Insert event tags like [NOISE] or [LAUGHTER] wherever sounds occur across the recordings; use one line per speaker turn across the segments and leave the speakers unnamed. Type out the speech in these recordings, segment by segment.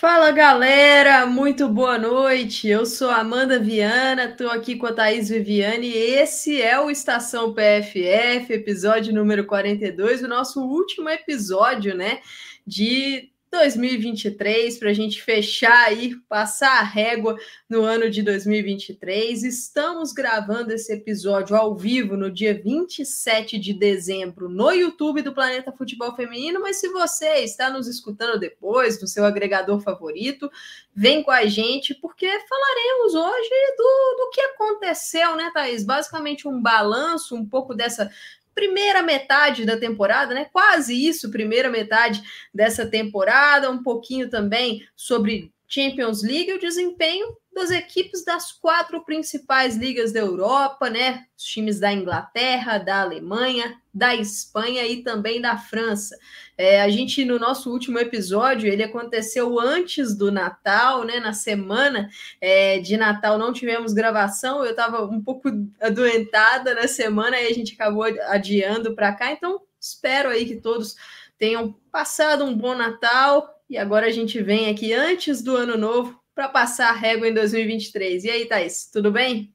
Fala galera, muito boa noite. Eu sou Amanda Viana, estou aqui com a Thaís Viviane e esse é o Estação PFF, episódio número 42, o nosso último episódio, né, de 2023 para a gente fechar aí, passar a régua no ano de 2023. Estamos gravando esse episódio ao vivo no dia 27 de dezembro no YouTube do Planeta Futebol Feminino, mas se você está nos escutando depois no seu agregador favorito, vem com a gente porque falaremos hoje do, do que aconteceu, né, Thaís? Basicamente um balanço, um pouco dessa primeira metade da temporada, né? Quase isso, primeira metade dessa temporada, um pouquinho também sobre Champions League, o desempenho das equipes das quatro principais ligas da Europa, né? Os times da Inglaterra, da Alemanha, da Espanha e também da França. É, a gente, no nosso último episódio, ele aconteceu antes do Natal, né? Na semana é, de Natal não tivemos gravação, eu estava um pouco adoentada na semana e a gente acabou adiando para cá, então espero aí que todos tenham passado um bom Natal e agora a gente vem aqui antes do ano novo para passar a régua em 2023. E aí, Thaís, tudo bem?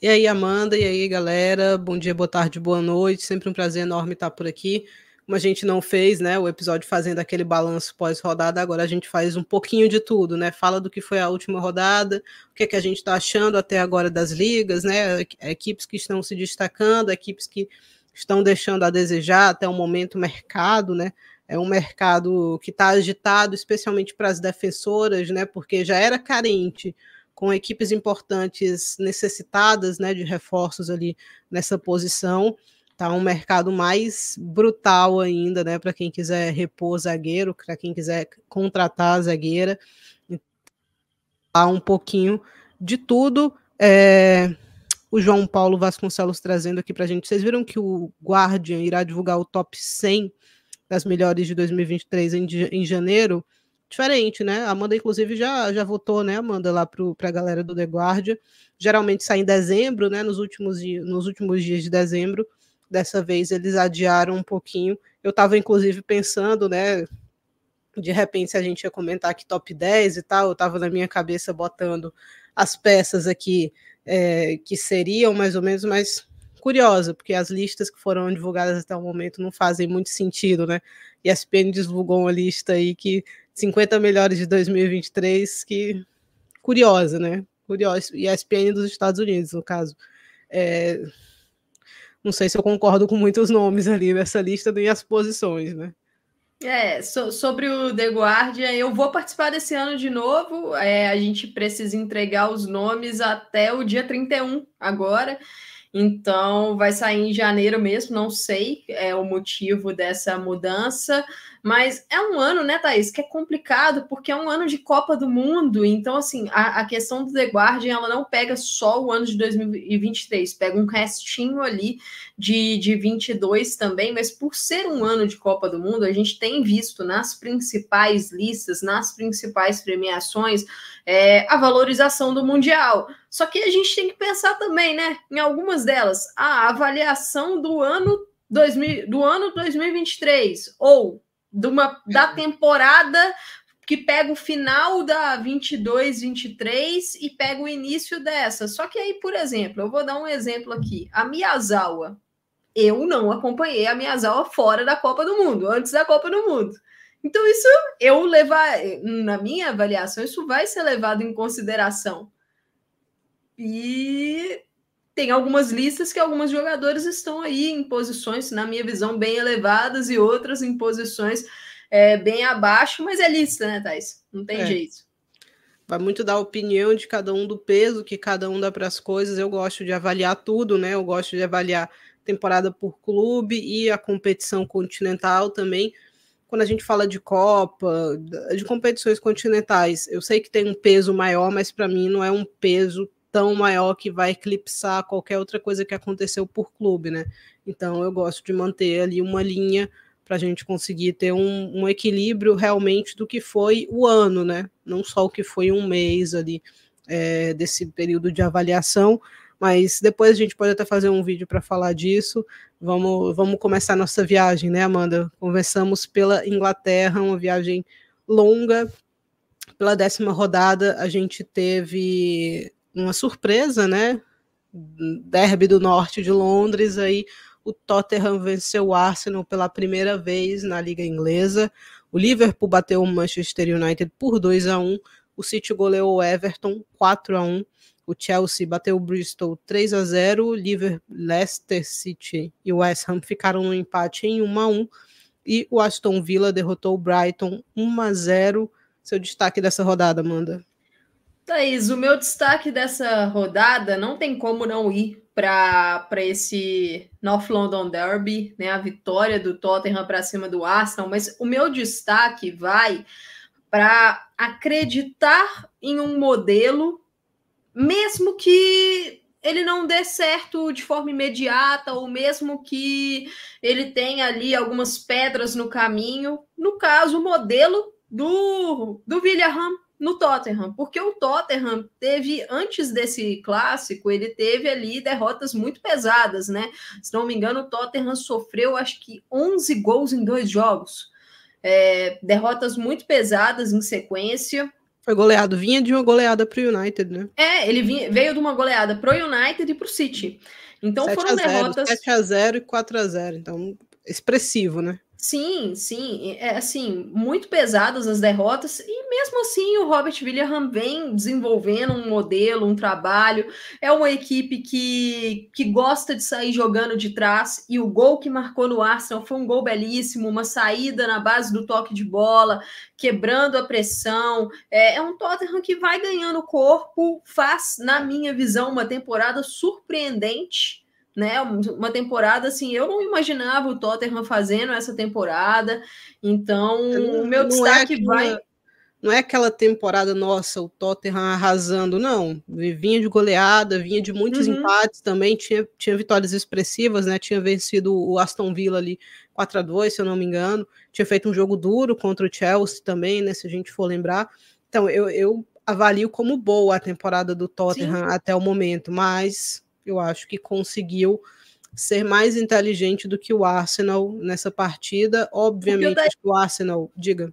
E aí, Amanda, e aí, galera, bom dia, boa tarde, boa noite, sempre um prazer enorme estar por aqui. Como a gente não fez, né, o episódio fazendo aquele balanço pós-rodada, agora a gente faz um pouquinho de tudo, né, fala do que foi a última rodada, o que é que a gente está achando até agora das ligas, né, equipes que estão se destacando, equipes que estão deixando a desejar até o momento mercado, né, é um mercado que está agitado, especialmente para as defensoras, né? Porque já era carente com equipes importantes necessitadas, né, de reforços ali nessa posição. Tá um mercado mais brutal ainda, né, para quem quiser repor zagueiro, para quem quiser contratar zagueira. Há um pouquinho de tudo. É, o João Paulo Vasconcelos trazendo aqui para a gente. Vocês viram que o Guardian irá divulgar o top 100 das melhores de 2023 em, em janeiro, diferente, né? A Amanda, inclusive, já, já votou, né, Amanda, lá para a galera do The Guardian. Geralmente sai em dezembro, né? Nos últimos, nos últimos dias de dezembro. Dessa vez eles adiaram um pouquinho. Eu estava, inclusive, pensando, né? De repente, se a gente ia comentar aqui top 10 e tal, eu estava na minha cabeça botando as peças aqui é, que seriam mais ou menos, mas curiosa, porque as listas que foram divulgadas até o momento não fazem muito sentido, né? E a ESPN divulgou uma lista aí que 50 melhores de 2023, que curiosa, né? Curiosa. E a ESPN dos Estados Unidos, no caso. É... Não sei se eu concordo com muitos nomes ali nessa lista, nem as posições, né?
É, so, sobre o The Guardian, eu vou participar desse ano de novo. É, a gente precisa entregar os nomes até o dia 31 agora. Então, vai sair em janeiro mesmo, não sei é o motivo dessa mudança, mas é um ano, né, Thaís, que é complicado, porque é um ano de Copa do Mundo, então, assim, a, a questão do The Guardian, ela não pega só o ano de 2023, pega um restinho ali de, de 22 também, mas por ser um ano de Copa do Mundo, a gente tem visto nas principais listas, nas principais premiações, é, a valorização do Mundial. Só que a gente tem que pensar também, né, em algumas delas, a avaliação do ano 2000, do ano 2023 ou de uma, da temporada que pega o final da 22, 23 e pega o início dessa. Só que aí, por exemplo, eu vou dar um exemplo aqui. A Miyazawa. Eu não acompanhei a Miyazawa fora da Copa do Mundo, antes da Copa do Mundo. Então, isso eu levar, na minha avaliação, isso vai ser levado em consideração. E tem algumas listas que alguns jogadores estão aí em posições, na minha visão, bem elevadas e outras em posições é, bem abaixo, mas é lista, né, Thais? Não tem é. jeito.
Vai muito da opinião de cada um, do peso que cada um dá para as coisas. Eu gosto de avaliar tudo, né? Eu gosto de avaliar temporada por clube e a competição continental também quando a gente fala de Copa, de competições continentais, eu sei que tem um peso maior, mas para mim não é um peso tão maior que vai eclipsar qualquer outra coisa que aconteceu por clube, né? Então eu gosto de manter ali uma linha para a gente conseguir ter um, um, equilíbrio realmente do que foi o ano, né? Não só o que foi um mês ali é, desse período de avaliação, mas depois a gente pode até fazer um vídeo para falar disso. Vamos, vamos começar nossa viagem, né, Amanda? Conversamos pela Inglaterra, uma viagem longa, pela décima rodada, a gente teve uma surpresa, né? Derby do Norte de Londres, aí o Tottenham venceu o Arsenal pela primeira vez na Liga Inglesa. O Liverpool bateu o Manchester United por 2 a 1 o City goleou o Everton 4 a 1 o Chelsea bateu o Bristol 3 a 0 o Liverpool, Leicester City e o West Ham ficaram no empate em 1 a 1 e o Aston Villa derrotou o Brighton 1 a 0 Seu destaque dessa rodada, Amanda?
Thaís, o meu destaque dessa rodada não tem como não ir para esse North London Derby, né, a vitória do Tottenham para cima do Arsenal, mas o meu destaque vai para acreditar em um modelo, mesmo que ele não dê certo de forma imediata, ou mesmo que ele tenha ali algumas pedras no caminho. No caso, o modelo do, do William no Tottenham, porque o Tottenham teve, antes desse clássico, ele teve ali derrotas muito pesadas, né? Se não me engano, o Tottenham sofreu acho que 11 gols em dois jogos. É, derrotas muito pesadas em sequência.
Foi goleado, vinha de uma goleada para o United, né?
É, ele vinha, veio de uma goleada para o United e para o City. Então foram 0, derrotas.
7 a 0 e 4 a 0 então expressivo, né?
Sim, sim, é assim, muito pesadas as derrotas, e mesmo assim o Robert William vem desenvolvendo um modelo, um trabalho. É uma equipe que, que gosta de sair jogando de trás, e o gol que marcou no Arsenal foi um gol belíssimo, uma saída na base do toque de bola, quebrando a pressão. É, é um Tottenham que vai ganhando corpo, faz, na minha visão, uma temporada surpreendente né? Uma temporada assim, eu não imaginava o Tottenham fazendo essa temporada. Então, o meu é destaque é aquela, vai.
Não é aquela temporada, nossa, o Tottenham arrasando, não. Vinha de goleada, vinha de muitos uhum. empates também, tinha, tinha vitórias expressivas, né? Tinha vencido o Aston Villa ali 4 a 2 se eu não me engano. Tinha feito um jogo duro contra o Chelsea também, né? Se a gente for lembrar. Então, eu, eu avalio como boa a temporada do Tottenham Sim. até o momento, mas eu acho que conseguiu ser mais inteligente do que o Arsenal nessa partida. Obviamente, daí... o Arsenal, diga.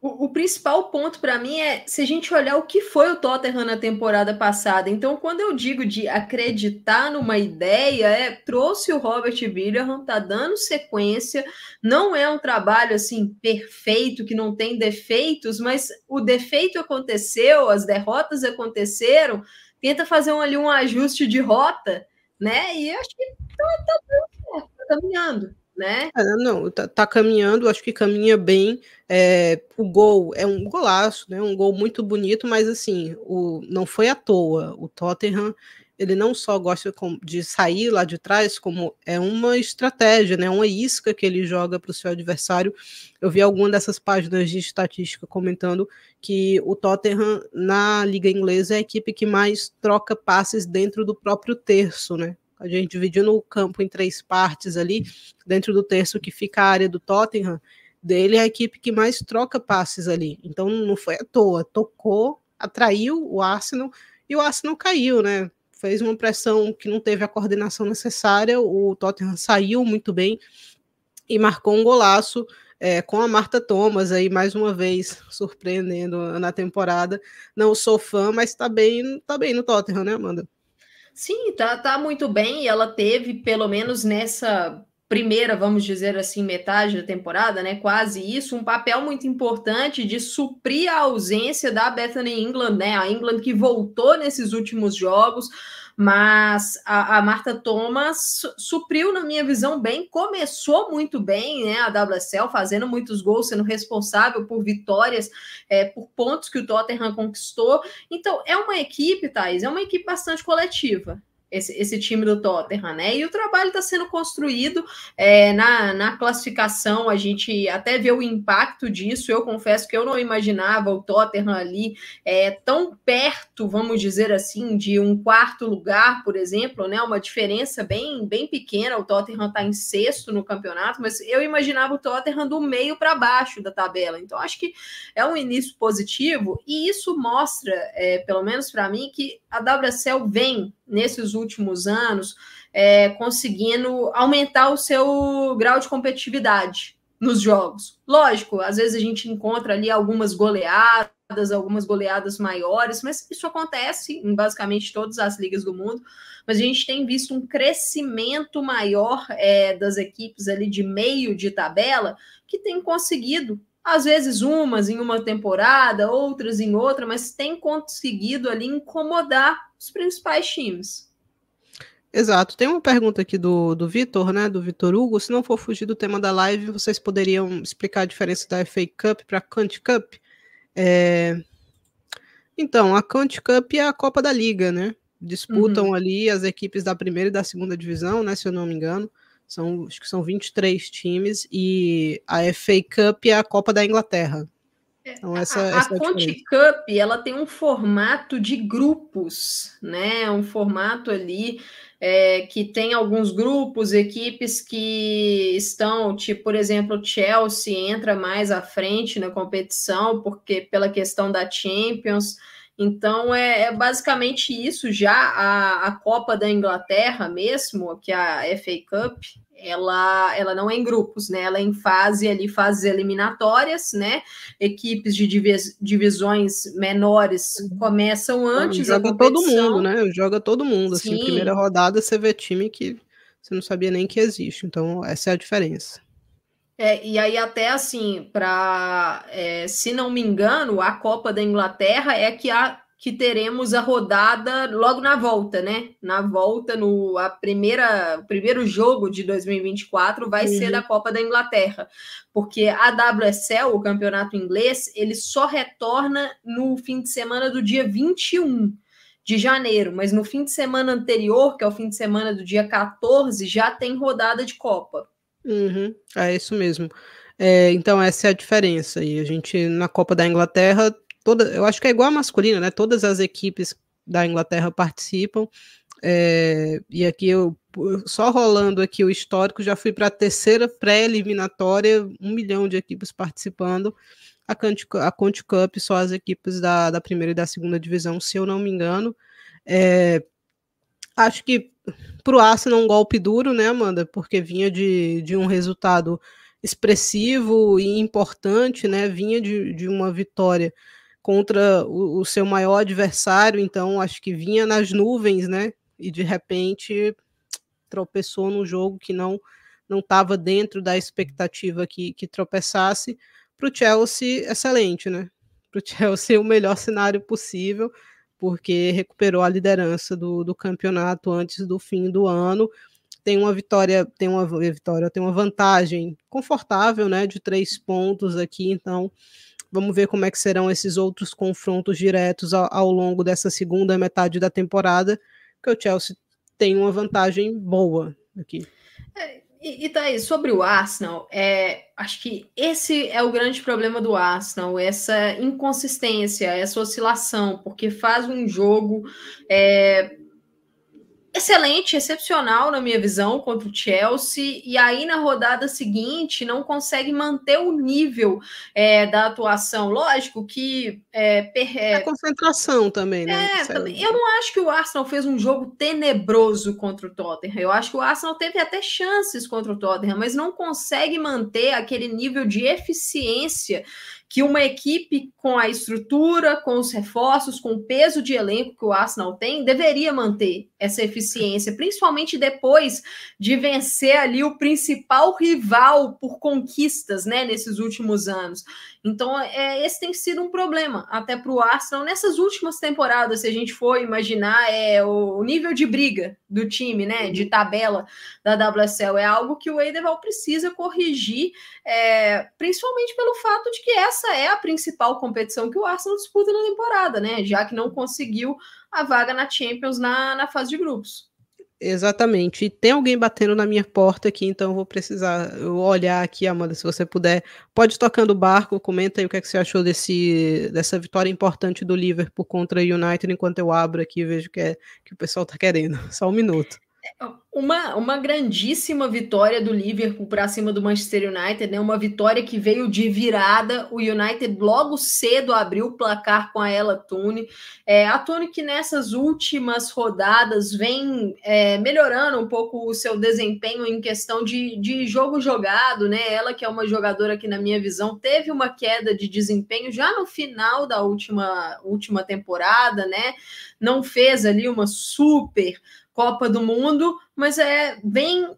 O, o principal ponto para mim é se a gente olhar o que foi o Tottenham na temporada passada. Então, quando eu digo de acreditar numa ideia, é trouxe o Robert William, tá dando sequência. Não é um trabalho assim perfeito, que não tem defeitos, mas o defeito aconteceu, as derrotas aconteceram tenta fazer um, ali um ajuste de rota, né? E acho que tá, tá certo, tá caminhando. Né?
É, não, tá, tá, caminhando, acho que caminha bem. É, o gol é um golaço, né? Um gol muito bonito, mas assim, o, não foi à toa. O Tottenham ele não só gosta de sair lá de trás, como é uma estratégia, né? Uma isca que ele joga para o seu adversário. Eu vi alguma dessas páginas de estatística comentando que o Tottenham na liga inglesa é a equipe que mais troca passes dentro do próprio terço, né? A gente dividindo o campo em três partes ali, dentro do terço que fica a área do Tottenham, dele é a equipe que mais troca passes ali. Então não foi à toa, tocou, atraiu o Arsenal e o Arsenal caiu, né? Fez uma pressão que não teve a coordenação necessária, o Tottenham saiu muito bem e marcou um golaço é, com a Marta Thomas aí mais uma vez surpreendendo na temporada. Não sou fã, mas está bem, tá bem no Tottenham, né, Amanda?
Sim, tá, tá muito bem. E ela teve, pelo menos nessa primeira, vamos dizer assim, metade da temporada, né? Quase isso, um papel muito importante de suprir a ausência da Bethany England, né? A England que voltou nesses últimos jogos mas a, a Marta Thomas supriu, na minha visão, bem, começou muito bem, né? A WSL fazendo muitos gols, sendo responsável por vitórias, é, por pontos que o Tottenham conquistou. Então, é uma equipe, Thais, é uma equipe bastante coletiva esse, esse time do Tottenham, né? E o trabalho está sendo construído é, na, na classificação, a gente até vê o impacto disso. Eu confesso que eu não imaginava o Tottenham ali é, tão perto, vamos dizer assim, de um quarto lugar, por exemplo, né? Uma diferença bem, bem pequena. O Tottenham está em sexto no campeonato, mas eu imaginava o Tottenham do meio para baixo da tabela. Então, acho que é um início positivo, e isso mostra, é, pelo menos para mim, que a WSL vem nesses últimos anos é, conseguindo aumentar o seu grau de competitividade nos jogos. Lógico, às vezes a gente encontra ali algumas goleadas, algumas goleadas maiores, mas isso acontece em basicamente todas as ligas do mundo. Mas a gente tem visto um crescimento maior é, das equipes ali de meio de tabela que tem conseguido, às vezes umas em uma temporada, outras em outra, mas tem conseguido ali incomodar os principais times.
Exato. Tem uma pergunta aqui do, do Vitor, né? Do Vitor Hugo. Se não for fugir do tema da live, vocês poderiam explicar a diferença da FA Cup para a Country Cup? É... Então, a Country Cup é a Copa da Liga, né? Disputam uhum. ali as equipes da primeira e da segunda divisão, né? Se eu não me engano. São, acho que são 23 times. E a FA Cup é a Copa da Inglaterra.
É, então, essa, a, essa é a Conte Cup ela tem um formato de grupos, né? Um formato ali é, que tem alguns grupos, equipes que estão, tipo, por exemplo, o Chelsea entra mais à frente na competição, porque pela questão da Champions. Então é, é basicamente isso já a, a Copa da Inglaterra mesmo, que é a FA Cup, ela, ela não é em grupos, né? Ela é em fase ali, fases eliminatórias, né? Equipes de divisões menores começam antes.
Joga todo mundo, né? Joga todo mundo. Sim. Assim, primeira rodada você vê time que você não sabia nem que existe. Então, essa é a diferença.
É, e aí, até assim, para é, se não me engano, a Copa da Inglaterra é que a que teremos a rodada logo na volta, né? Na volta, no a primeira, o primeiro jogo de 2024 vai uhum. ser da Copa da Inglaterra, porque a WSL, o campeonato inglês, ele só retorna no fim de semana do dia 21 de janeiro, mas no fim de semana anterior, que é o fim de semana do dia 14, já tem rodada de Copa.
Uhum, é isso mesmo. É, então, essa é a diferença. E a gente, na Copa da Inglaterra, toda, eu acho que é igual a masculina, né? Todas as equipes da Inglaterra participam. É, e aqui eu só rolando aqui o histórico, já fui para a terceira pré-eliminatória, um milhão de equipes participando. A Conte, a Conte Cup, só as equipes da, da primeira e da segunda divisão, se eu não me engano. É, acho que para o Arsenal um golpe duro, né, Amanda? Porque vinha de, de um resultado expressivo e importante, né? Vinha de, de uma vitória contra o, o, seu maior adversário, então acho que vinha nas nuvens, né? E de repente tropeçou no jogo que não não estava dentro da expectativa que, que tropeçasse. Para o Chelsea, excelente, né? Para o [LAUGHS] Chelsea, o melhor cenário possível, porque recuperou a liderança do, do campeonato antes do fim do ano. Tem uma vitória, tem uma vitória, tem uma vantagem confortável, né? De três pontos aqui, então Vamos ver como é que serão esses outros confrontos diretos ao, ao longo dessa segunda metade da temporada, que o Chelsea tem uma vantagem boa aqui.
É, e, e tá sobre o Arsenal, é, acho que esse é o grande problema do Arsenal, essa inconsistência, essa oscilação, porque faz um jogo é, excelente, excepcional na minha visão contra o Chelsea, e aí na rodada seguinte não consegue manter o nível é, da atuação. Lógico que. É,
per, é, a concentração também, né?
É, eu não acho que o Arsenal fez um jogo tenebroso contra o Tottenham. Eu acho que o Arsenal teve até chances contra o Tottenham, mas não consegue manter aquele nível de eficiência que uma equipe com a estrutura, com os reforços, com o peso de elenco que o Arsenal tem, deveria manter essa eficiência, principalmente depois de vencer ali o principal rival por conquistas, né, nesses últimos anos. Então, é, esse tem sido um problema até para o Arsenal nessas últimas temporadas, se a gente for imaginar é, o nível de briga do time, né, de tabela da WSL, é algo que o Edeval precisa corrigir, é, principalmente pelo fato de que essa é a principal competição que o Arsenal disputa na temporada, né, já que não conseguiu a vaga na Champions na, na fase de grupos.
Exatamente. E tem alguém batendo na minha porta aqui, então eu vou precisar olhar aqui, Amanda, se você puder. Pode tocando o barco, comenta aí o que, é que você achou desse, dessa vitória importante do Liverpool contra o United, enquanto eu abro aqui e vejo que, é, que o pessoal tá querendo. [LAUGHS] Só um minuto.
Uma, uma grandíssima vitória do Liverpool para cima do Manchester United, né? Uma vitória que veio de virada. O United logo cedo abriu o placar com a Ela Tune. É, a Tune que nessas últimas rodadas vem é, melhorando um pouco o seu desempenho em questão de, de jogo jogado, né? Ela que é uma jogadora que, na minha visão, teve uma queda de desempenho já no final da última, última temporada, né? Não fez ali uma super Copa do Mundo, mas é vem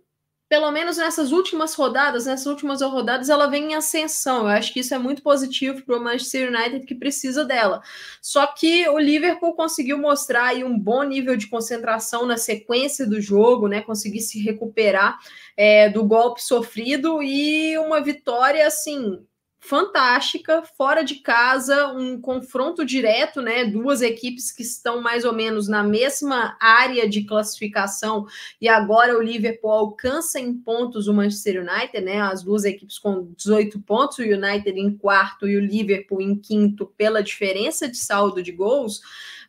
pelo menos nessas últimas rodadas, nessas últimas rodadas, ela vem em ascensão. Eu acho que isso é muito positivo para o Manchester United que precisa dela. Só que o Liverpool conseguiu mostrar aí um bom nível de concentração na sequência do jogo, né? Conseguir se recuperar é, do golpe sofrido e uma vitória assim fantástica, fora de casa, um confronto direto, né? Duas equipes que estão mais ou menos na mesma área de classificação e agora o Liverpool alcança em pontos o Manchester United, né? As duas equipes com 18 pontos, o United em quarto e o Liverpool em quinto pela diferença de saldo de gols.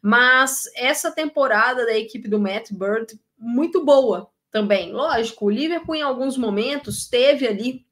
Mas essa temporada da equipe do Matt Bird muito boa também. Lógico, o Liverpool em alguns momentos teve ali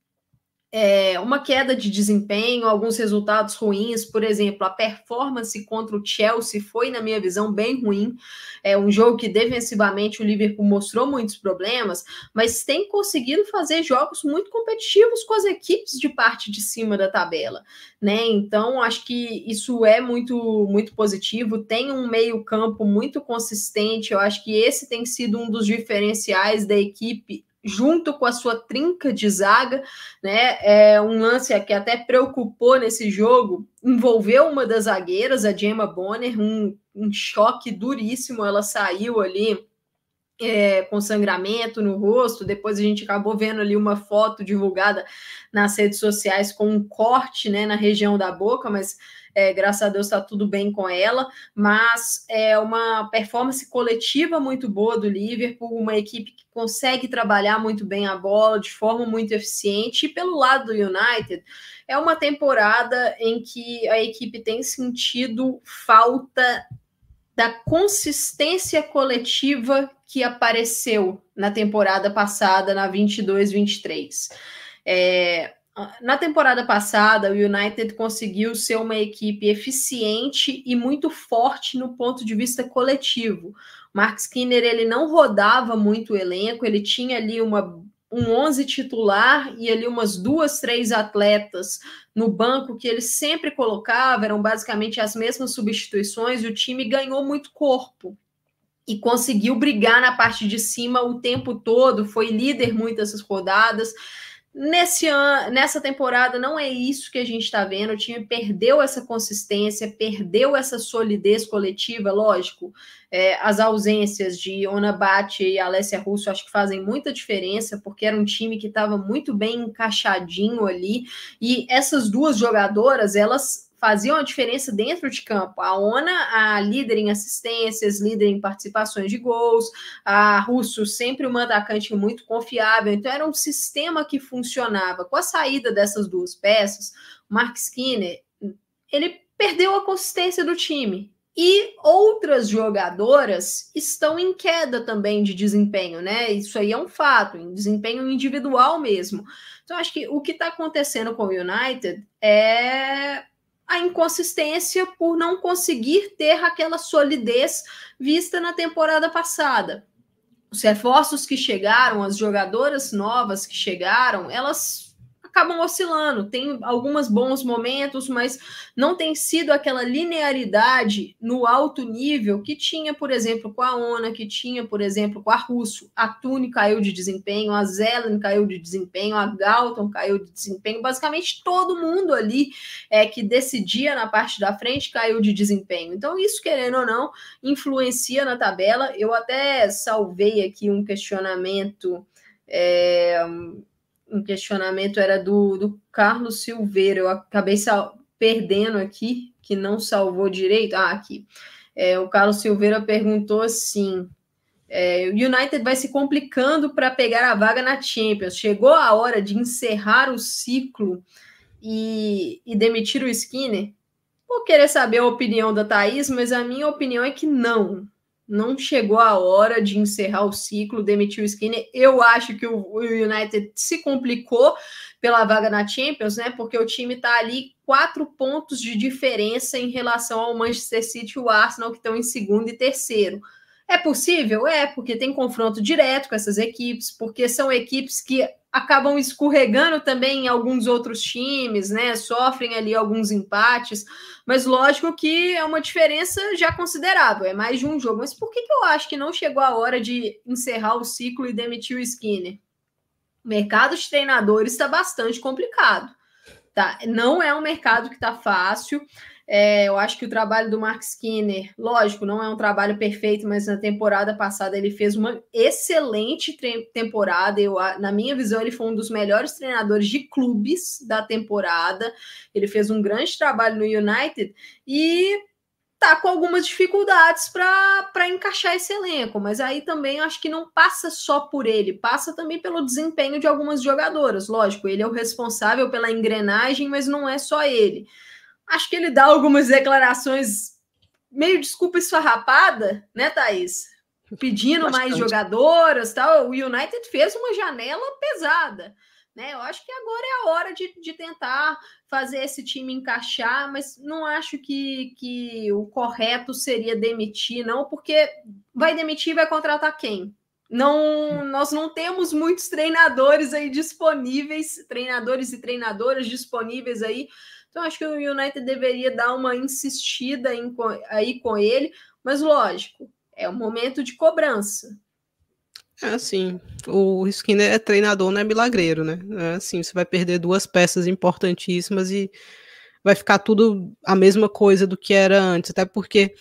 é, uma queda de desempenho, alguns resultados ruins, por exemplo, a performance contra o Chelsea foi, na minha visão, bem ruim. É um jogo que defensivamente o Liverpool mostrou muitos problemas, mas tem conseguido fazer jogos muito competitivos com as equipes de parte de cima da tabela, né? Então acho que isso é muito muito positivo. Tem um meio campo muito consistente. Eu acho que esse tem sido um dos diferenciais da equipe junto com a sua trinca de zaga, né? É um lance que até preocupou nesse jogo, envolveu uma das zagueiras, a Gemma Bonner, um, um choque duríssimo, ela saiu ali é, com sangramento no rosto. Depois a gente acabou vendo ali uma foto divulgada nas redes sociais com um corte né, na região da boca, mas é, graças a Deus está tudo bem com ela, mas é uma performance coletiva muito boa do Liverpool, uma equipe que consegue trabalhar muito bem a bola de forma muito eficiente. E pelo lado do United, é uma temporada em que a equipe tem sentido falta da consistência coletiva que apareceu na temporada passada, na 22-23. É, na temporada passada, o United conseguiu ser uma equipe eficiente e muito forte no ponto de vista coletivo. Mark Skinner ele não rodava muito o elenco, ele tinha ali uma, um 11 titular e ali umas duas, três atletas no banco que ele sempre colocava, eram basicamente as mesmas substituições e o time ganhou muito corpo e conseguiu brigar na parte de cima o tempo todo, foi líder muitas rodadas. Nesse ano, nessa temporada não é isso que a gente está vendo. O time perdeu essa consistência, perdeu essa solidez coletiva, lógico. É, as ausências de Ona Bate e Alessia Russo acho que fazem muita diferença, porque era um time que estava muito bem encaixadinho ali. E essas duas jogadoras, elas faziam a diferença dentro de campo. A Ona, a líder em assistências, líder em participações de gols, a Russo, sempre uma atacante muito confiável. Então, era um sistema que funcionava. Com a saída dessas duas peças, Mark Skinner, ele perdeu a consistência do time. E outras jogadoras estão em queda também de desempenho, né? Isso aí é um fato, em desempenho individual mesmo. Então, acho que o que está acontecendo com o United é a inconsistência por não conseguir ter aquela solidez vista na temporada passada. Os reforços que chegaram, as jogadoras novas que chegaram, elas acabam oscilando. Tem alguns bons momentos, mas não tem sido aquela linearidade no alto nível que tinha, por exemplo, com a Ona, que tinha, por exemplo, com a Russo. A Tune caiu de desempenho, a Zelen caiu de desempenho, a Galton caiu de desempenho. Basicamente, todo mundo ali é que decidia na parte da frente caiu de desempenho. Então, isso, querendo ou não, influencia na tabela. Eu até salvei aqui um questionamento. É, um questionamento era do, do Carlos Silveira. Eu acabei perdendo aqui, que não salvou direito. Ah, aqui. É, o Carlos Silveira perguntou assim: é, o United vai se complicando para pegar a vaga na Champions. Chegou a hora de encerrar o ciclo e, e demitir o Skinner? Vou querer saber a opinião da Thaís, mas a minha opinião é que não. Não chegou a hora de encerrar o ciclo, demitir o Skinner. Eu acho que o United se complicou pela vaga na Champions, né? Porque o time está ali quatro pontos de diferença em relação ao Manchester City e o Arsenal, que estão em segundo e terceiro. É possível? É, porque tem confronto direto com essas equipes, porque são equipes que acabam escorregando também em alguns outros times, né? Sofrem ali alguns empates, mas lógico que é uma diferença já considerável, é mais de um jogo. Mas por que, que eu acho que não chegou a hora de encerrar o ciclo e demitir o Skinner? O mercado de treinadores está bastante complicado. Tá? Não é um mercado que está fácil. É, eu acho que o trabalho do Mark Skinner, lógico, não é um trabalho perfeito, mas na temporada passada ele fez uma excelente temporada. Eu, na minha visão, ele foi um dos melhores treinadores de clubes da temporada. Ele fez um grande trabalho no United e tá com algumas dificuldades para encaixar esse elenco, mas aí também acho que não passa só por ele, passa também pelo desempenho de algumas jogadoras. Lógico, ele é o responsável pela engrenagem, mas não é só ele acho que ele dá algumas declarações meio desculpa esfarrapada, né, Thaís? Pedindo Bastante. mais jogadoras tal. O United fez uma janela pesada. Né? Eu acho que agora é a hora de, de tentar fazer esse time encaixar, mas não acho que, que o correto seria demitir, não, porque vai demitir e vai contratar quem? Não, nós não temos muitos treinadores aí disponíveis, treinadores e treinadoras disponíveis aí então, acho que o United deveria dar uma insistida em, aí com ele, mas lógico, é um momento de cobrança.
É assim, o Skinner é treinador, não é milagreiro, né? É assim, você vai perder duas peças importantíssimas e vai ficar tudo a mesma coisa do que era antes, até porque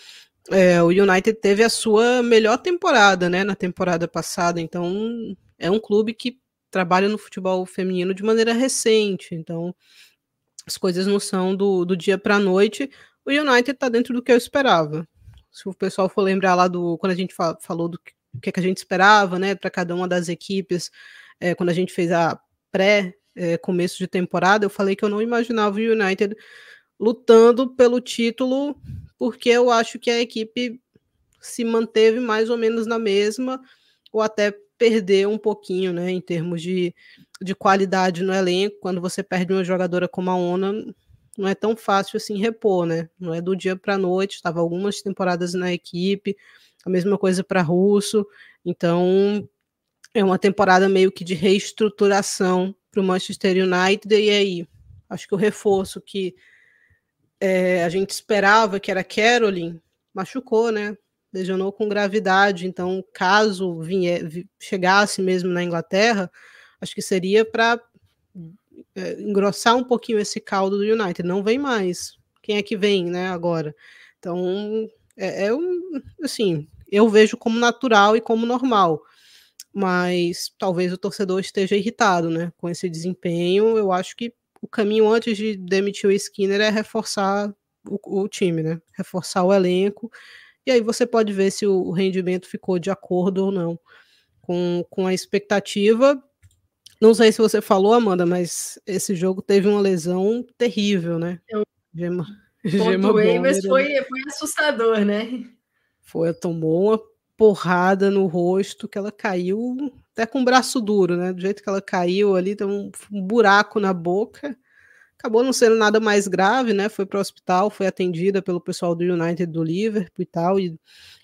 é, o United teve a sua melhor temporada, né, na temporada passada, então é um clube que trabalha no futebol feminino de maneira recente, então as coisas não são do, do dia para a noite. O United está dentro do que eu esperava. Se o pessoal for lembrar lá do quando a gente fa falou do que, que a gente esperava, né, para cada uma das equipes, é, quando a gente fez a pré é, começo de temporada, eu falei que eu não imaginava o United lutando pelo título, porque eu acho que a equipe se manteve mais ou menos na mesma, ou até perder um pouquinho, né, em termos de, de qualidade no elenco. Quando você perde uma jogadora como a Ona, não é tão fácil assim repor, né? Não é do dia para a noite. Estava algumas temporadas na equipe, a mesma coisa para Russo. Então é uma temporada meio que de reestruturação para o Manchester United. E aí, acho que o reforço que é, a gente esperava, que era Caroline, machucou, né? lesionou com gravidade, então caso vier, chegasse mesmo na Inglaterra, acho que seria para é, engrossar um pouquinho esse caldo do United. Não vem mais. Quem é que vem, né, agora? Então, é, é um, assim, eu vejo como natural e como normal, mas talvez o torcedor esteja irritado, né, com esse desempenho. Eu acho que o caminho antes de demitir o Skinner é reforçar o, o time, né, reforçar o elenco e aí você pode ver se o rendimento ficou de acordo ou não com, com a expectativa. Não sei se você falou, Amanda, mas esse jogo teve uma lesão terrível, né?
Eu Gema, Gema mas foi, foi assustador, né?
Foi, tomou uma porrada no rosto que ela caiu até com o braço duro, né? Do jeito que ela caiu ali, tem um, um buraco na boca. Acabou não sendo nada mais grave, né? Foi para o hospital, foi atendida pelo pessoal do United do Liverpool e tal. E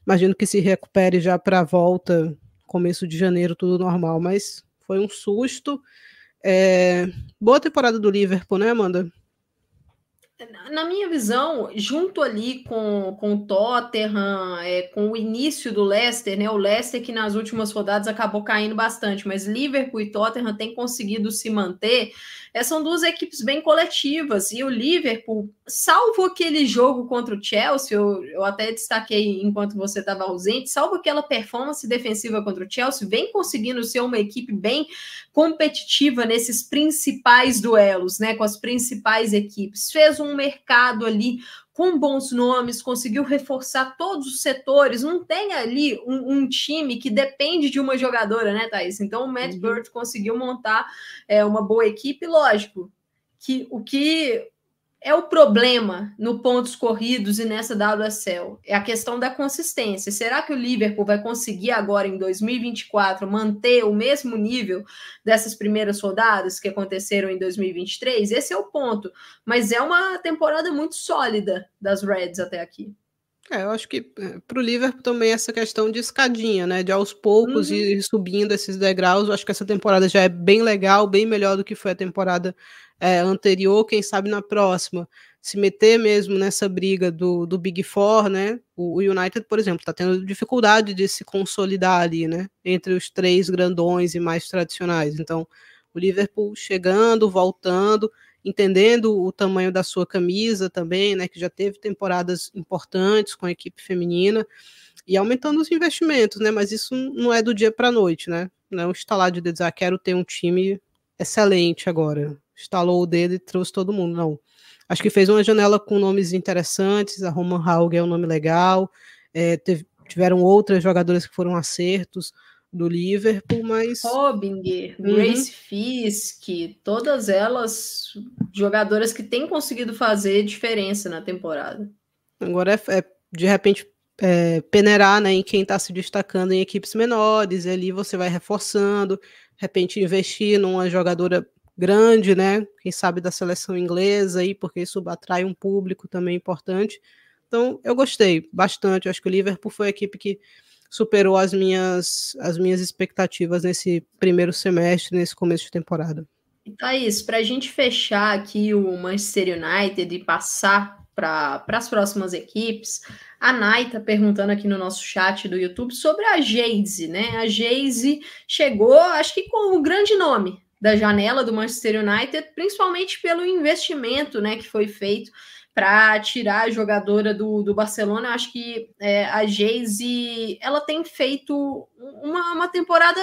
imagino que se recupere já para a volta, começo de janeiro, tudo normal. Mas foi um susto. É... Boa temporada do Liverpool, né, Amanda?
Na minha visão, junto ali com, com o Tottenham, é, com o início do Leicester, né? O Leicester que nas últimas rodadas acabou caindo bastante, mas Liverpool e Tottenham têm conseguido se manter. É, são duas equipes bem coletivas, e o Liverpool, salvo aquele jogo contra o Chelsea, eu, eu até destaquei enquanto você estava ausente, salvo aquela performance defensiva contra o Chelsea, vem conseguindo ser uma equipe bem competitiva nesses principais duelos, né? Com as principais equipes. Fez um mercado ali com bons nomes, conseguiu reforçar todos os setores, não tem ali um, um, time que depende de uma jogadora, né, Thaís? Então o Matt uhum. Bird conseguiu montar é, uma boa equipe, lógico, que o que é o problema no pontos corridos e nessa WSL? É a questão da consistência. Será que o Liverpool vai conseguir agora em 2024 manter o mesmo nível dessas primeiras rodadas que aconteceram em 2023? Esse é o ponto. Mas é uma temporada muito sólida das Reds até aqui.
É, eu acho que é, para o Liverpool também essa questão de escadinha, né? De aos poucos uhum. ir subindo esses degraus. Eu acho que essa temporada já é bem legal, bem melhor do que foi a temporada é, anterior, quem sabe na próxima, se meter mesmo nessa briga do, do Big Four, né? O, o United, por exemplo, está tendo dificuldade de se consolidar ali, né? Entre os três grandões e mais tradicionais. Então, o Liverpool chegando, voltando, entendendo o tamanho da sua camisa também, né? Que já teve temporadas importantes com a equipe feminina e aumentando os investimentos, né? Mas isso não é do dia para a noite, né? Não é instalar de dizer, ah, quero ter um time excelente agora estalou o dedo e trouxe todo mundo, não. Acho que fez uma janela com nomes interessantes, a Roman Haug é um nome legal, é, teve, tiveram outras jogadoras que foram acertos do Liverpool, mas...
Robinger, uhum. Grace Fisk, todas elas jogadoras que têm conseguido fazer diferença na temporada.
Agora é, é de repente é, peneirar né, em quem está se destacando em equipes menores, e ali você vai reforçando, de repente investir numa jogadora grande, né? Quem sabe da seleção inglesa aí, porque isso atrai um público também importante. Então, eu gostei bastante. Eu acho que o Liverpool foi a equipe que superou as minhas, as minhas expectativas nesse primeiro semestre, nesse começo de temporada.
Thaís, para a gente fechar aqui o Manchester United e passar para as próximas equipes, a Nai está perguntando aqui no nosso chat do YouTube sobre a Geise, né? A Geise chegou, acho que com um grande nome da janela do Manchester United, principalmente pelo investimento né, que foi feito para tirar a jogadora do, do Barcelona. Eu acho que é, a Geise ela tem feito uma, uma temporada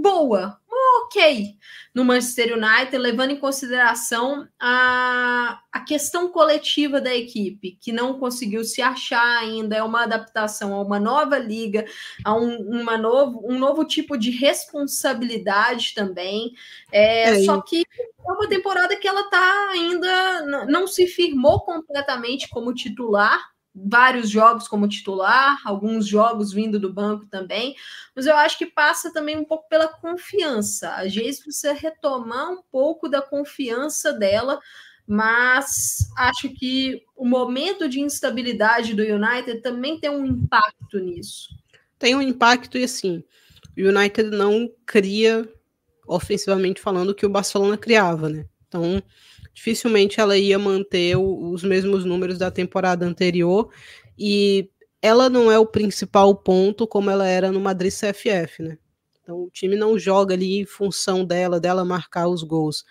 boa, ok. No Manchester United, levando em consideração a, a questão coletiva da equipe, que não conseguiu se achar ainda, é uma adaptação a uma nova liga, a um, uma novo, um novo tipo de responsabilidade também. É, é só que é uma temporada que ela está ainda não se firmou completamente como titular, vários jogos como titular, alguns jogos vindo do banco também, mas eu acho que passa também um pouco pela confiança. A Geis precisa retomar um pouco da confiança dela, mas acho que o momento de instabilidade do United também tem um impacto nisso.
Tem um impacto e assim, o United não cria ofensivamente falando o que o Barcelona criava, né? Então, dificilmente ela ia manter o, os mesmos números da temporada anterior e ela não é o principal ponto como ela era no Madrid CFF, né? Então o time não joga ali em função dela, dela marcar os gols.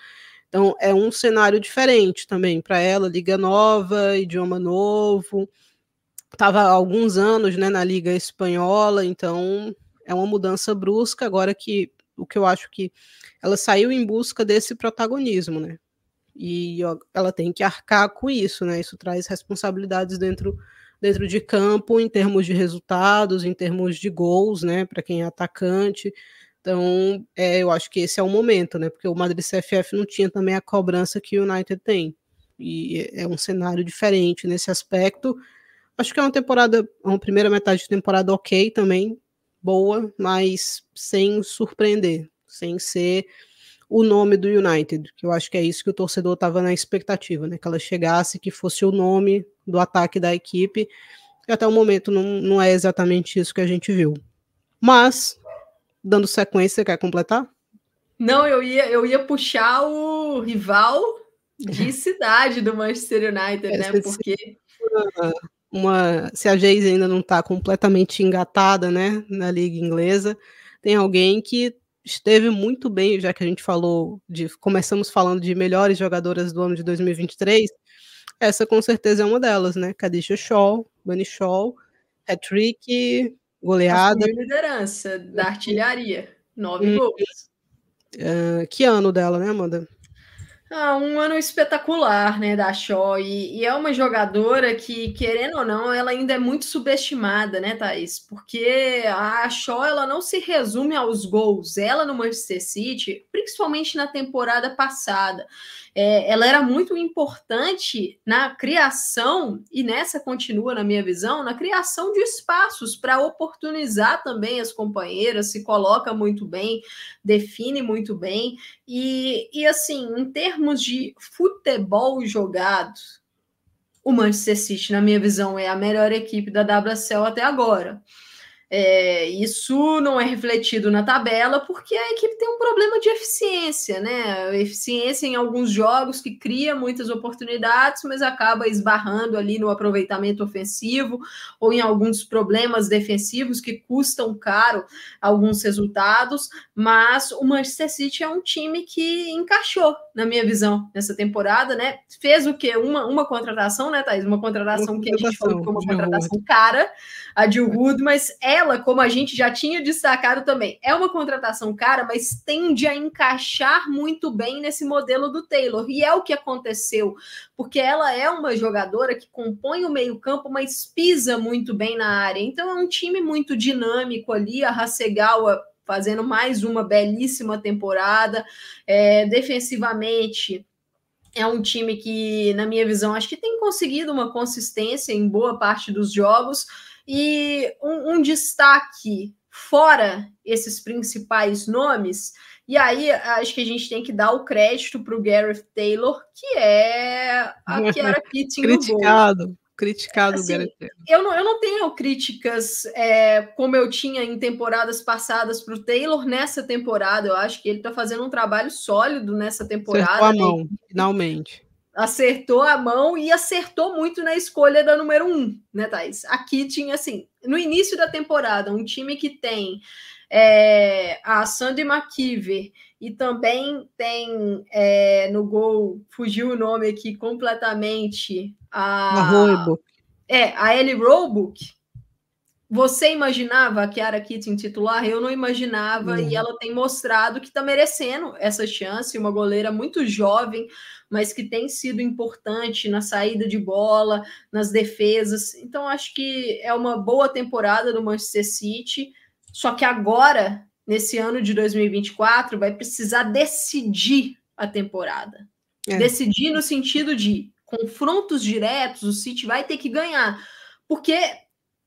Então é um cenário diferente também para ela, liga nova, idioma novo. Tava há alguns anos, né, na liga espanhola, então é uma mudança brusca agora que o que eu acho que ela saiu em busca desse protagonismo, né? E ela tem que arcar com isso, né? Isso traz responsabilidades dentro, dentro de campo, em termos de resultados, em termos de gols, né? Para quem é atacante. Então, é, eu acho que esse é o momento, né? Porque o Madrid CFF não tinha também a cobrança que o United tem. E é um cenário diferente nesse aspecto. Acho que é uma temporada, uma primeira metade de temporada ok também, boa, mas sem surpreender, sem ser o nome do United, que eu acho que é isso que o torcedor estava na expectativa, né? Que ela chegasse, que fosse o nome do ataque da equipe. E até o momento não, não é exatamente isso que a gente viu. Mas, dando sequência, quer completar?
Não, eu ia, eu ia puxar o rival de [LAUGHS] cidade do Manchester United, né? Porque.
Uma, uma, se a Geise ainda não está completamente engatada, né, na liga inglesa, tem alguém que esteve muito bem, já que a gente falou de começamos falando de melhores jogadoras do ano de 2023. Essa com certeza é uma delas, né? Kadisha Shaw, Bunny Shaw, hat-trick, goleada.
Assumiu liderança da artilharia, nove hum. gols.
Uh, que ano dela, né, Amanda?
Ah, um ano espetacular, né, da Shaw, e, e, é uma jogadora que, querendo ou não, ela ainda é muito subestimada, né, Thaís? Porque a Shaw, ela não se resume aos gols. Ela no Manchester City, principalmente na temporada passada, é, ela era muito importante na criação, e nessa continua na minha visão, na criação de espaços para oportunizar também as companheiras, se coloca muito bem, define muito bem, e, e assim, em termos de futebol jogado, o Manchester City, na minha visão, é a melhor equipe da WSL até agora. É, isso não é refletido na tabela porque a equipe tem um problema de eficiência, né? Eficiência em alguns jogos que cria muitas oportunidades, mas acaba esbarrando ali no aproveitamento ofensivo ou em alguns problemas defensivos que custam caro alguns resultados. Mas o Manchester City é um time que encaixou, na minha visão, nessa temporada, né? Fez o quê? Uma, uma contratação, né, Thaís? Uma contratação uma que a gente falou que foi uma contratação cara, a Jill Wood, mas é ela, como a gente já tinha destacado também, é uma contratação cara, mas tende a encaixar muito bem nesse modelo do Taylor. E é o que aconteceu, porque ela é uma jogadora que compõe o meio-campo, mas pisa muito bem na área. Então é um time muito dinâmico ali, a Hasegawa fazendo mais uma belíssima temporada. É, defensivamente, é um time que, na minha visão, acho que tem conseguido uma consistência em boa parte dos jogos. E um, um destaque fora esses principais nomes, e aí acho que a gente tem que dar o crédito para o Gareth Taylor, que é a Kiara Keating [LAUGHS]
Criticado. Criticado
assim, eu, não, eu não tenho críticas é, como eu tinha em temporadas passadas para o Taylor nessa temporada. Eu acho que ele está fazendo um trabalho sólido nessa temporada. Acertou
a mão, né? finalmente
acertou a mão e acertou muito na escolha da número um, né, Thais? Aqui tinha, assim, no início da temporada, um time que tem é, a Sandy McKeever e também tem é, no gol, fugiu o nome aqui completamente, a...
A
É, a Ellie Roebuck, você imaginava a Kiara Keating titular? Eu não imaginava, uhum. e ela tem mostrado que está merecendo essa chance. Uma goleira muito jovem, mas que tem sido importante na saída de bola, nas defesas. Então, acho que é uma boa temporada do Manchester City. Só que agora, nesse ano de 2024, vai precisar decidir a temporada. É. Decidir no sentido de confrontos diretos, o City vai ter que ganhar. Porque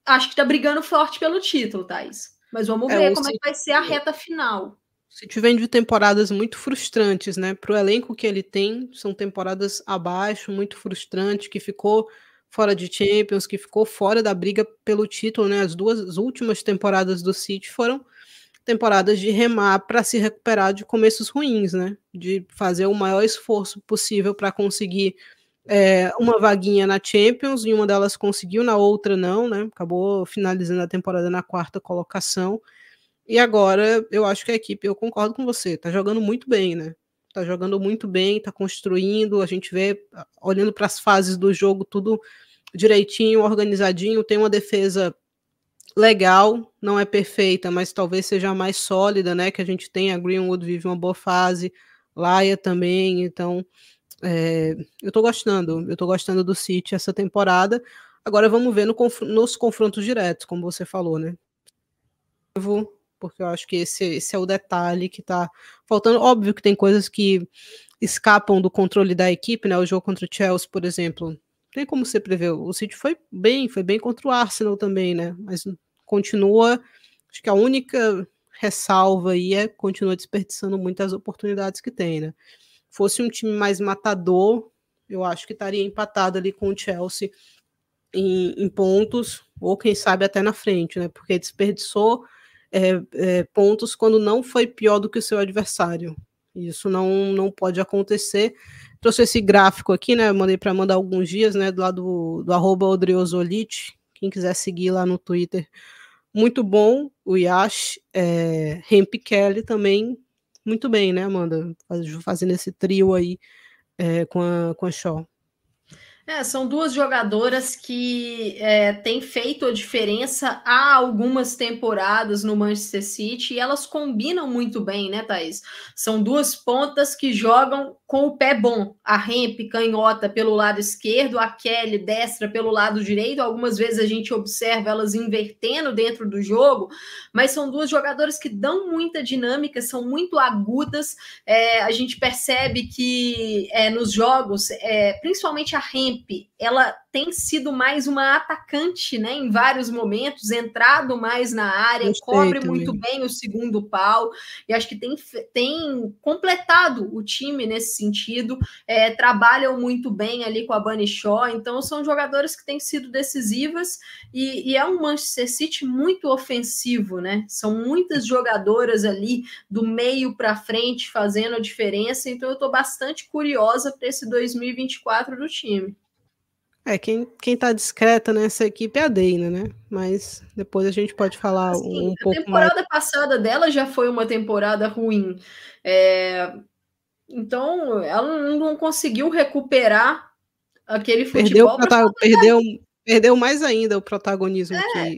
acho que está brigando forte pelo título, Thais. Mas vamos é, ver como City... é que vai ser a reta final.
City vem de temporadas muito frustrantes, né? Para o elenco que ele tem, são temporadas abaixo, muito frustrante, que ficou fora de Champions, que ficou fora da briga pelo título, né? As duas as últimas temporadas do City foram temporadas de remar para se recuperar de começos ruins, né? De fazer o maior esforço possível para conseguir é, uma vaguinha na Champions, e uma delas conseguiu, na outra não, né? Acabou finalizando a temporada na quarta colocação. E agora eu acho que a equipe, eu concordo com você, tá jogando muito bem, né? Tá jogando muito bem, tá construindo, a gente vê, olhando para as fases do jogo, tudo direitinho, organizadinho, tem uma defesa legal, não é perfeita, mas talvez seja mais sólida, né? Que a gente tem, a Greenwood vive uma boa fase, Laia também, então é, eu tô gostando, eu tô gostando do City essa temporada. Agora vamos ver no, nos confrontos diretos, como você falou, né? Porque eu acho que esse, esse é o detalhe que tá faltando. Óbvio que tem coisas que escapam do controle da equipe, né? O jogo contra o Chelsea, por exemplo, tem como você prever. O City foi bem, foi bem contra o Arsenal também, né? Mas continua. Acho que a única ressalva aí é continua desperdiçando muitas oportunidades que tem, né? fosse um time mais matador, eu acho que estaria empatado ali com o Chelsea em, em pontos, ou quem sabe até na frente, né? Porque desperdiçou é, é, pontos quando não foi pior do que o seu adversário. Isso não, não pode acontecer. Trouxe esse gráfico aqui, né? mandei para mandar alguns dias, né? Do lado do, arroba Odriosolite. Quem quiser seguir lá no Twitter. Muito bom. O Yash, é, Hemp Kelly também muito bem, né, Amanda? Fazendo esse trio aí é, com, a, com a Shaw.
É, são duas jogadoras que é, têm feito a diferença há algumas temporadas no Manchester City e elas combinam muito bem, né, Thaís? São duas pontas que jogam com o pé bom. A Hemp, canhota, pelo lado esquerdo, a Kelly, destra, pelo lado direito. Algumas vezes a gente observa elas invertendo dentro do jogo, mas são duas jogadoras que dão muita dinâmica, são muito agudas. É, a gente percebe que é, nos jogos, é, principalmente a Hemp, ela tem sido mais uma atacante, né? Em vários momentos, entrado mais na área, Gostei cobre também. muito bem o segundo pau, e acho que tem, tem completado o time nesse sentido, é, trabalham muito bem ali com a Bunny Shaw, então são jogadores que têm sido decisivas, e, e é um Manchester City muito ofensivo, né? São muitas jogadoras ali do meio para frente fazendo a diferença, então eu estou bastante curiosa para esse 2024 do time.
É, quem, quem tá discreta nessa equipe é a Deina, né? Mas depois a gente pode falar assim, um pouco mais.
A temporada passada dela já foi uma temporada ruim. É... Então, ela não conseguiu recuperar aquele futebol.
Perdeu, perdeu, perdeu mais ainda o protagonismo é.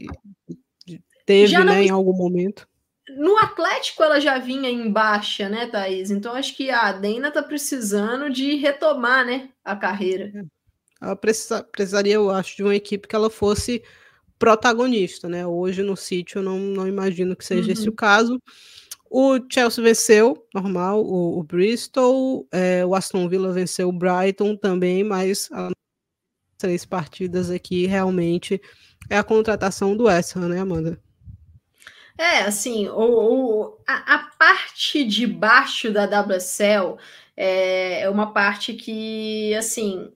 que teve, né, em algum momento.
No Atlético ela já vinha em baixa, né, Thaís? Então acho que a Deina tá precisando de retomar, né, a carreira.
É ela precisa, precisaria, eu acho, de uma equipe que ela fosse protagonista, né? Hoje no sítio eu não, não imagino que seja uhum. esse o caso. O Chelsea venceu, normal, o, o Bristol, é, o Aston Villa venceu o Brighton também, mas as três partidas aqui realmente é a contratação do West Ham, né, Amanda?
É, assim, o, o a, a, parte de baixo da WSL é, é uma parte que, assim,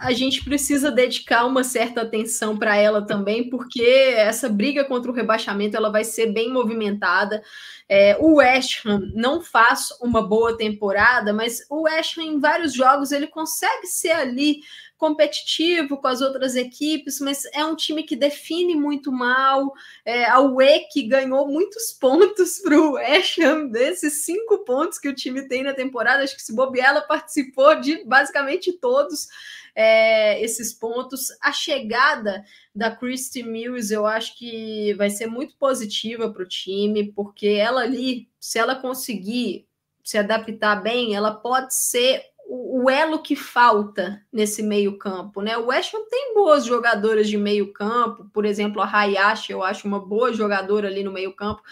a gente precisa dedicar uma certa atenção para ela também, porque essa briga contra o rebaixamento ela vai ser bem movimentada. É, o West Ham não faz uma boa temporada, mas o West Ham em vários jogos ele consegue ser ali competitivo com as outras equipes, mas é um time que define muito mal. É, a WEC ganhou muitos pontos [LAUGHS] para o West desses cinco pontos que o time tem na temporada. Acho que se bobear, ela participou de basicamente todos é, esses pontos. A chegada da Christy Mills eu acho que vai ser muito positiva para o time, porque ela ali, se ela conseguir se adaptar bem, ela pode ser o, elo que falta nesse meio-campo, né? O West Ham tem boas jogadoras de meio-campo, por exemplo, a Hayashi, eu acho uma boa jogadora ali no meio-campo,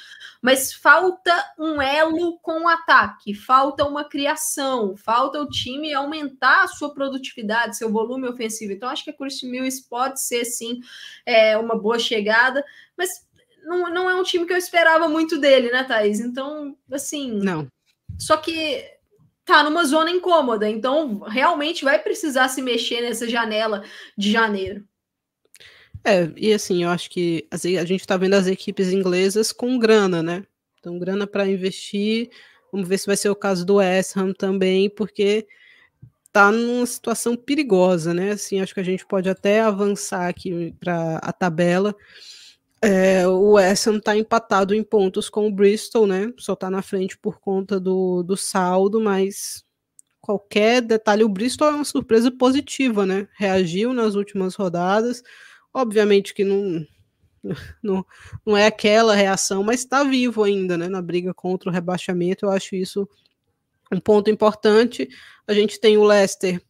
mas falta um elo com o ataque, falta uma criação, falta o time aumentar a sua produtividade, seu volume ofensivo. Então, acho que a Christian Mills pode ser sim é, uma boa chegada, mas não, não é um time que eu esperava muito dele, né, Thaís? Então, assim.
Não.
Só que tá numa zona incômoda, então realmente vai precisar se mexer nessa janela de janeiro.
É, e assim, eu acho que a gente está vendo as equipes inglesas com grana, né? Então, grana para investir. Vamos ver se vai ser o caso do West Ham também, porque tá numa situação perigosa, né? Assim, acho que a gente pode até avançar aqui para a tabela. É, o West Ham está empatado em pontos com o Bristol, né? Só está na frente por conta do, do saldo, mas qualquer detalhe, o Bristol é uma surpresa positiva, né? Reagiu nas últimas rodadas. Obviamente que não, [LAUGHS] não, não é aquela reação, mas está vivo ainda, né? Na briga contra o rebaixamento. Eu acho isso um ponto importante. A gente tem o Leicester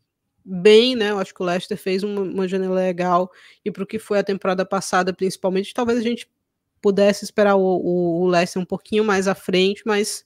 bem, né? Eu acho que o Leicester fez uma, uma janela legal e para o que foi a temporada passada, principalmente, talvez a gente pudesse esperar o, o, o Leicester um pouquinho mais à frente, mas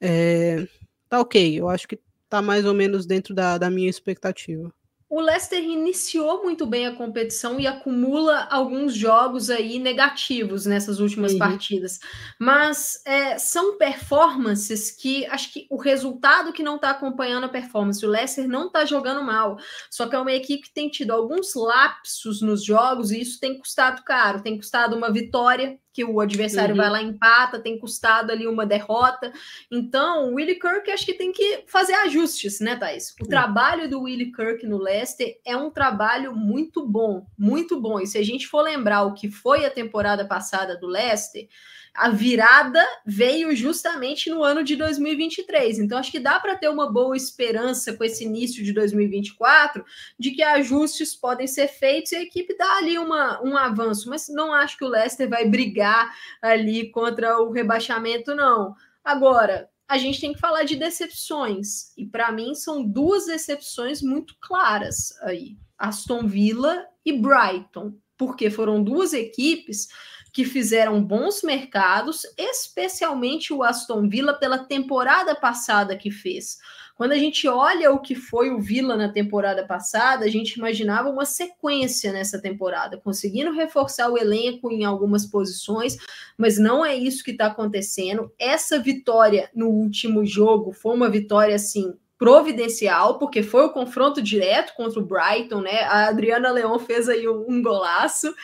é, tá ok. Eu acho que tá mais ou menos dentro da, da minha expectativa
o Leicester iniciou muito bem a competição e acumula alguns jogos aí negativos nessas últimas uhum. partidas. Mas é, são performances que acho que o resultado que não está acompanhando a performance, o Leicester não está jogando mal. Só que é uma equipe que tem tido alguns lapsos nos jogos e isso tem custado caro. Tem custado uma vitória que o adversário uhum. vai lá e empata, tem custado ali uma derrota. Então, o Willie Kirk acho que tem que fazer ajustes, né, Thais? O uhum. trabalho do Willie Kirk no Leicester é um trabalho muito bom, muito bom. E se a gente for lembrar o que foi a temporada passada do Leicester, a virada veio justamente no ano de 2023. Então, acho que dá para ter uma boa esperança com esse início de 2024 de que ajustes podem ser feitos e a equipe dá ali uma, um avanço. Mas não acho que o Leicester vai brigar ali contra o rebaixamento, não. Agora, a gente tem que falar de decepções. E para mim são duas decepções muito claras aí: Aston Villa e Brighton, porque foram duas equipes que fizeram bons mercados, especialmente o Aston Villa pela temporada passada que fez. Quando a gente olha o que foi o Villa na temporada passada, a gente imaginava uma sequência nessa temporada, conseguindo reforçar o elenco em algumas posições, mas não é isso que está acontecendo. Essa vitória no último jogo foi uma vitória assim providencial, porque foi o confronto direto contra o Brighton, né? A Adriana Leon fez aí um golaço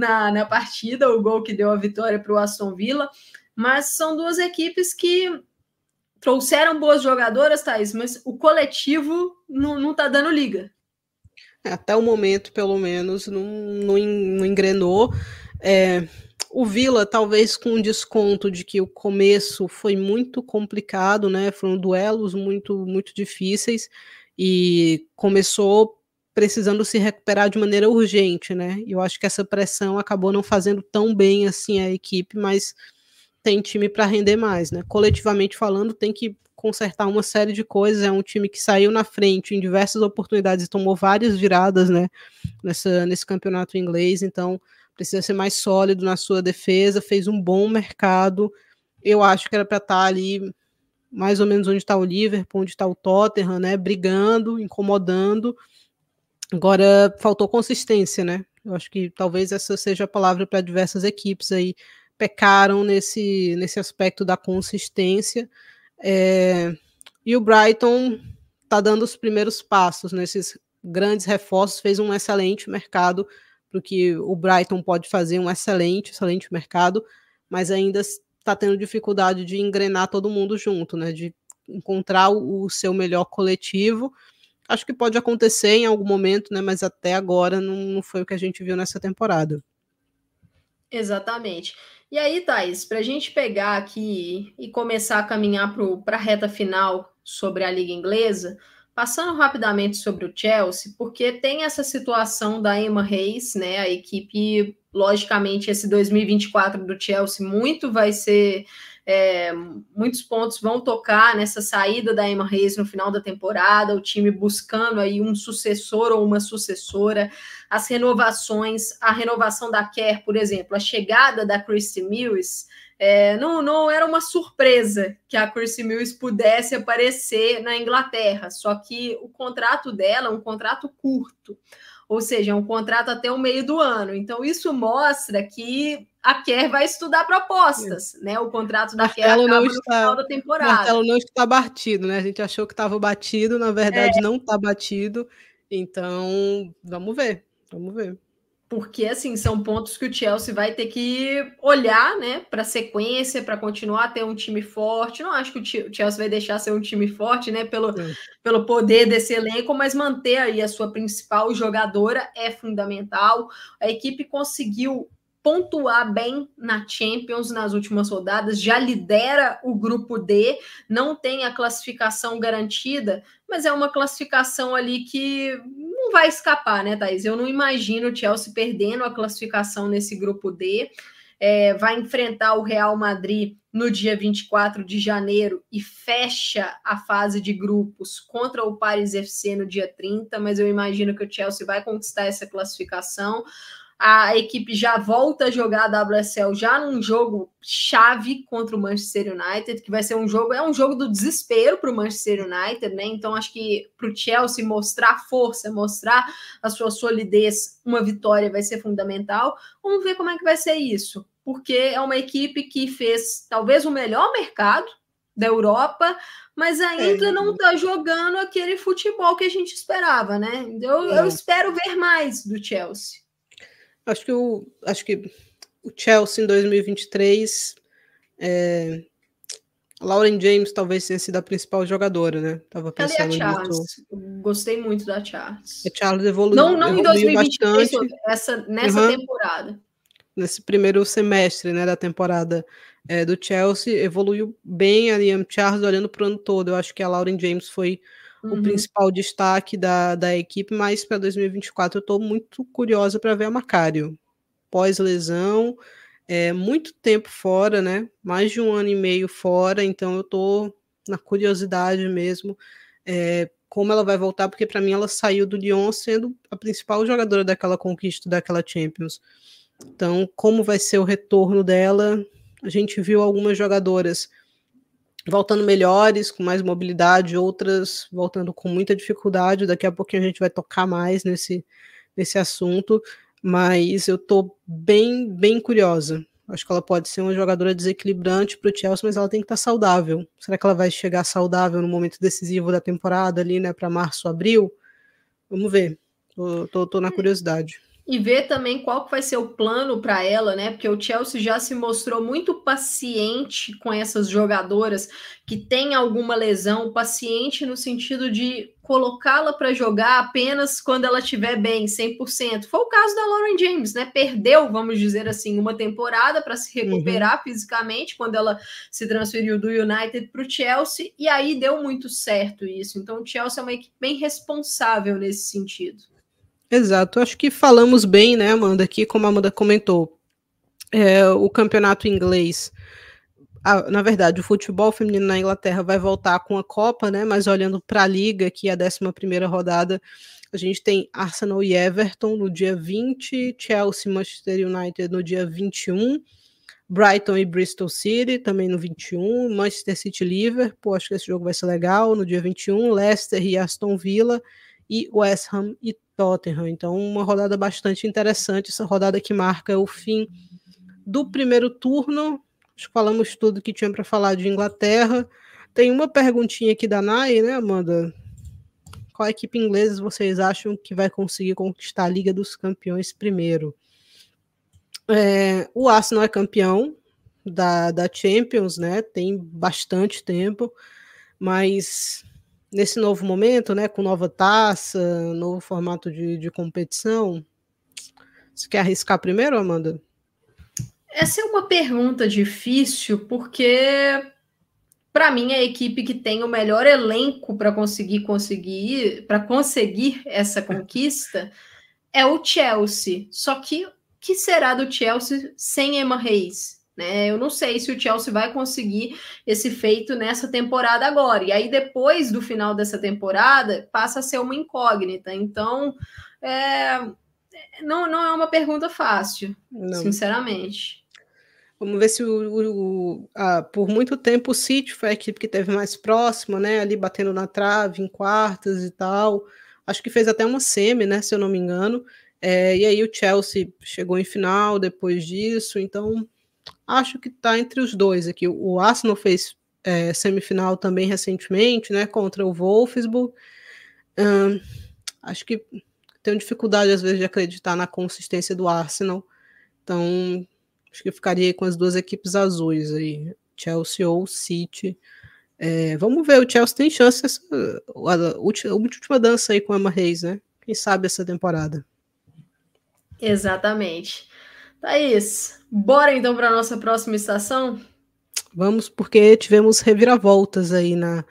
na, na partida, o gol que deu a vitória para o Aston Villa. Mas são duas equipes que trouxeram boas jogadoras, Thaís, mas o coletivo não, não tá dando liga.
É, até o momento, pelo menos, não, não, não engrenou. É, o Vila, talvez com um desconto de que o começo foi muito complicado, né? Foram duelos muito, muito difíceis e começou precisando se recuperar de maneira urgente, né? E eu acho que essa pressão acabou não fazendo tão bem assim a equipe, mas tem time para render mais, né? Coletivamente falando, tem que consertar uma série de coisas. É um time que saiu na frente em diversas oportunidades e tomou várias viradas, né? Nessa, nesse campeonato inglês, então precisa ser mais sólido na sua defesa, fez um bom mercado. Eu acho que era para estar tá ali mais ou menos onde está o Liverpool, onde está o Tottenham, né? Brigando, incomodando. Agora faltou consistência, né? Eu acho que talvez essa seja a palavra para diversas equipes aí pecaram nesse, nesse aspecto da consistência. É, e o Brighton está dando os primeiros passos nesses grandes reforços, fez um excelente mercado porque o Brighton pode fazer um excelente, excelente mercado, mas ainda está tendo dificuldade de engrenar todo mundo junto, né? De encontrar o, o, seu melhor coletivo. Acho que pode acontecer em algum momento, né? Mas até agora não, não foi o que a gente viu nessa temporada.
Exatamente. E aí, Thais, para a gente pegar aqui e começar a caminhar para a reta final sobre a Liga Inglesa, Passando rapidamente sobre o Chelsea, porque tem essa situação da Emma Reis, né? A equipe, logicamente, esse 2024 do Chelsea muito vai ser. É, muitos pontos vão tocar nessa saída da Emma Reis no final da temporada, o time buscando aí um sucessor ou uma sucessora, as renovações, a renovação da Kerr, por exemplo, a chegada da Christy Mills é, não, não era uma surpresa que a Chrissy Mills pudesse aparecer na Inglaterra, só que o contrato dela é um contrato curto, ou seja, é um contrato até o meio do ano. Então, isso mostra que a Kerr vai estudar propostas, né? O contrato da Kerr acaba não está, no final da temporada.
Marcelo não está batido, né? A gente achou que estava batido, na verdade é. não está batido. Então, vamos ver, vamos ver
porque assim são pontos que o Chelsea vai ter que olhar, né, para sequência, para continuar a ter um time forte. Não acho que o Chelsea vai deixar ser um time forte, né, pelo, pelo poder desse elenco, mas manter aí a sua principal jogadora é fundamental. A equipe conseguiu pontuar bem na Champions nas últimas rodadas, já lidera o grupo D, não tem a classificação garantida, mas é uma classificação ali que não vai escapar, né, Thaís? Eu não imagino o Chelsea perdendo a classificação nesse grupo D. É, vai enfrentar o Real Madrid no dia 24 de janeiro e fecha a fase de grupos contra o Paris FC no dia 30, mas eu imagino que o Chelsea vai conquistar essa classificação a equipe já volta a jogar a WSL já num jogo chave contra o Manchester United, que vai ser um jogo, é um jogo do desespero para o Manchester United, né? Então acho que para o Chelsea mostrar força, mostrar a sua solidez, uma vitória vai ser fundamental. Vamos ver como é que vai ser isso, porque é uma equipe que fez talvez o melhor mercado da Europa, mas ainda é. não está jogando aquele futebol que a gente esperava, né? Eu, é. eu espero ver mais do Chelsea.
Acho que o, acho que o Chelsea em 2023, é, Lauren James talvez tenha sido a principal jogadora, né?
Tava pensando Cadê a Charles? Gostei muito da Charles.
A Charles evoluiu.
Não, não em 2023, essa, nessa uhum. temporada.
nesse primeiro semestre né, da temporada é, do Chelsea, evoluiu bem a Liam Charles olhando para o ano todo. Eu acho que a Lauren James foi uhum. o principal destaque da, da equipe, mas para 2024 eu estou muito curiosa para ver a Macário. Pós-lesão, é, muito tempo fora, né? Mais de um ano e meio fora, então eu estou na curiosidade mesmo. É, como ela vai voltar, porque para mim ela saiu do Lyon sendo a principal jogadora daquela conquista, daquela Champions. Então, como vai ser o retorno dela? A gente viu algumas jogadoras voltando melhores, com mais mobilidade, outras voltando com muita dificuldade. Daqui a pouquinho a gente vai tocar mais nesse, nesse assunto, mas eu estou bem, bem curiosa. Acho que ela pode ser uma jogadora desequilibrante para o Chelsea, mas ela tem que estar tá saudável. Será que ela vai chegar saudável no momento decisivo da temporada ali, né, para março, abril? Vamos ver. Tô, tô, tô na é. curiosidade
e ver também qual que vai ser o plano para ela, né? Porque o Chelsea já se mostrou muito paciente com essas jogadoras que têm alguma lesão, paciente no sentido de colocá-la para jogar apenas quando ela estiver bem, 100%. Foi o caso da Lauren James, né? Perdeu, vamos dizer assim, uma temporada para se recuperar uhum. fisicamente quando ela se transferiu do United para o Chelsea e aí deu muito certo isso. Então o Chelsea é uma equipe bem responsável nesse sentido.
Exato, acho que falamos bem, né, Amanda, aqui, como a Amanda comentou, é, o campeonato inglês, a, na verdade, o futebol feminino na Inglaterra vai voltar com a Copa, né, mas olhando para a Liga, que é a 11 rodada, a gente tem Arsenal e Everton no dia 20, Chelsea e Manchester United no dia 21, Brighton e Bristol City também no 21, Manchester City e Liverpool, acho que esse jogo vai ser legal, no dia 21, Leicester e Aston Villa, e West Ham e Tottenham. Então, uma rodada bastante interessante, essa rodada que marca o fim do primeiro turno. Falamos tudo que tinha para falar de Inglaterra. Tem uma perguntinha aqui da Nai, né, Amanda? Qual equipe inglesa vocês acham que vai conseguir conquistar a Liga dos Campeões primeiro? É, o Arsenal é campeão da, da Champions, né? Tem bastante tempo, mas nesse novo momento, né, com nova taça, novo formato de, de competição? Você quer arriscar primeiro, Amanda?
Essa é uma pergunta difícil, porque para mim a equipe que tem o melhor elenco para conseguir conseguir para conseguir essa conquista é o Chelsea. Só que que será do Chelsea sem Emma Reis? Né? Eu não sei se o Chelsea vai conseguir esse feito nessa temporada agora. E aí, depois do final dessa temporada, passa a ser uma incógnita. Então, é... não, não é uma pergunta fácil, não. sinceramente.
Vamos ver se o, o, a, por muito tempo o City foi a equipe que teve mais próxima, né? Ali batendo na trave em quartas e tal. Acho que fez até uma semi, né? Se eu não me engano. É, e aí o Chelsea chegou em final depois disso, então acho que está entre os dois aqui. O Arsenal fez é, semifinal também recentemente, né, contra o Wolfsburg. Acho que tenho dificuldade às vezes de acreditar na consistência do Arsenal. Então, acho que ficaria com as duas equipes azuis aí, Chelsea ou City. É, vamos ver, o Chelsea tem chance essa, a, a, última dança aí com a Emma Reis, né? Quem sabe essa temporada.
Exatamente. Thaís, bora então para a nossa próxima estação?
Vamos, porque tivemos reviravoltas aí na,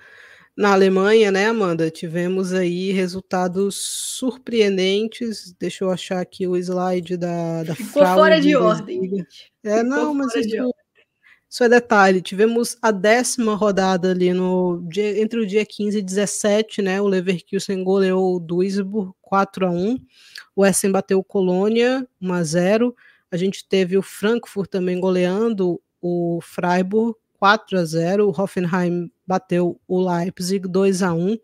na Alemanha, né, Amanda? Tivemos aí resultados surpreendentes. Deixa eu achar aqui o slide da, da
Ficou fora de ordem.
É, Ficou não, mas isso, isso, é detalhe. Tivemos a décima rodada ali no dia, entre o dia 15 e 17, né? O Leverkusen goleou o Duisburg 4 a 1 o Essen bateu o Colônia 1 a 0 a gente teve o Frankfurt também goleando o Freiburg 4 a 0. O Hoffenheim bateu o Leipzig 2 a 1.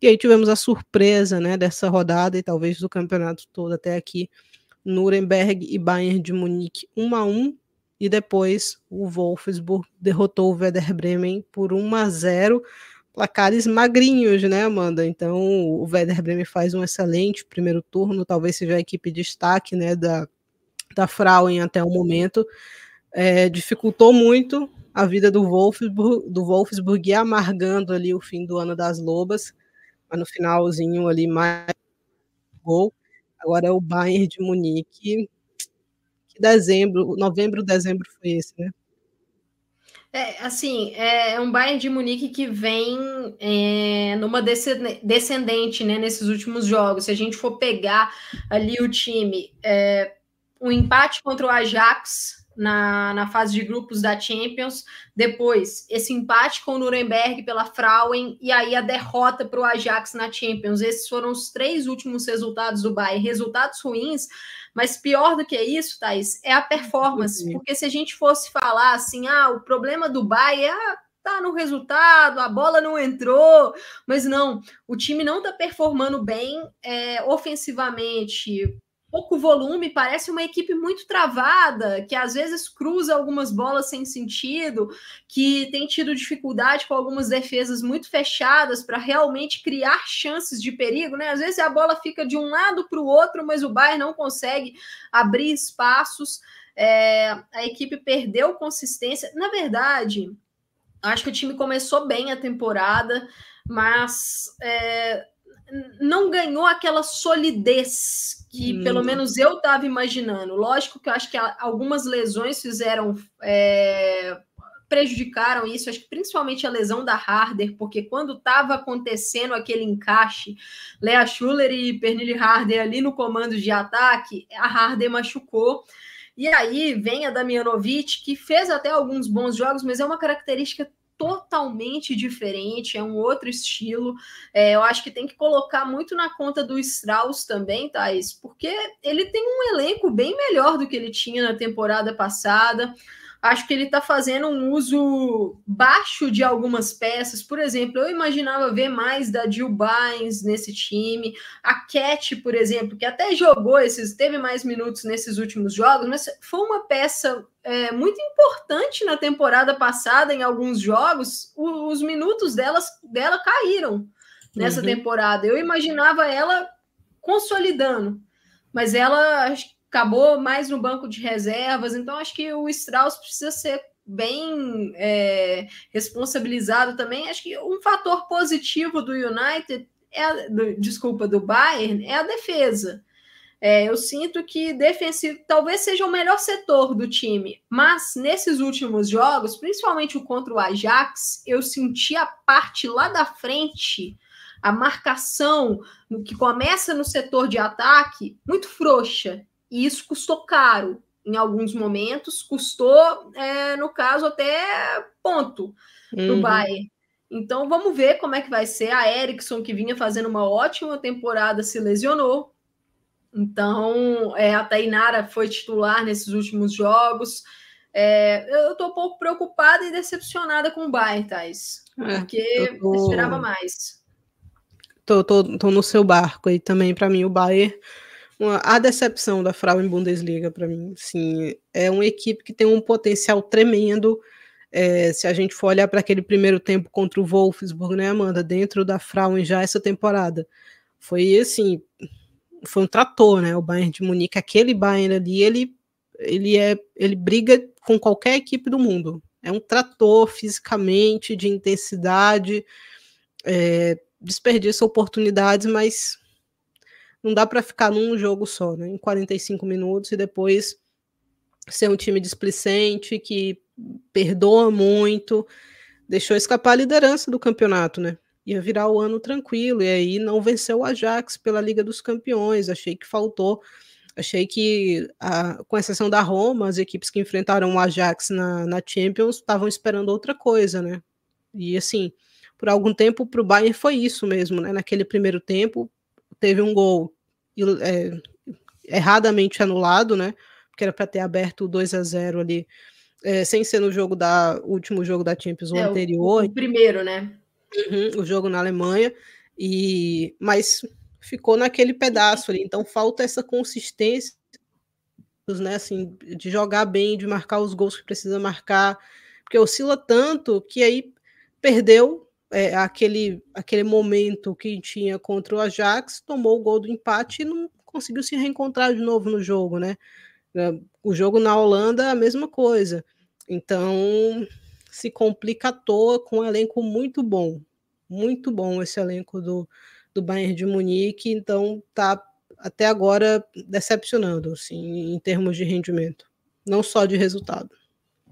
E aí tivemos a surpresa, né, dessa rodada e talvez do campeonato todo até aqui, Nuremberg e Bayern de Munique 1 a 1 e depois o Wolfsburg derrotou o Werder Bremen por 1 a 0. Placares magrinhos, né, Amanda? Então, o Werder Bremen faz um excelente primeiro turno, talvez seja a equipe de destaque, né, da da Frauen até o momento, é, dificultou muito a vida do Wolfsburg, do Wolfsburg amargando ali o fim do ano das Lobas, mas no finalzinho ali mais gol. Agora é o Bayern de Munique, que que dezembro, novembro, dezembro foi esse, né?
É, assim, é um Bayern de Munique que vem é, numa descendente né, nesses últimos jogos. Se a gente for pegar ali o time, é, um empate contra o Ajax na, na fase de grupos da Champions, depois esse empate com o Nuremberg pela Frauen e aí a derrota para o Ajax na Champions. Esses foram os três últimos resultados do Bayern. Resultados ruins, mas pior do que isso, Thaís, é a performance. Porque se a gente fosse falar assim, ah, o problema do Bayern é ah, tá no resultado, a bola não entrou, mas não, o time não está performando bem é, ofensivamente, pouco volume, parece uma equipe muito travada, que às vezes cruza algumas bolas sem sentido, que tem tido dificuldade com algumas defesas muito fechadas para realmente criar chances de perigo, né? Às vezes a bola fica de um lado para o outro, mas o Bayern não consegue abrir espaços. É, a equipe perdeu consistência. Na verdade, acho que o time começou bem a temporada, mas é, não ganhou aquela solidez que hum. pelo menos eu estava imaginando. Lógico que eu acho que algumas lesões fizeram é, prejudicaram isso, acho que principalmente a lesão da Harder, porque quando estava acontecendo aquele encaixe, Lea Schuller e Pernille Harder ali no comando de ataque, a Harder machucou. E aí vem a Damianovic, que fez até alguns bons jogos, mas é uma característica totalmente diferente, é um outro estilo. É, eu acho que tem que colocar muito na conta do Strauss também, Thais, porque ele tem um elenco bem melhor do que ele tinha na temporada passada. Acho que ele está fazendo um uso baixo de algumas peças. Por exemplo, eu imaginava ver mais da Jill Bynes nesse time. A Cat, por exemplo, que até jogou esses, teve mais minutos nesses últimos jogos, mas foi uma peça é, muito importante na temporada passada em alguns jogos. O, os minutos delas, dela caíram nessa uhum. temporada. Eu imaginava ela consolidando, mas ela acabou mais no banco de reservas, então acho que o Strauss precisa ser bem é, responsabilizado também. Acho que um fator positivo do United, é do, desculpa, do Bayern, é a defesa. É, eu sinto que defensivo talvez seja o melhor setor do time, mas nesses últimos jogos, principalmente o contra o Ajax, eu senti a parte lá da frente, a marcação que começa no setor de ataque, muito frouxa. E isso custou caro em alguns momentos, custou, é, no caso, até ponto para o uhum. Bayern. Então vamos ver como é que vai ser. A Erickson, que vinha fazendo uma ótima temporada, se lesionou. Então é, a Tainara foi titular nesses últimos jogos. É, eu estou um pouco preocupada e decepcionada com o Bayern, Thais, é, porque tô... esperava mais.
Tô, tô, tô no seu barco aí também. Para mim, o Bayern uma, a decepção da Frauen Bundesliga para mim. Sim, é uma equipe que tem um potencial tremendo. É, se a gente for olhar para aquele primeiro tempo contra o Wolfsburg, né, Amanda, dentro da Frauen já essa temporada, foi assim, foi um trator, né? O Bayern de Munique, aquele Bayern ali, ele ele é ele briga com qualquer equipe do mundo. É um trator fisicamente, de intensidade, é, desperdiça oportunidades, mas não dá para ficar num jogo só, né? Em 45 minutos e depois ser um time displicente que perdoa muito, deixou escapar a liderança do campeonato, né? Ia virar o ano tranquilo e aí não venceu o Ajax pela Liga dos Campeões. Achei que faltou. Achei que, a, com exceção da Roma, as equipes que enfrentaram o Ajax na, na Champions estavam esperando outra coisa, né? E assim, por algum tempo para o Bayern foi isso mesmo, né? Naquele primeiro tempo, teve um gol é, erradamente anulado, né? Porque era para ter aberto 2 a 0 ali, é, sem ser no jogo da último jogo da Champions, o é, anterior.
O, o, primeiro, né?
Uhum, o jogo na Alemanha. E mas ficou naquele pedaço ali. Então falta essa consistência, né? Assim, de jogar bem, de marcar os gols que precisa marcar, porque oscila tanto que aí perdeu é, aquele, aquele momento que tinha contra o Ajax, tomou o gol do empate e não conseguiu se reencontrar de novo no jogo, né? É, o jogo na Holanda, a mesma coisa. Então, se complica à toa com um elenco muito bom. Muito bom esse elenco do, do Bayern de Munique, então tá até agora decepcionando, assim, em termos de rendimento. não só de resultado.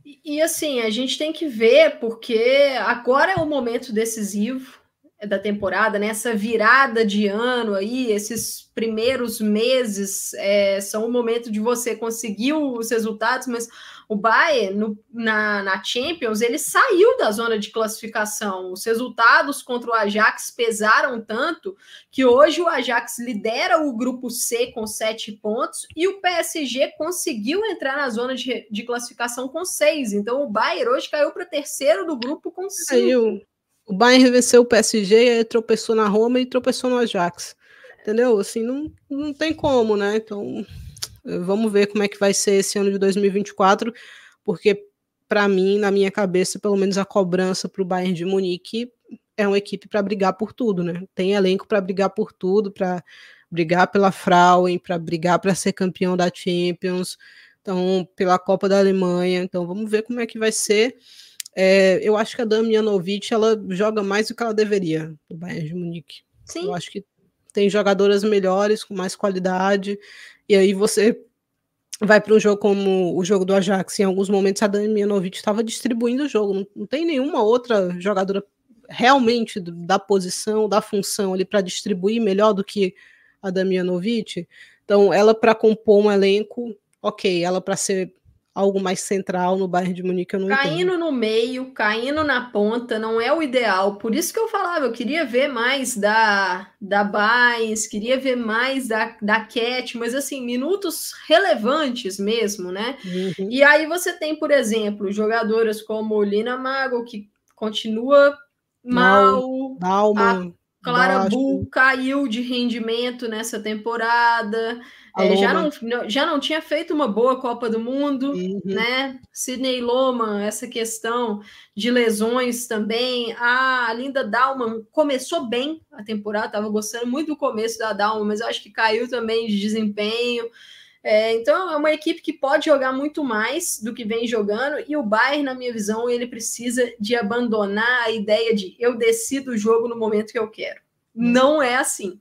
E, e assim, a gente tem que ver, porque agora é o momento decisivo da temporada, né? Essa virada de ano aí, esses primeiros meses é, são o momento de você conseguir os resultados, mas o Bayern no, na, na Champions ele saiu da zona de classificação. Os resultados contra o Ajax pesaram tanto que hoje o Ajax lidera o grupo C com sete pontos e o PSG conseguiu entrar na zona de, de classificação com seis. Então o Bayern hoje caiu para terceiro do grupo com cinco. Caiu
o Bayern venceu o PSG, tropeçou na Roma e tropeçou no Ajax. Entendeu? Assim, não, não tem como, né? Então, vamos ver como é que vai ser esse ano de 2024, porque para mim, na minha cabeça, pelo menos a cobrança para o Bayern de Munique é uma equipe para brigar por tudo, né? Tem elenco para brigar por tudo, para brigar pela Frauen, para brigar para ser campeão da Champions, então pela Copa da Alemanha. Então vamos ver como é que vai ser. É, eu acho que a Damianovic ela joga mais do que ela deveria no Bayern de Munique. Sim. Eu acho que tem jogadoras melhores, com mais qualidade, e aí você vai para um jogo como o jogo do Ajax, em alguns momentos a Damianovic estava distribuindo o jogo, não, não, tem nenhuma outra jogadora realmente da posição, da função ali para distribuir melhor do que a Damianovic. Então, ela para compor um elenco, ok, ela para ser algo mais central no bairro de Munique, eu não
Caindo
entendo.
no meio, caindo na ponta, não é o ideal. Por isso que eu falava, eu queria ver mais da, da Baez, queria ver mais da, da Cat, mas assim, minutos relevantes mesmo, né? Uhum. E aí você tem, por exemplo, jogadoras como Lina Mago, que continua mal.
Dalma.
Clara Bull caiu de rendimento nessa temporada. É, já, não, já não tinha feito uma boa Copa do Mundo, uhum. né? Sidney Loma, essa questão de lesões também. A Linda Dalman começou bem a temporada, estava gostando muito do começo da Dalman, mas acho que caiu também de desempenho. É, então é uma equipe que pode jogar muito mais do que vem jogando, e o Bayern, na minha visão, ele precisa de abandonar a ideia de eu decido o jogo no momento que eu quero. Uhum. Não é assim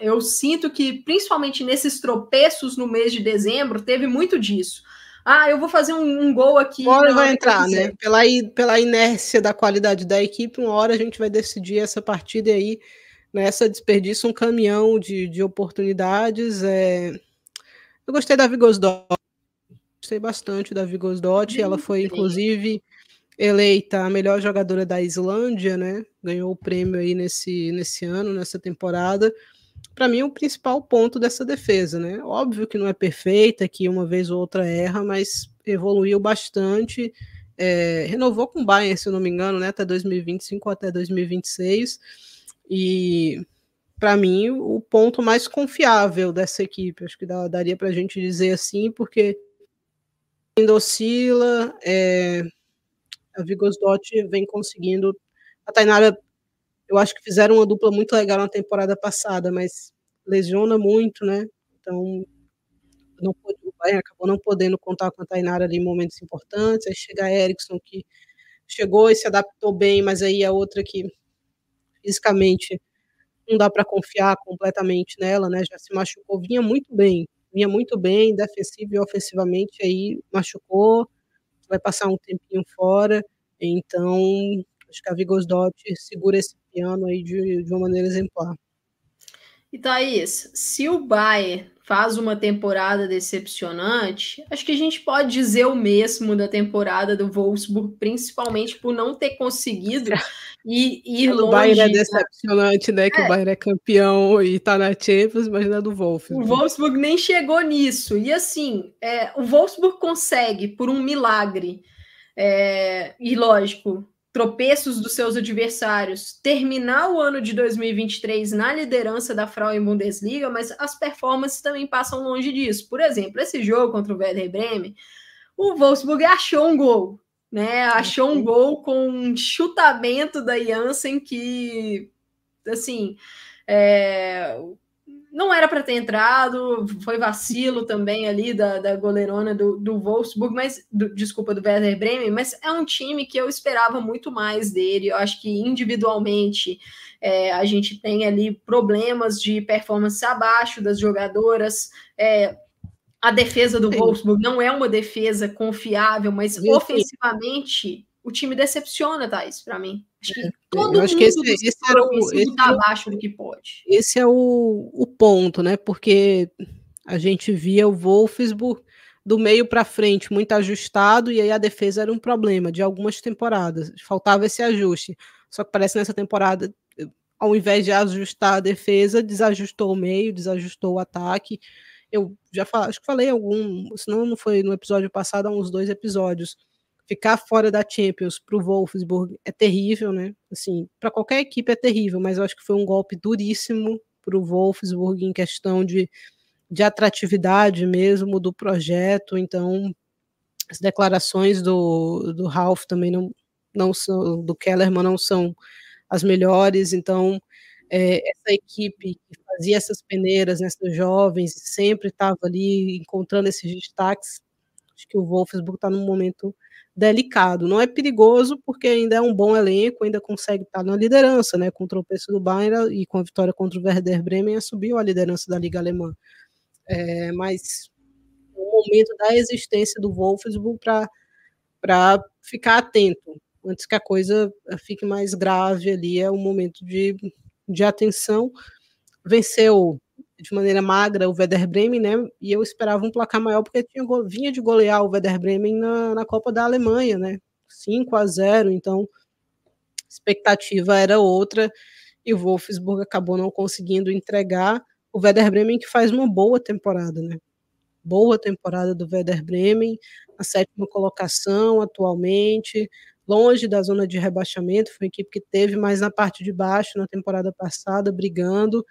eu sinto que, principalmente nesses tropeços no mês de dezembro, teve muito disso. Ah, eu vou fazer um, um gol aqui.
Uma hora vai entrar, né? Pela, pela inércia da qualidade da equipe, uma hora a gente vai decidir essa partida e aí nessa desperdício um caminhão de, de oportunidades. É... Eu gostei da Vigosdot, gostei bastante da Vigosdot, ela foi inclusive eleita a melhor jogadora da Islândia, né? Ganhou o prêmio aí nesse, nesse ano, nessa temporada para mim, o principal ponto dessa defesa, né? Óbvio que não é perfeita, que uma vez ou outra erra, mas evoluiu bastante. É, renovou com o Bayern, se eu não me engano, né? Até 2025 ou até 2026. E para mim, o ponto mais confiável dessa equipe, acho que dá, daria para a gente dizer assim, porque ainda oscila, é, a Vigosdot vem conseguindo. A Tainara eu acho que fizeram uma dupla muito legal na temporada passada, mas lesiona muito, né? Então, não o Bayern acabou não podendo contar com a Tainara ali em momentos importantes. Aí chega a Erickson, que chegou e se adaptou bem, mas aí a outra que fisicamente não dá para confiar completamente nela, né? Já se machucou, vinha muito bem, vinha muito bem, defensivo e ofensivamente, aí machucou, vai passar um tempinho fora. Então, acho que a Vigosdot segura esse piano aí de, de uma maneira exemplar.
E Thaís, se o Bayern faz uma temporada decepcionante, acho que a gente pode dizer o mesmo da temporada do Wolfsburg, principalmente por não ter conseguido [LAUGHS] ir, ir longe. O
Bayern é decepcionante, né? Que é. o Bayern é campeão e tá na Champions, mas não é do Wolfsburg.
O Wolfsburg nem chegou nisso. E assim, é, o Wolfsburg consegue, por um milagre, é, e lógico, tropeços dos seus adversários, terminar o ano de 2023 na liderança da Frauen Bundesliga, mas as performances também passam longe disso. Por exemplo, esse jogo contra o Werder Bremen, o Wolfsburg achou um gol, né? Achou um gol com um chutamento da Janssen que, assim, é, não era para ter entrado, foi vacilo também ali da, da goleirona do, do Wolfsburg, mas do, desculpa, do Werder Bremen, mas é um time que eu esperava muito mais dele. Eu acho que individualmente é, a gente tem ali problemas de performance abaixo das jogadoras. É, a defesa do Sim. Wolfsburg não é uma defesa confiável, mas ofensivamente o time decepciona, Thais, para mim. Acho que é, todo acho mundo que esse, esse era o, esse tá abaixo do que pode.
Esse é o, o ponto, né? Porque a gente via o Wolfsburg do meio para frente muito ajustado e aí a defesa era um problema de algumas temporadas. Faltava esse ajuste. Só que parece nessa temporada, ao invés de ajustar a defesa, desajustou o meio, desajustou o ataque. Eu já falei, acho que falei algum, senão não foi no episódio passado, há uns dois episódios. Ficar fora da Champions para o Wolfsburg é terrível, né? Assim, para qualquer equipe é terrível, mas eu acho que foi um golpe duríssimo para o Wolfsburg em questão de de atratividade mesmo do projeto. Então, as declarações do, do Ralph também não, não são, do Kellerman não são as melhores. Então, é, essa equipe que fazia essas peneiras nessas jovens, sempre estava ali encontrando esses destaques. Acho que o Wolfsburg está num momento delicado. Não é perigoso, porque ainda é um bom elenco, ainda consegue estar na liderança, né? Com o tropeço do Bayern e com a vitória contra o Werder Bremen, subiu a liderança da Liga Alemã é, mas o momento da existência do Wolfsburg para ficar atento, antes que a coisa fique mais grave ali, é o momento de, de atenção. Venceu de maneira magra o Werder Bremen, né? E eu esperava um placar maior porque tinha, vinha de golear o Werder Bremen na, na Copa da Alemanha, né? 5 a 0, então a expectativa era outra e o Wolfsburg acabou não conseguindo entregar o Werder Bremen que faz uma boa temporada, né? Boa temporada do Werder Bremen, a sétima colocação atualmente, longe da zona de rebaixamento, foi uma equipe que teve mais na parte de baixo na temporada passada, brigando,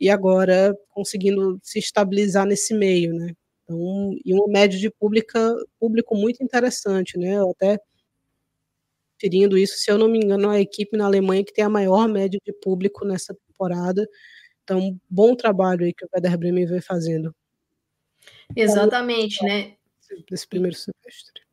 e agora conseguindo se estabilizar nesse meio, né? Então, e uma média de pública, público muito interessante, né? Eu até referindo isso, se eu não me engano, a equipe na Alemanha que tem a maior média de público nessa temporada, então, bom trabalho aí que o Werder Bremen vem fazendo.
Exatamente, né?
Nesse primeiro semestre.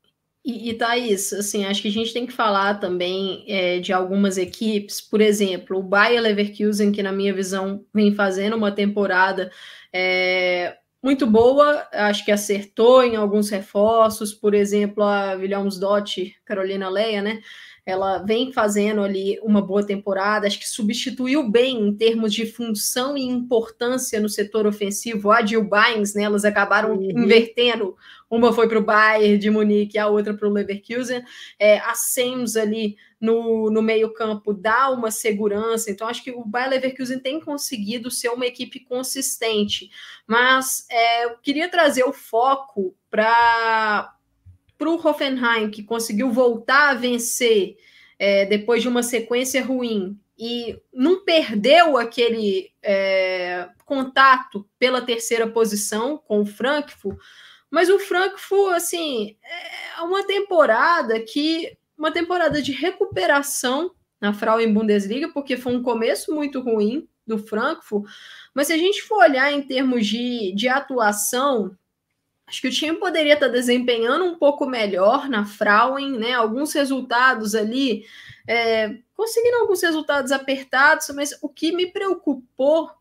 E, e Thaís, assim, acho que a gente tem que falar também é, de algumas equipes, por exemplo, o Bayer Leverkusen, que na minha visão vem fazendo uma temporada é, muito boa, acho que acertou em alguns reforços, por exemplo, a Williams-Dott, Carolina Leia, né? Ela vem fazendo ali uma boa temporada, acho que substituiu bem em termos de função e importância no setor ofensivo a Jill Bynes, né? Elas acabaram uhum. invertendo, uma foi para o Bayern de Munique, a outra para o Leverkusen. É, a Sens ali no, no meio-campo dá uma segurança, então acho que o Bayern Leverkusen tem conseguido ser uma equipe consistente, mas é, eu queria trazer o foco para para o Hoffenheim, que conseguiu voltar a vencer é, depois de uma sequência ruim e não perdeu aquele é, contato pela terceira posição com o Frankfurt, mas o Frankfurt, assim, é uma temporada que uma temporada de recuperação na Frauen Bundesliga, porque foi um começo muito ruim do Frankfurt, mas se a gente for olhar em termos de, de atuação, Acho que o time poderia estar desempenhando um pouco melhor na Frauen, né? Alguns resultados ali, é, conseguindo alguns resultados apertados, mas o que me preocupou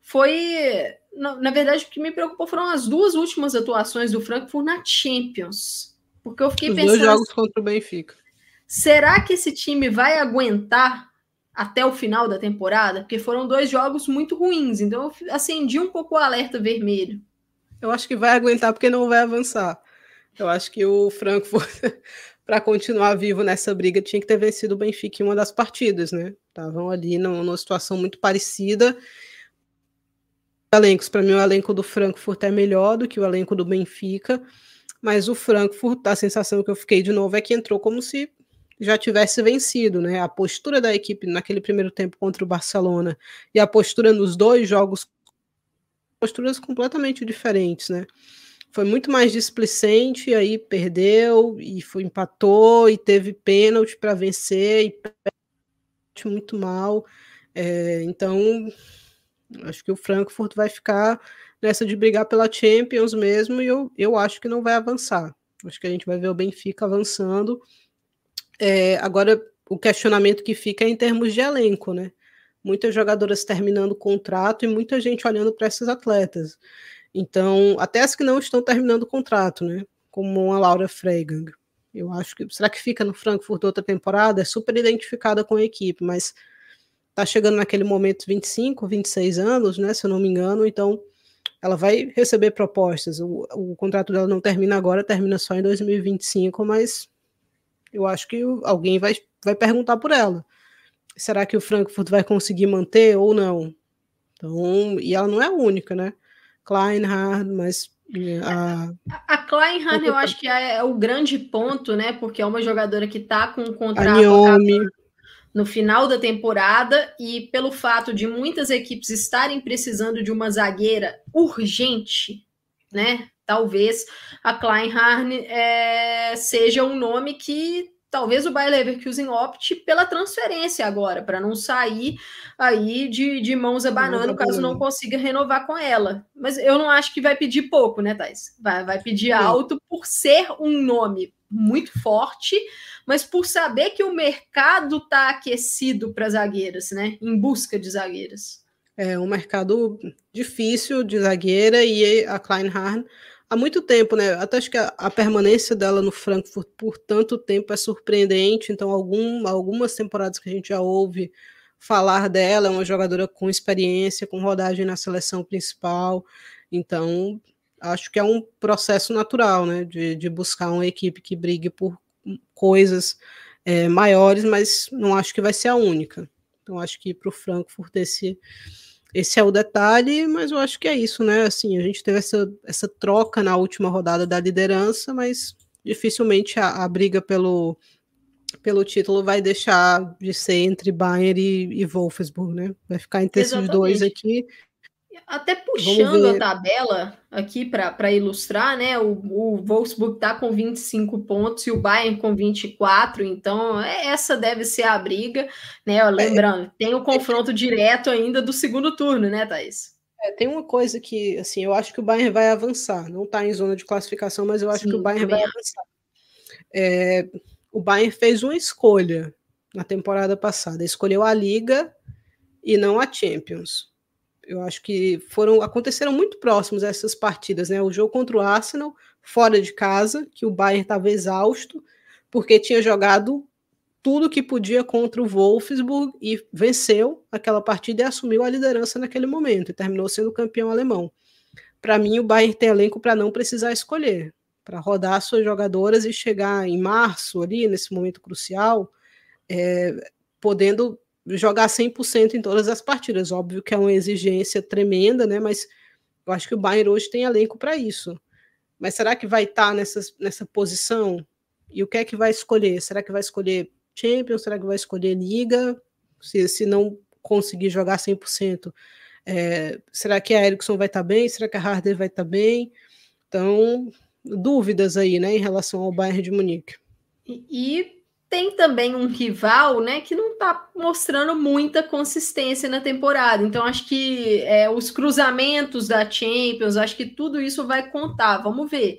foi. Na, na, verdade, o que me preocupou foram as duas últimas atuações do Frankfurt na Champions. Porque eu fiquei
Os
pensando.
Dois jogos contra o Benfica.
Será que esse time vai aguentar até o final da temporada? Porque foram dois jogos muito ruins. Então eu acendi um pouco o alerta vermelho.
Eu acho que vai aguentar porque não vai avançar. Eu acho que o Frankfurt, [LAUGHS] para continuar vivo nessa briga, tinha que ter vencido o Benfica em uma das partidas, né? Estavam ali numa situação muito parecida. Elencos, para mim, o elenco do Frankfurt é melhor do que o elenco do Benfica, mas o Frankfurt, a sensação que eu fiquei de novo é que entrou como se já tivesse vencido, né? A postura da equipe naquele primeiro tempo contra o Barcelona e a postura nos dois jogos posturas completamente diferentes, né? Foi muito mais displicente, aí perdeu e foi empatou e teve pênalti para vencer e muito mal. É, então, acho que o Frankfurt vai ficar nessa de brigar pela Champions mesmo e eu, eu acho que não vai avançar. Acho que a gente vai ver o Benfica avançando. É, agora, o questionamento que fica é em termos de elenco, né? Muitas jogadoras terminando o contrato e muita gente olhando para esses atletas. Então, até as que não estão terminando o contrato, né? Como a Laura Freigang. Eu acho que. Será que fica no Frankfurt outra temporada? É super identificada com a equipe, mas tá chegando naquele momento 25, 26 anos, né? Se eu não me engano, então ela vai receber propostas. O, o contrato dela não termina agora, termina só em 2025, mas eu acho que alguém vai, vai perguntar por ela. Será que o Frankfurt vai conseguir manter ou não? Então, e ela não é a única, né? Kleinhardt, mas
a, a Kleinhardt eu acho que é o grande ponto, né? Porque é uma jogadora que está com um contrato no final da temporada e pelo fato de muitas equipes estarem precisando de uma zagueira urgente, né? Talvez a Kleinhardt é, seja um nome que talvez o Bayer Leverkusen opte pela transferência agora, para não sair aí de, de mãos abanando caso não consiga renovar com ela. Mas eu não acho que vai pedir pouco, né, Thais? Vai, vai pedir alto por ser um nome muito forte, mas por saber que o mercado está aquecido para zagueiras, né? Em busca de zagueiras.
É um mercado difícil de zagueira e a Kleinhardt há muito tempo, né? Até acho que a, a, permanência dela no Frankfurt por tanto tempo é surpreendente. Então, algum, algumas temporadas que a gente já ouve falar dela, é uma jogadora com experiência, com rodagem na seleção principal. Então, acho que é um processo natural, né? De, de buscar uma equipe que brigue por coisas é, maiores, mas não acho que vai ser a única. Então, acho que para o Frankfurt esse esse é o detalhe, mas eu acho que é isso, né? Assim, a gente teve essa, essa troca na última rodada da liderança, mas dificilmente a, a briga pelo, pelo título vai deixar de ser entre Bayern e, e Wolfsburg, né? Vai ficar entre Exatamente. esses dois aqui.
Até puxando a tabela aqui para ilustrar, né? O, o Wolfsburg está com 25 pontos e o Bayern com 24, então é, essa deve ser a briga, né? Lembrando, tem o confronto direto ainda do segundo turno, né, Thaís?
É, tem uma coisa que, assim, eu acho que o Bayern vai avançar. Não está em zona de classificação, mas eu acho Sim, que o Bayern vai avançar. É, o Bayern fez uma escolha na temporada passada. Escolheu a Liga e não a Champions eu acho que foram aconteceram muito próximos essas partidas, né? O jogo contra o Arsenal fora de casa, que o Bayern estava exausto porque tinha jogado tudo que podia contra o Wolfsburg e venceu aquela partida e assumiu a liderança naquele momento e terminou sendo campeão alemão. Para mim, o Bayern tem elenco para não precisar escolher, para rodar suas jogadoras e chegar em março ali nesse momento crucial, é, podendo jogar 100% em todas as partidas. Óbvio que é uma exigência tremenda, né? Mas eu acho que o Bayern hoje tem elenco para isso. Mas será que vai estar tá nessa, nessa posição? E o que é que vai escolher? Será que vai escolher Champions? Será que vai escolher Liga? Se, se não conseguir jogar 100%, é, será que a Ericsson vai estar tá bem? Será que a Harder vai estar tá bem? Então, dúvidas aí, né, em relação ao Bayern de Munique.
E, e tem também um rival, né, que não está mostrando muita consistência na temporada. Então, acho que é, os cruzamentos da Champions, acho que tudo isso vai contar. Vamos ver.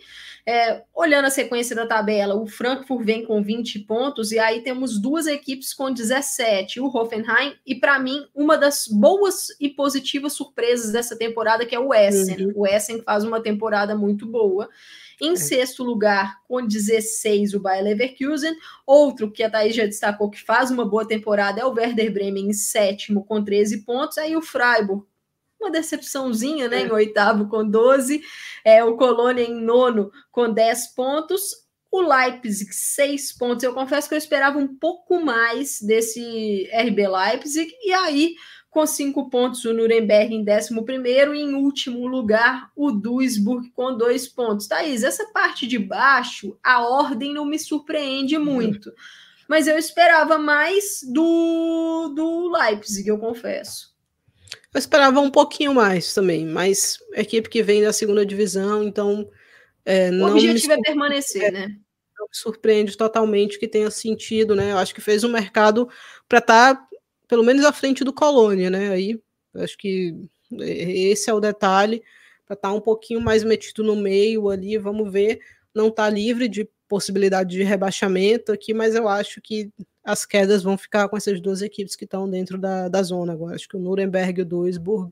É, olhando a sequência da tabela, o Frankfurt vem com 20 pontos, e aí temos duas equipes com 17, o Hoffenheim, e para mim, uma das boas e positivas surpresas dessa temporada, que é o Essen. Uhum. O Essen faz uma temporada muito boa. Em é. sexto lugar, com 16, o Bayer Leverkusen. Outro que a Thaís já destacou que faz uma boa temporada é o Werder Bremen em sétimo, com 13 pontos. Aí o Freiburg, uma decepçãozinha, né? É. Em oitavo, com 12. É, o Colônia em nono, com 10 pontos. O Leipzig, 6 pontos. Eu confesso que eu esperava um pouco mais desse RB Leipzig. E aí com cinco pontos o Nuremberg em 11 e em último lugar o Duisburg com dois pontos. Thaís, essa parte de baixo, a ordem não me surpreende muito, mas eu esperava mais do, do Leipzig, eu confesso.
Eu esperava um pouquinho mais também, mas equipe que vem da segunda divisão, então.
É, o objetivo é permanecer, né?
Não me surpreende totalmente que tenha sentido, né? Eu acho que fez um mercado para estar tá pelo menos à frente do Colônia, né? Aí acho que esse é o detalhe para estar tá um pouquinho mais metido no meio ali, vamos ver. Não está livre de possibilidade de rebaixamento aqui, mas eu acho que as quedas vão ficar com essas duas equipes que estão dentro da, da zona agora. Acho que o Nuremberg e o Duisburg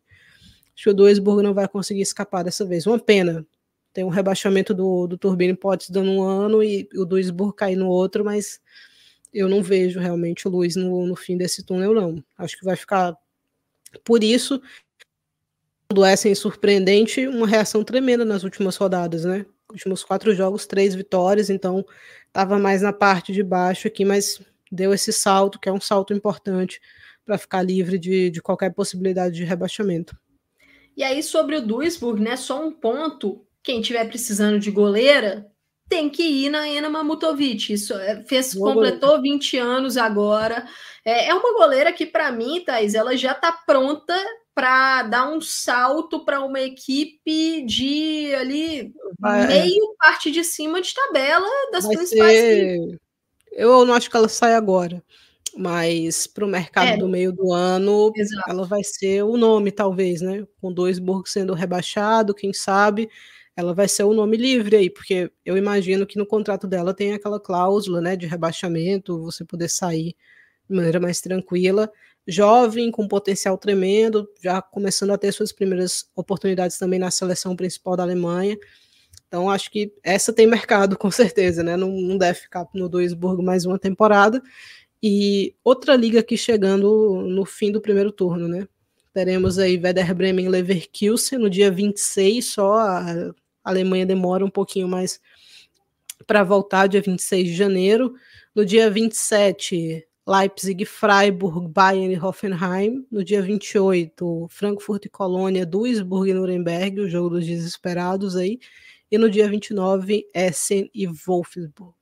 Acho que o Duisburg não vai conseguir escapar dessa vez. Uma pena. Tem um rebaixamento do, do Turbine Pots dando um ano e o Duisburg cair no outro, mas eu não vejo realmente o Luiz no, no fim desse túnel, não. Acho que vai ficar por isso do Essen surpreendente, uma reação tremenda nas últimas rodadas, né? Últimos quatro jogos, três vitórias, então estava mais na parte de baixo aqui, mas deu esse salto, que é um salto importante para ficar livre de, de qualquer possibilidade de rebaixamento.
E aí, sobre o Duisburg, né? Só um ponto: quem tiver precisando de goleira tem que ir na Ena Mamutovic. Isso é, fez, completou 20 anos agora. É, é uma goleira que, para mim, Thais, ela já está pronta para dar um salto para uma equipe de ali Vai. meio parte de cima de tabela das Vai principais ser...
Eu não acho que ela sai agora, mas para o mercado é, do meio do ano, exato. ela vai ser o nome, talvez, né? Com dois Burgos sendo rebaixado, quem sabe ela vai ser o nome livre aí, porque eu imagino que no contrato dela tem aquela cláusula, né, de rebaixamento, você poder sair de maneira mais tranquila jovem, com potencial tremendo, já começando a ter suas primeiras oportunidades também na seleção principal da Alemanha. Então, acho que essa tem mercado, [LAUGHS] com certeza, né? Não, não deve ficar no Duisburg mais uma temporada. E outra liga aqui chegando no fim do primeiro turno, né? Teremos aí Werder Bremen Leverkusen no dia 26, só a Alemanha demora um pouquinho mais para voltar, dia 26 de janeiro. No dia 27, Leipzig, Freiburg, Bayern e Hoffenheim. No dia 28, Frankfurt e Colônia, Duisburg e Nuremberg, o jogo dos desesperados aí. E no dia 29, Essen e Wolfsburg.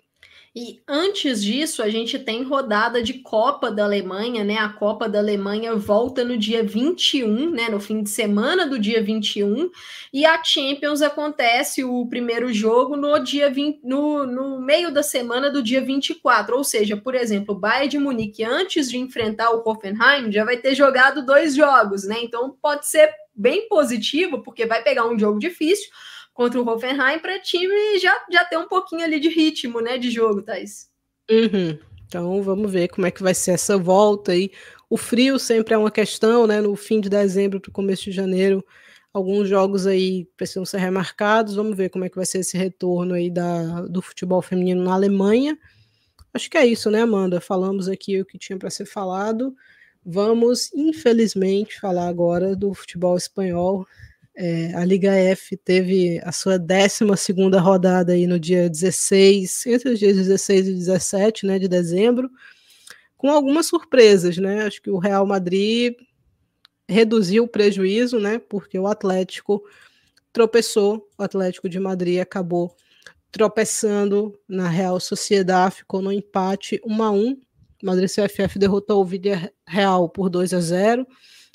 E antes disso, a gente tem rodada de Copa da Alemanha, né? A Copa da Alemanha volta no dia 21, né? No fim de semana do dia 21, e a Champions acontece o primeiro jogo no dia 20, no, no meio da semana do dia 24. Ou seja, por exemplo, o Bayern de Munique, antes de enfrentar o Hoffenheim, já vai ter jogado dois jogos, né? Então pode ser bem positivo, porque vai pegar um jogo difícil contra o Hoffenheim para time já, já ter um pouquinho ali de ritmo, né, de jogo, Thais.
Uhum. Então vamos ver como é que vai ser essa volta aí. O frio sempre é uma questão, né? No fim de dezembro para o começo de janeiro, alguns jogos aí precisam ser remarcados. Vamos ver como é que vai ser esse retorno aí da, do futebol feminino na Alemanha. Acho que é isso, né, Amanda? Falamos aqui o que tinha para ser falado. Vamos, infelizmente, falar agora do futebol espanhol. É, a Liga F teve a sua 12 rodada aí no dia 16, entre os dias 16 e 17 né, de dezembro, com algumas surpresas. Né? Acho que o Real Madrid reduziu o prejuízo, né, porque o Atlético tropeçou, o Atlético de Madrid acabou tropeçando na Real Sociedade, ficou no empate 1 a 1 o Madrid CFF derrotou o Vídea Real por 2 a 0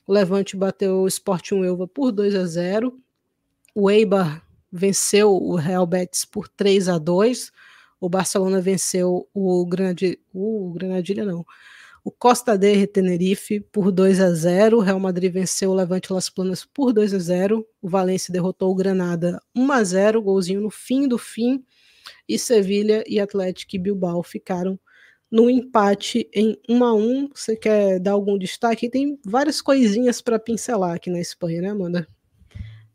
o Levante bateu o Sporting Elva por 2 a 0. O Eibar venceu o Real Betis por 3 a 2. O Barcelona venceu o Granadilha, o Granadilha não. O Costa de Tenerife por 2 a 0. O Real Madrid venceu o Levante Las Planas por 2 a 0. O Valência derrotou o Granada 1 a 0, golzinho no fim do fim. E Sevilha e Atlético e Bilbao ficaram no empate em 1 a 1 Você quer dar algum destaque? Tem várias coisinhas para pincelar aqui na Espanha, né, Amanda?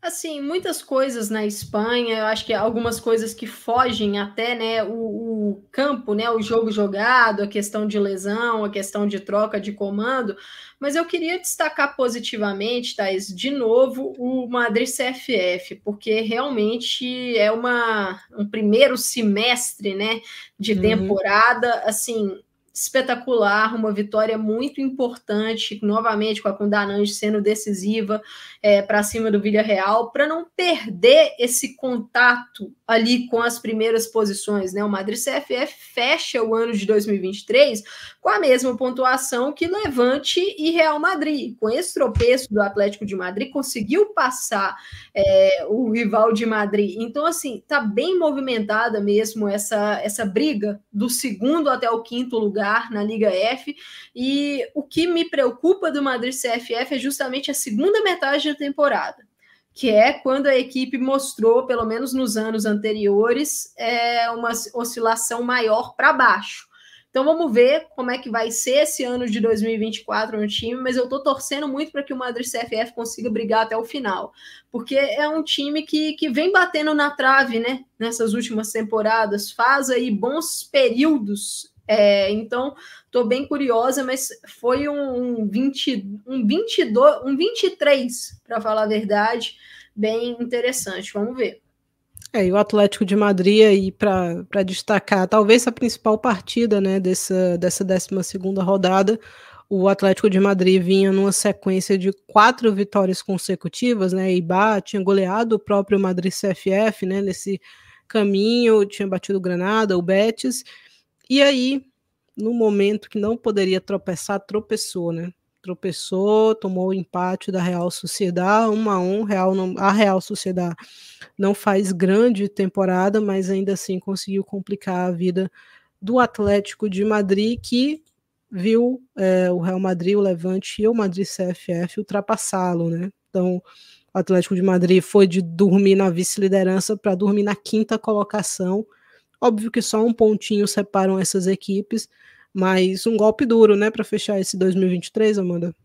Assim, muitas coisas na Espanha, eu acho que algumas coisas que fogem até, né, o, o, campo, né, o jogo jogado, a questão de lesão, a questão de troca de comando, mas eu queria destacar positivamente, Thais, de novo, o Madrid CFF, porque realmente é uma, um primeiro semestre, né, de uhum. temporada, assim, espetacular, uma vitória muito importante, novamente com a Kundanange sendo decisiva é, para cima do Villarreal, para não perder esse contato ali com as primeiras posições. Né? O Madrid CFF fecha o ano de 2023 com a mesma pontuação que Levante e Real Madrid. Com esse tropeço do Atlético de Madrid, conseguiu passar é, o rival de Madrid. Então, assim, tá bem movimentada mesmo essa, essa briga do segundo até o quinto lugar na Liga F. E o que me preocupa do Madrid CFF é justamente a segunda metade da temporada que é quando a equipe mostrou, pelo menos nos anos anteriores, é, uma oscilação maior para baixo Então vamos ver como é que vai ser esse ano de 2024 no time, mas eu tô torcendo muito para que o Madrid CFF consiga brigar até o final, porque é um time que, que vem batendo na trave, né? Nessas últimas temporadas, faz aí bons períodos. É, então, tô bem curiosa, mas foi um, um 20, um 22, um 23, para falar a verdade, bem interessante. Vamos ver.
É, e o Atlético de Madrid aí para destacar, talvez a principal partida, né, dessa dessa 12 rodada, o Atlético de Madrid vinha numa sequência de quatro vitórias consecutivas, né, e tinha goleado o próprio Madrid CFF, né, nesse caminho, tinha batido o Granada, o Betis, e aí, no momento que não poderia tropeçar, tropeçou, né, tropeçou, tomou o empate da Real Sociedade, 1 a 1 Real não, a Real Sociedade não faz grande temporada, mas ainda assim conseguiu complicar a vida do Atlético de Madrid, que viu é, o Real Madrid, o Levante e o Madrid CFF ultrapassá-lo, né? Então, o Atlético de Madrid foi de dormir na vice-liderança para dormir na quinta colocação. Óbvio que só um pontinho separam essas equipes, mas um golpe duro, né, para fechar esse 2023, Amanda?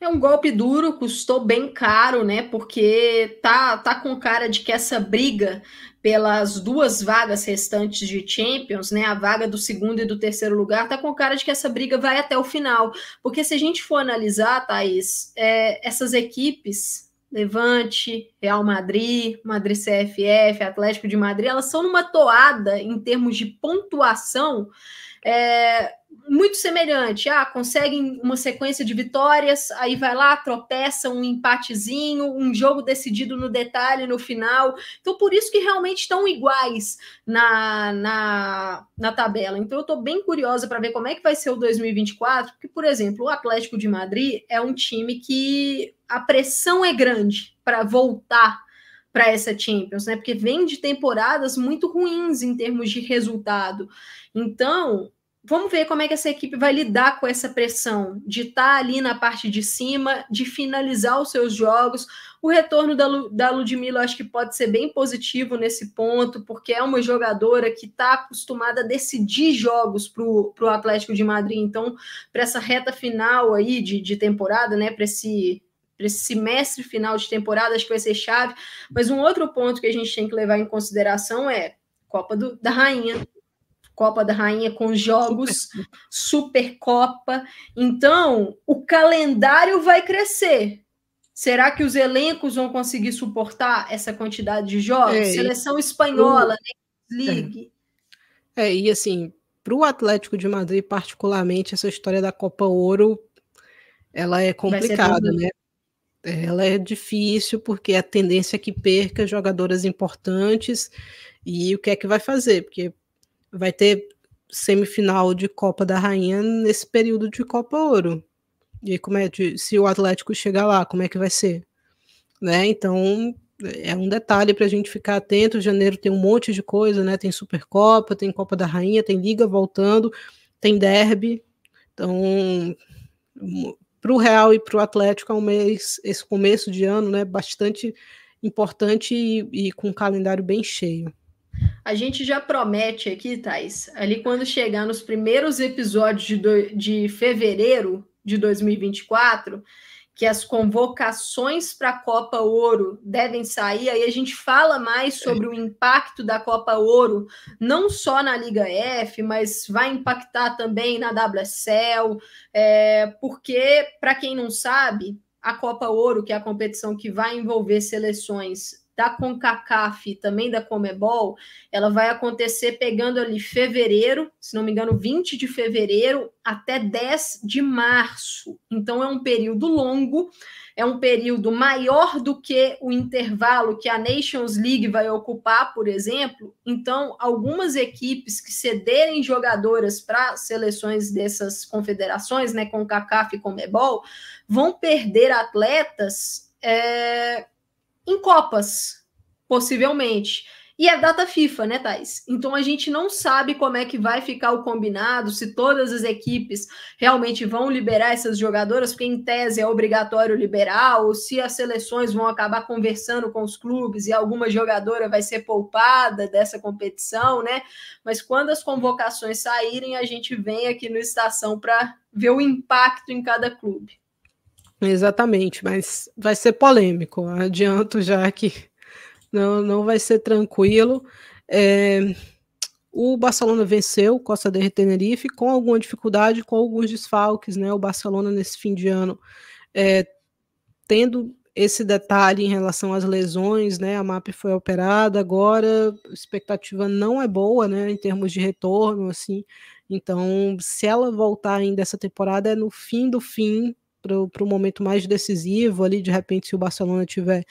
É um golpe duro, custou bem caro, né? Porque tá, tá com cara de que essa briga pelas duas vagas restantes de Champions, né? A vaga do segundo e do terceiro lugar, tá com cara de que essa briga vai até o final. Porque se a gente for analisar, Thaís, é, essas equipes, Levante, Real Madrid, Madrid CFF, Atlético de Madrid, elas são numa toada em termos de pontuação é, muito semelhante. Ah, conseguem uma sequência de vitórias, aí vai lá, tropeça um empatezinho, um jogo decidido no detalhe no final. Então, por isso que realmente estão iguais na, na, na tabela. Então, eu estou bem curiosa para ver como é que vai ser o 2024, porque, por exemplo, o Atlético de Madrid é um time que a pressão é grande para voltar para essa Champions, né? Porque vem de temporadas muito ruins em termos de resultado. Então, vamos ver como é que essa equipe vai lidar com essa pressão de estar tá ali na parte de cima, de finalizar os seus jogos. O retorno da, Lu, da Ludmilla acho que pode ser bem positivo nesse ponto, porque é uma jogadora que está acostumada a decidir jogos para o Atlético de Madrid. Então, para essa reta final aí de, de temporada, né? Para esse para esse semestre final de temporada, acho que vai ser chave. Mas um outro ponto que a gente tem que levar em consideração é Copa do, da Rainha. Copa da Rainha com jogos, [LAUGHS] Supercopa. Então, o calendário vai crescer. Será que os elencos vão conseguir suportar essa quantidade de jogos? É, Seleção espanhola, o... League.
É. é, e assim, para o Atlético de Madrid, particularmente, essa história da Copa Ouro, ela é complicada, né? Ela é difícil porque a tendência é que perca jogadoras importantes e o que é que vai fazer? Porque vai ter semifinal de Copa da Rainha nesse período de Copa Ouro. E como é de, se o Atlético chegar lá, como é que vai ser? Né? Então é um detalhe para a gente ficar atento. Janeiro tem um monte de coisa, né? Tem Supercopa, tem Copa da Rainha, tem Liga voltando, tem Derby. Então, para o Real e para o Atlético é um mês, esse começo de ano, né? Bastante importante e, e com um calendário bem cheio.
A gente já promete aqui, Thais, ali quando chegar nos primeiros episódios de, do, de fevereiro de 2024, que as convocações para a Copa Ouro devem sair, aí a gente fala mais sobre o impacto da Copa Ouro, não só na Liga F, mas vai impactar também na WSL, é, porque, para quem não sabe, a Copa Ouro, que é a competição que vai envolver seleções da CONCACAF e também da Comebol, ela vai acontecer pegando ali fevereiro, se não me engano, 20 de fevereiro até 10 de março. Então é um período longo, é um período maior do que o intervalo que a Nations League vai ocupar, por exemplo. Então, algumas equipes que cederem jogadoras para seleções dessas confederações, né, CONCACAF e Comebol, vão perder atletas é, em Copas, possivelmente. E é data FIFA, né, Thais? Então a gente não sabe como é que vai ficar o combinado, se todas as equipes realmente vão liberar essas jogadoras, porque em tese é obrigatório liberar, ou se as seleções vão acabar conversando com os clubes e alguma jogadora vai ser poupada dessa competição, né? Mas quando as convocações saírem, a gente vem aqui no Estação para ver o impacto em cada clube.
Exatamente, mas vai ser polêmico. Adianto já que não, não vai ser tranquilo. É, o Barcelona venceu Costa del Tenerife com alguma dificuldade, com alguns desfalques, né? O Barcelona nesse fim de ano é, tendo esse detalhe em relação às lesões, né? A MAP foi operada agora, a expectativa não é boa, né? Em termos de retorno, assim. Então, se ela voltar ainda essa temporada, é no fim do fim, para o momento mais decisivo ali, de repente, se o Barcelona tiver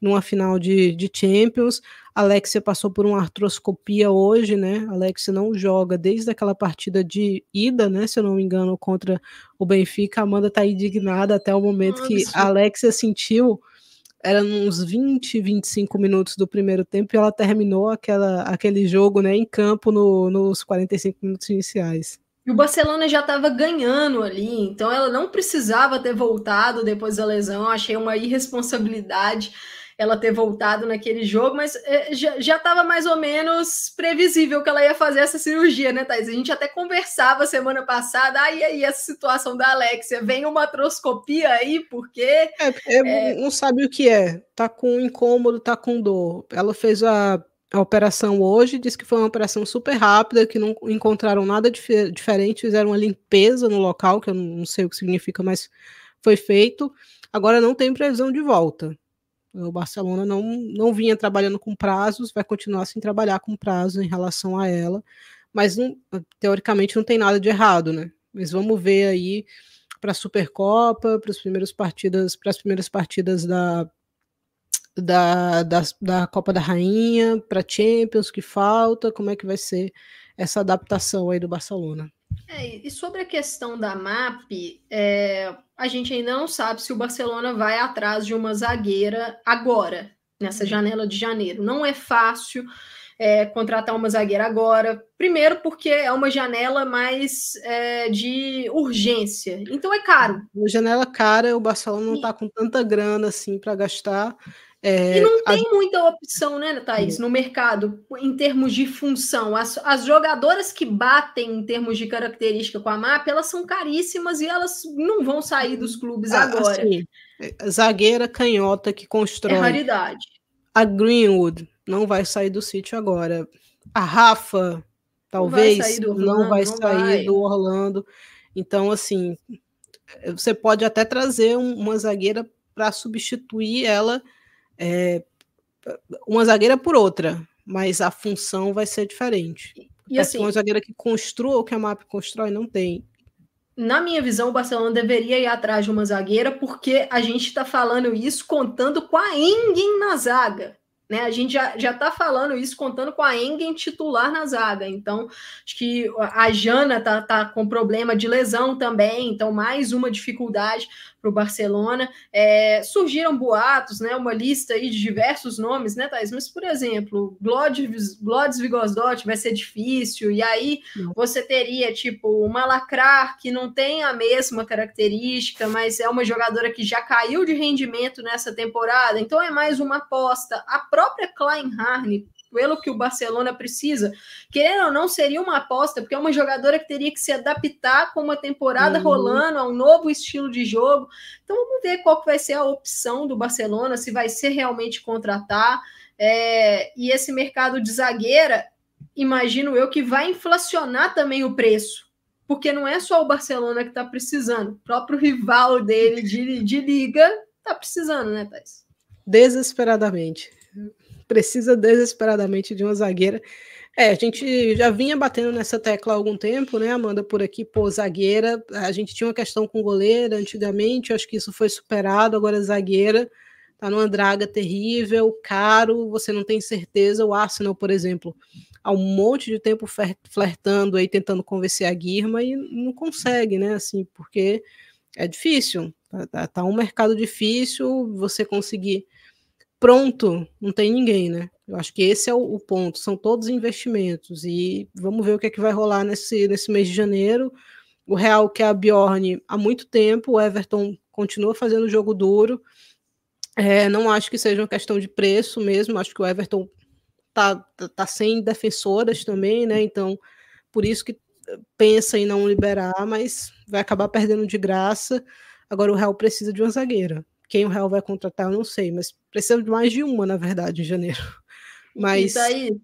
numa final de, de Champions. Alexia passou por uma artroscopia hoje, né? Alexia não joga desde aquela partida de ida, né? Se eu não me engano, contra o Benfica. A Amanda está indignada até o momento que a Alexia sentiu. Era uns 20, 25 minutos do primeiro tempo e ela terminou aquela, aquele jogo né, em campo no, nos 45 minutos iniciais.
E o Barcelona já estava ganhando ali, então ela não precisava ter voltado depois da lesão. Achei uma irresponsabilidade ela ter voltado naquele jogo, mas é, já estava mais ou menos previsível que ela ia fazer essa cirurgia, né, Thais? A gente até conversava semana passada, ah, e aí essa situação da Alexia, vem uma atroscopia aí, porque... É,
é, não sabe o que é, tá com incômodo, tá com dor. Ela fez a, a operação hoje, disse que foi uma operação super rápida, que não encontraram nada dif diferente, fizeram uma limpeza no local, que eu não sei o que significa, mas foi feito. Agora não tem previsão de volta. O Barcelona não, não vinha trabalhando com prazos, vai continuar sem trabalhar com prazos em relação a ela, mas não, teoricamente não tem nada de errado, né? Mas vamos ver aí para a Supercopa, para as primeiras partidas, para as primeiras partidas da, da, da, da Copa da Rainha, para Champions que falta, como é que vai ser essa adaptação aí do Barcelona.
É, e sobre a questão da MAP, é, a gente ainda não sabe se o Barcelona vai atrás de uma zagueira agora, nessa uhum. janela de janeiro. Não é fácil é, contratar uma zagueira agora. Primeiro, porque é uma janela mais é, de urgência. Então é caro.
Uma janela cara, o Barcelona não está com tanta grana assim para gastar.
É, e não tem a... muita opção, né, Thaís, no mercado, em termos de função. As, as jogadoras que batem em termos de característica com a MAP, elas são caríssimas e elas não vão sair dos clubes ah, agora. Assim,
zagueira canhota que constrói. É
raridade.
A Greenwood não vai sair do sítio agora. A Rafa, talvez, não vai sair do Orlando. Vai sair vai. do Orlando. Então, assim, você pode até trazer uma zagueira para substituir ela é, uma zagueira por outra, mas a função vai ser diferente. E assim, uma zagueira que construa o que a MAP constrói não tem.
Na minha visão, o Barcelona deveria ir atrás de uma zagueira, porque a gente está falando isso contando com a Engen na zaga. Né? A gente já, já tá falando isso contando com a Engen titular na zaga. Então, acho que a Jana tá, tá com problema de lesão também, então mais uma dificuldade para o Barcelona. É, surgiram boatos, né, uma lista aí de diversos nomes, né, Thais? Mas, por exemplo, Glodes Vigosdotti vai ser difícil, e aí você teria, tipo, uma Lacrar que não tem a mesma característica, mas é uma jogadora que já caiu de rendimento nessa temporada, então é mais uma aposta. A própria Klein Harney pelo que o Barcelona precisa. Querendo ou não, seria uma aposta, porque é uma jogadora que teria que se adaptar com uma temporada uhum. rolando a um novo estilo de jogo. Então vamos ver qual que vai ser a opção do Barcelona, se vai ser realmente contratar. É, e esse mercado de zagueira, imagino eu, que vai inflacionar também o preço. Porque não é só o Barcelona que está precisando, o próprio rival dele de, de liga está precisando, né, Thais?
Desesperadamente precisa desesperadamente de uma zagueira. É, a gente já vinha batendo nessa tecla há algum tempo, né, Amanda, por aqui, pô, zagueira. A gente tinha uma questão com goleira antigamente, acho que isso foi superado, agora zagueira tá numa draga terrível, caro, você não tem certeza. O Arsenal, por exemplo, há um monte de tempo flertando aí, tentando convencer a Guirma e não consegue, né, assim, porque é difícil. Tá, tá, tá um mercado difícil, você conseguir pronto, não tem ninguém, né? Eu acho que esse é o, o, ponto, são todos investimentos, e vamos ver o que é que vai rolar nesse, nesse mês de janeiro. O Real quer a Bjorn há muito tempo, o Everton continua fazendo jogo duro. É, não acho que seja uma questão de preço mesmo, acho que o Everton tá, tá, tá sem defensoras também, né? Então, por isso que pensa em não liberar, mas vai acabar perdendo de graça. Agora o Real precisa de uma zagueira. Quem o Real vai contratar, eu não sei, mas precisa de mais de uma, na verdade, em janeiro. [LAUGHS] Mas.
E daí,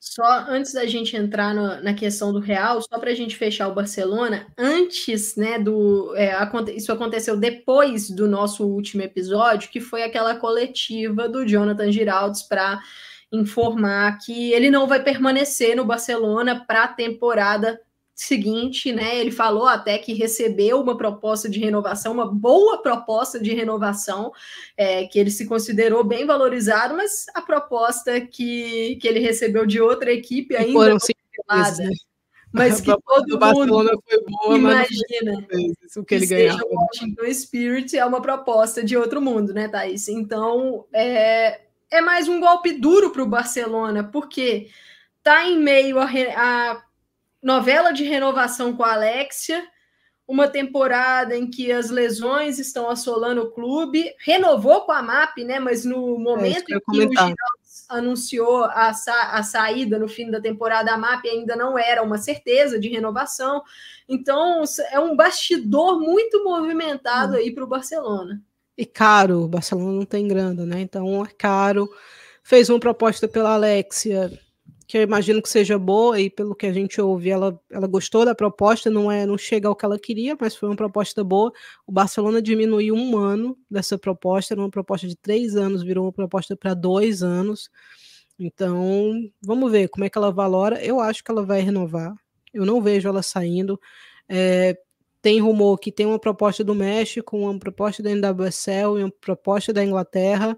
só antes da gente entrar no, na questão do Real, só para a gente fechar o Barcelona, antes, né, do. É, isso aconteceu depois do nosso último episódio, que foi aquela coletiva do Jonathan Giraldes para informar que ele não vai permanecer no Barcelona para a temporada seguinte, né? Ele falou até que recebeu uma proposta de renovação, uma boa proposta de renovação, é, que ele se considerou bem valorizado, mas a proposta que, que ele recebeu de outra equipe ainda foram
não né?
mas [LAUGHS] que todo mundo
foi boa,
imagina
o que ele ganhava.
O Washington Spirit é uma proposta de outro mundo, né, Thaís? Então, é, é mais um golpe duro para o Barcelona, porque tá em meio a, a novela de renovação com a Alexia, uma temporada em que as lesões estão assolando o clube, renovou com a MAP, né? Mas no momento é em que o Giraldes anunciou a, sa a saída no fim da temporada, a MAP ainda não era uma certeza de renovação. Então é um bastidor muito movimentado hum. aí para o Barcelona.
E caro, o Barcelona não tem grana, né? Então é caro. Fez uma proposta pela Alexia que eu imagino que seja boa e pelo que a gente ouve, ela, ela gostou da proposta, não é, não chega ao que ela queria, mas foi uma proposta boa. O Barcelona diminuiu um ano dessa proposta, era uma proposta de três anos, virou uma proposta para dois anos. Então, vamos ver como é que ela valora. Eu acho que ela vai renovar. Eu não vejo ela saindo. É, tem rumor que tem uma proposta do México, uma proposta da NWSL e uma proposta da Inglaterra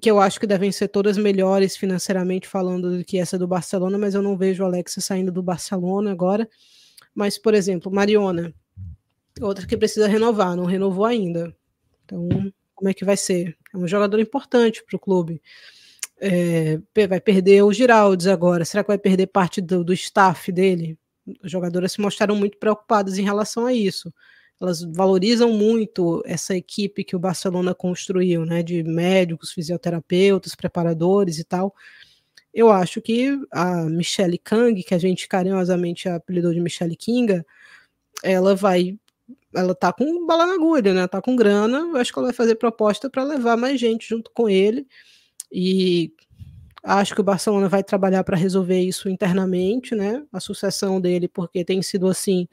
que eu acho que devem ser todas melhores financeiramente falando do que essa do Barcelona, mas eu não vejo o Alexa saindo do Barcelona agora. Mas, por exemplo, Mariona, outra que precisa renovar, não renovou ainda. Então, como é que vai ser? É um jogador importante para o clube. É, vai perder o Giraldes agora. Será que vai perder parte do, do staff dele? As jogadoras se mostraram muito preocupadas em relação a isso elas valorizam muito essa equipe que o Barcelona construiu, né, de médicos, fisioterapeutas, preparadores e tal. Eu acho que a Michelle Kang, que a gente carinhosamente apelidou de Michelle Kinga, ela vai ela tá com bala na agulha, né? Tá com grana, eu acho que ela vai fazer proposta para levar mais gente junto com ele. E acho que o Barcelona vai trabalhar para resolver isso internamente, né? A sucessão dele, porque tem sido assim,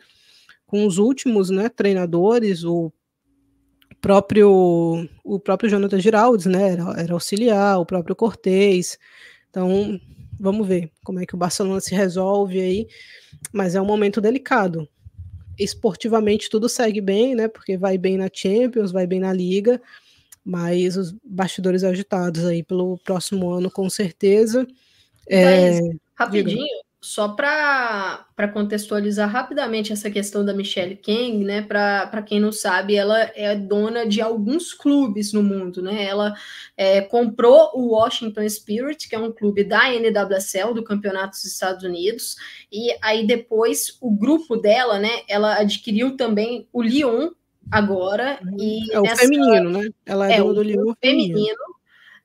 com os últimos né, treinadores, o próprio o próprio Jonathan Giraldes, né, era, era auxiliar, o próprio Cortez. Então, vamos ver como é que o Barcelona se resolve aí, mas é um momento delicado. Esportivamente tudo segue bem, né, porque vai bem na Champions, vai bem na Liga, mas os bastidores agitados aí pelo próximo ano, com certeza.
É, rapidinho, só para contextualizar rapidamente essa questão da Michelle Kang, né? Para quem não sabe, ela é dona de alguns clubes no mundo, né? Ela é, comprou o Washington Spirit, que é um clube da NWSL, do Campeonato dos Estados Unidos, e aí depois o grupo dela, né? Ela adquiriu também o Lyon agora. E
é o nessa, feminino, né? Ela é,
é
dona do Lyon
feminino. feminino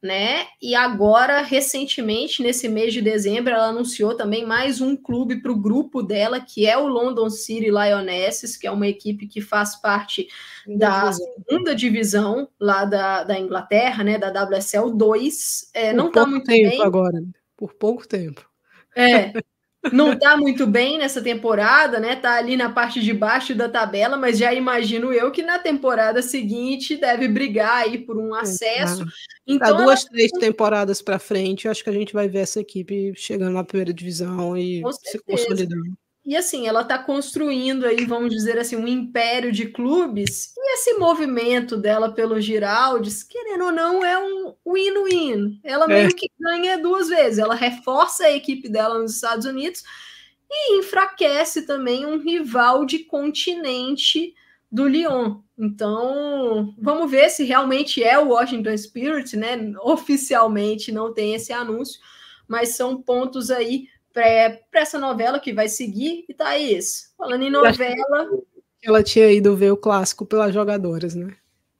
né? E agora, recentemente, nesse mês de dezembro, ela anunciou também mais um clube para o grupo dela, que é o London City Lionesses, que é uma equipe que faz parte da segunda divisão lá da, da Inglaterra, né? Da WSL 2. É, não está muito
tempo
bem.
agora, por pouco tempo.
É, [LAUGHS] não está muito bem nessa temporada, né? Tá ali na parte de baixo da tabela, mas já imagino eu que na temporada seguinte deve brigar aí por um acesso. É,
então, duas, ela... três temporadas para frente, eu acho que a gente vai ver essa equipe chegando na primeira divisão e se consolidando.
E assim, ela está construindo aí, vamos dizer assim, um império de clubes, e esse movimento dela pelo Giraldes, querendo ou não, é um win-win. Ela é. meio que ganha duas vezes. Ela reforça a equipe dela nos Estados Unidos e enfraquece também um rival de continente do Lyon. Então, vamos ver se realmente é o Washington Spirit, né? Oficialmente não tem esse anúncio, mas são pontos aí para essa novela que vai seguir. E Thaís, falando em novela.
Ela tinha ido ver o clássico pelas jogadoras, né?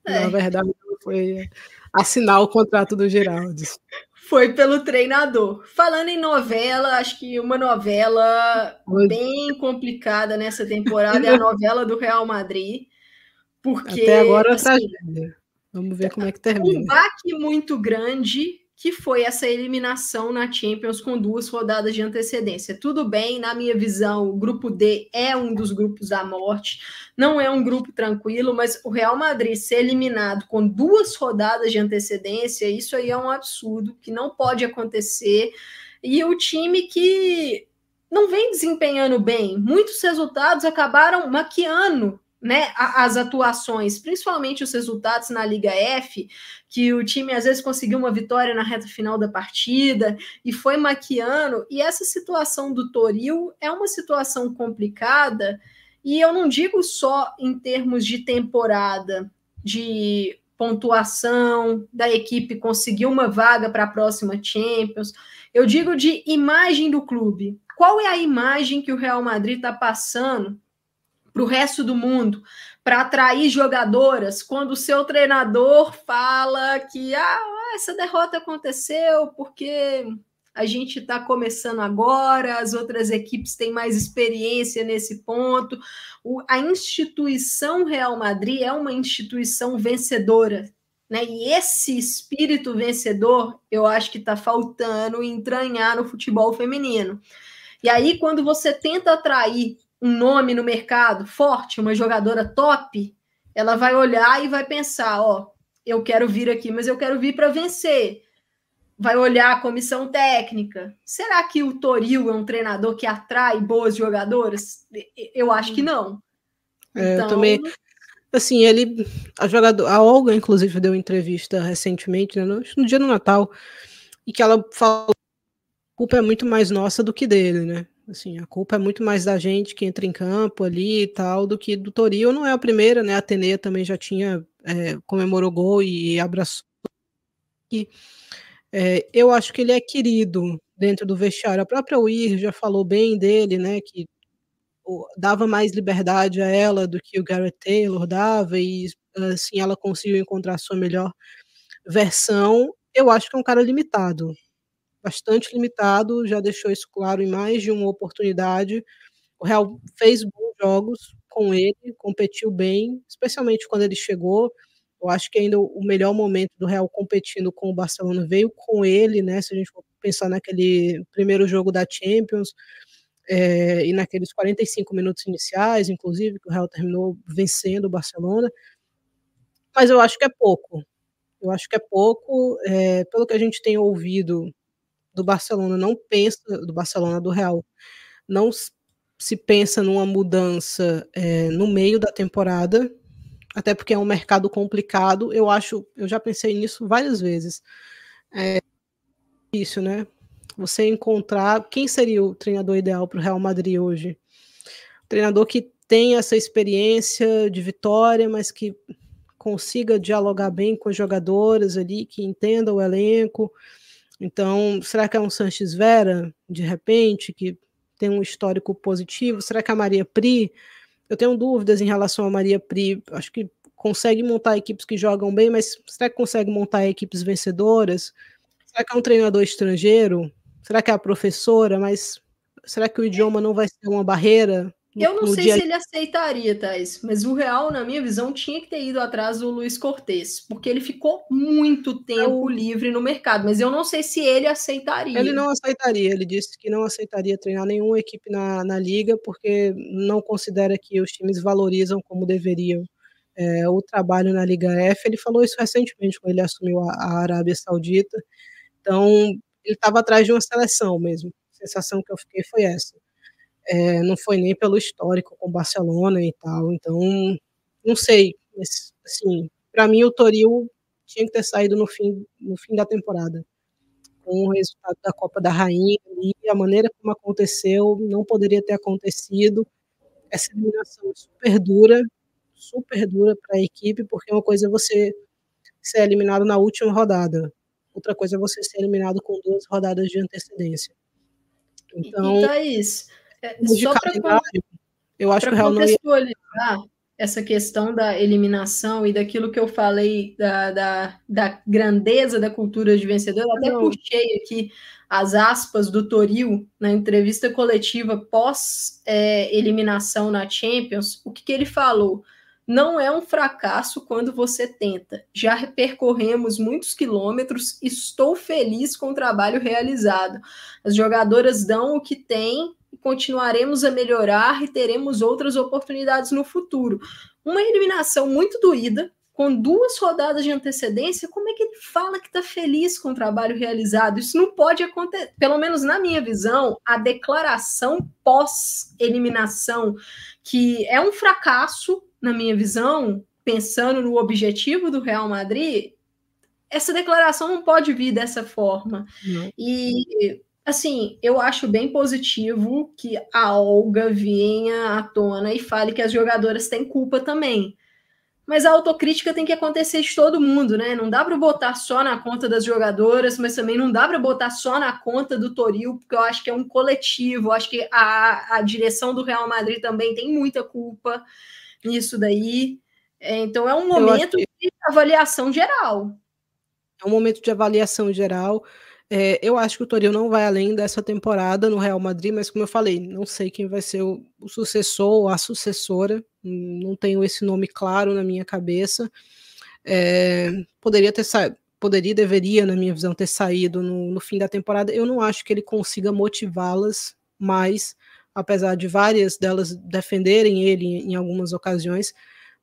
É. Na verdade, foi assinar o contrato do Geraldo.
Foi pelo treinador. Falando em novela, acho que uma novela bem complicada nessa temporada é a novela do Real Madrid. Porque,
Até agora, assim, tragédia. Vamos ver como é que termina.
Um baque muito grande que foi essa eliminação na Champions com duas rodadas de antecedência. Tudo bem, na minha visão, o grupo D é um dos grupos da morte, não é um grupo tranquilo, mas o Real Madrid ser eliminado com duas rodadas de antecedência, isso aí é um absurdo que não pode acontecer. E o time que não vem desempenhando bem, muitos resultados acabaram maquiando né, as atuações, principalmente os resultados na Liga F, que o time às vezes conseguiu uma vitória na reta final da partida e foi maquiando. E essa situação do Toril é uma situação complicada, e eu não digo só em termos de temporada, de pontuação da equipe conseguir uma vaga para a próxima Champions. Eu digo de imagem do clube. Qual é a imagem que o Real Madrid está passando para o resto do mundo, para atrair jogadoras, quando o seu treinador fala que ah, essa derrota aconteceu porque a gente está começando agora, as outras equipes têm mais experiência nesse ponto. O, a instituição Real Madrid é uma instituição vencedora. Né? E esse espírito vencedor, eu acho que está faltando entranhar no futebol feminino. E aí, quando você tenta atrair um nome no mercado forte, uma jogadora top, ela vai olhar e vai pensar: ó, eu quero vir aqui, mas eu quero vir para vencer. Vai olhar a comissão técnica. Será que o Toril é um treinador que atrai boas jogadoras? Eu acho que não.
É, então... Eu também. Assim, ele. A jogadora. A Olga, inclusive, deu entrevista recentemente, né, no, no dia do Natal, e que ela falou a culpa é muito mais nossa do que dele, né? Assim, a culpa é muito mais da gente que entra em campo ali e tal, do que do Toril. Não é a primeira, né? A Atenea também já tinha é, comemorou gol e abraçou. E, é, eu acho que ele é querido dentro do vestiário. A própria Weir já falou bem dele, né? Que dava mais liberdade a ela do que o Garrett Taylor dava, e assim ela conseguiu encontrar sua melhor versão. Eu acho que é um cara limitado bastante limitado, já deixou isso claro em mais de uma oportunidade. O Real fez bons jogos com ele, competiu bem, especialmente quando ele chegou. Eu acho que ainda o melhor momento do Real competindo com o Barcelona veio com ele, né? Se a gente for pensar naquele primeiro jogo da Champions é, e naqueles 45 minutos iniciais, inclusive, que o Real terminou vencendo o Barcelona. Mas eu acho que é pouco. Eu acho que é pouco, é, pelo que a gente tem ouvido do Barcelona não pensa, do Barcelona do Real, não se pensa numa mudança é, no meio da temporada, até porque é um mercado complicado. Eu acho, eu já pensei nisso várias vezes. É né? Você encontrar quem seria o treinador ideal para o Real Madrid hoje. Treinador que tem essa experiência de vitória, mas que consiga dialogar bem com os jogadores ali, que entenda o elenco, então, será que é um Sanches Vera, de repente, que tem um histórico positivo? Será que a Maria Pri? Eu tenho dúvidas em relação a Maria Pri. Acho que consegue montar equipes que jogam bem, mas será que consegue montar equipes vencedoras? Será que é um treinador estrangeiro? Será que é a professora? Mas será que o idioma não vai ser uma barreira?
Eu não sei dia... se ele aceitaria, Thais, mas o Real, na minha visão, tinha que ter ido atrás do Luiz Cortes, porque ele ficou muito tempo eu... livre no mercado, mas eu não sei se ele aceitaria.
Ele não aceitaria, ele disse que não aceitaria treinar nenhuma equipe na, na liga, porque não considera que os times valorizam como deveriam é, o trabalho na Liga F. Ele falou isso recentemente, quando ele assumiu a, a Arábia Saudita. Então, ele estava atrás de uma seleção mesmo. A sensação que eu fiquei foi essa é, não foi nem pelo histórico com o Barcelona e tal, então não sei, mas, assim, para mim o Toril tinha que ter saído no fim, no fim da temporada, com o resultado da Copa da Rainha e a maneira como aconteceu não poderia ter acontecido, essa eliminação super dura, super dura para a equipe, porque uma coisa é você ser eliminado na última rodada, outra coisa é você ser eliminado com duas rodadas de antecedência.
Então, então é isso. É, só para
eu acho que o Real não ia
essa questão da eliminação e daquilo que eu falei da, da, da grandeza da cultura de vencedor, eu até Não. puxei aqui as aspas do Toril na entrevista coletiva pós é, eliminação na Champions, o que, que ele falou? Não é um fracasso quando você tenta. Já percorremos muitos quilômetros, estou feliz com o trabalho realizado. As jogadoras dão o que têm continuaremos a melhorar e teremos outras oportunidades no futuro. Uma eliminação muito doída, com duas rodadas de antecedência, como é que ele fala que está feliz com o trabalho realizado? Isso não pode acontecer, pelo menos na minha visão, a declaração pós-eliminação, que é um fracasso, na minha visão, pensando no objetivo do Real Madrid, essa declaração não pode vir dessa forma. Não. E assim, eu acho bem positivo que a Olga venha à tona e fale que as jogadoras têm culpa também. Mas a autocrítica tem que acontecer de todo mundo, né? Não dá para botar só na conta das jogadoras, mas também não dá para botar só na conta do Toril, porque eu acho que é um coletivo. Eu acho que a, a direção do Real Madrid também tem muita culpa nisso daí. É, então é um momento que... de avaliação geral.
É um momento de avaliação geral. É, eu acho que o Toril não vai além dessa temporada no Real Madrid, mas como eu falei, não sei quem vai ser o, o sucessor ou a sucessora, não tenho esse nome claro na minha cabeça. É, poderia ter saído, poderia, deveria, na minha visão, ter saído no, no fim da temporada. Eu não acho que ele consiga motivá-las mais, apesar de várias delas defenderem ele em, em algumas ocasiões.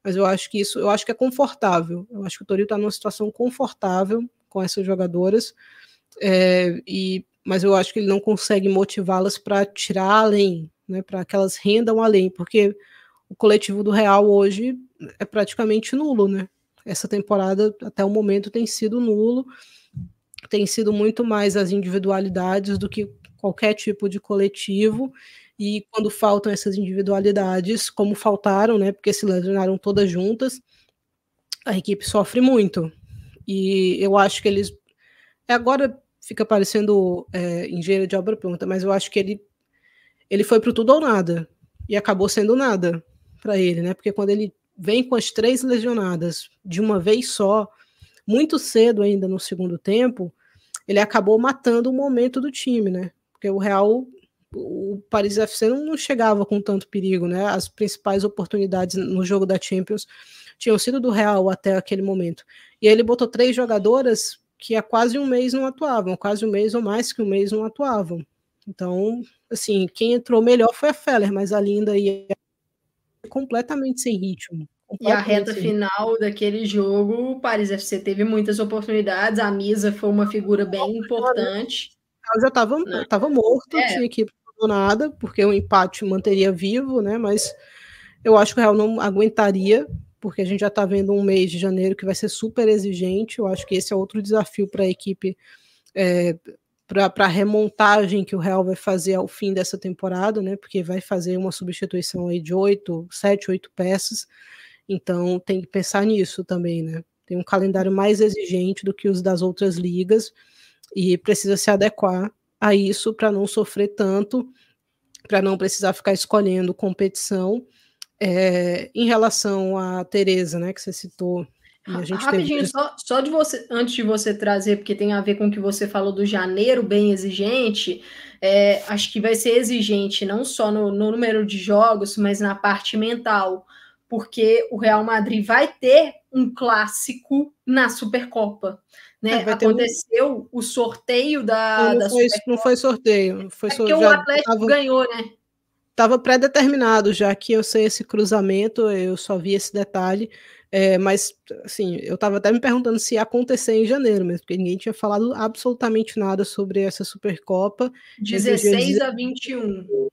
Mas eu acho que isso, eu acho que é confortável. Eu acho que o Toril está numa situação confortável com essas jogadoras. É, e, mas eu acho que ele não consegue motivá-las para tirar além, né, para que elas rendam além, porque o coletivo do Real hoje é praticamente nulo, né? Essa temporada até o momento tem sido nulo, tem sido muito mais as individualidades do que qualquer tipo de coletivo. E quando faltam essas individualidades, como faltaram, né? Porque se lesionaram todas juntas, a equipe sofre muito. E eu acho que eles agora fica parecendo é, engenheiro de obra pronta, mas eu acho que ele, ele foi pro tudo ou nada. E acabou sendo nada para ele, né? Porque quando ele vem com as três lesionadas de uma vez só, muito cedo ainda no segundo tempo, ele acabou matando o momento do time, né? Porque o Real, o Paris FC não chegava com tanto perigo, né? As principais oportunidades no jogo da Champions tinham sido do Real até aquele momento. E aí ele botou três jogadoras que há quase um mês não atuavam, quase um mês ou mais que um mês não atuavam. Então, assim, quem entrou melhor foi a Feller, mas a Linda ia completamente sem ritmo.
E a reta final daquele jogo, o Paris FC teve muitas oportunidades, a Misa foi uma figura bem importante.
Eu já estava né? tava morto, é. tinha que nada, porque o empate manteria vivo, né? Mas eu acho que o Real não aguentaria porque a gente já está vendo um mês de janeiro que vai ser super exigente. Eu acho que esse é outro desafio para a equipe, é, para a remontagem que o Real vai fazer ao fim dessa temporada, né? Porque vai fazer uma substituição aí de oito, sete, oito peças. Então tem que pensar nisso também, né? Tem um calendário mais exigente do que os das outras ligas e precisa se adequar a isso para não sofrer tanto, para não precisar ficar escolhendo competição é, em relação a Tereza, né, que você citou.
Rapidinho, teve... só, só de você, antes de você trazer, porque tem a ver com o que você falou do janeiro bem exigente, é, acho que vai ser exigente não só no, no número de jogos, mas na parte mental, porque o Real Madrid vai ter um clássico na Supercopa. Né? É, Aconteceu um... o sorteio da.
Não,
da
foi, não foi sorteio. Foi
é porque o Atlético tava... ganhou, né?
Estava pré-determinado, já que eu sei esse cruzamento, eu só vi esse detalhe. É, mas, assim, eu estava até me perguntando se ia acontecer em janeiro mesmo, porque ninguém tinha falado absolutamente nada sobre essa Supercopa.
16 a 21.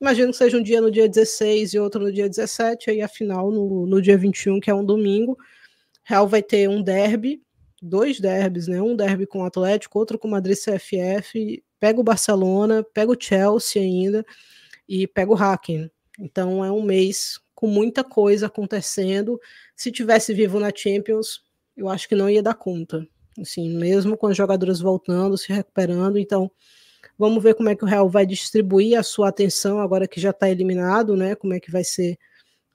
Imagino que seja um dia no dia 16 e outro no dia 17, aí a final no, no dia 21, que é um domingo. Real vai ter um derby, dois derbys, né? Um derby com o Atlético, outro com o Madrid CFF, pega o Barcelona, pega o Chelsea ainda e pega o hacking. Então é um mês com muita coisa acontecendo. Se tivesse vivo na Champions, eu acho que não ia dar conta. Assim, mesmo com os jogadores voltando, se recuperando, então vamos ver como é que o Real vai distribuir a sua atenção agora que já está eliminado, né? Como é que vai ser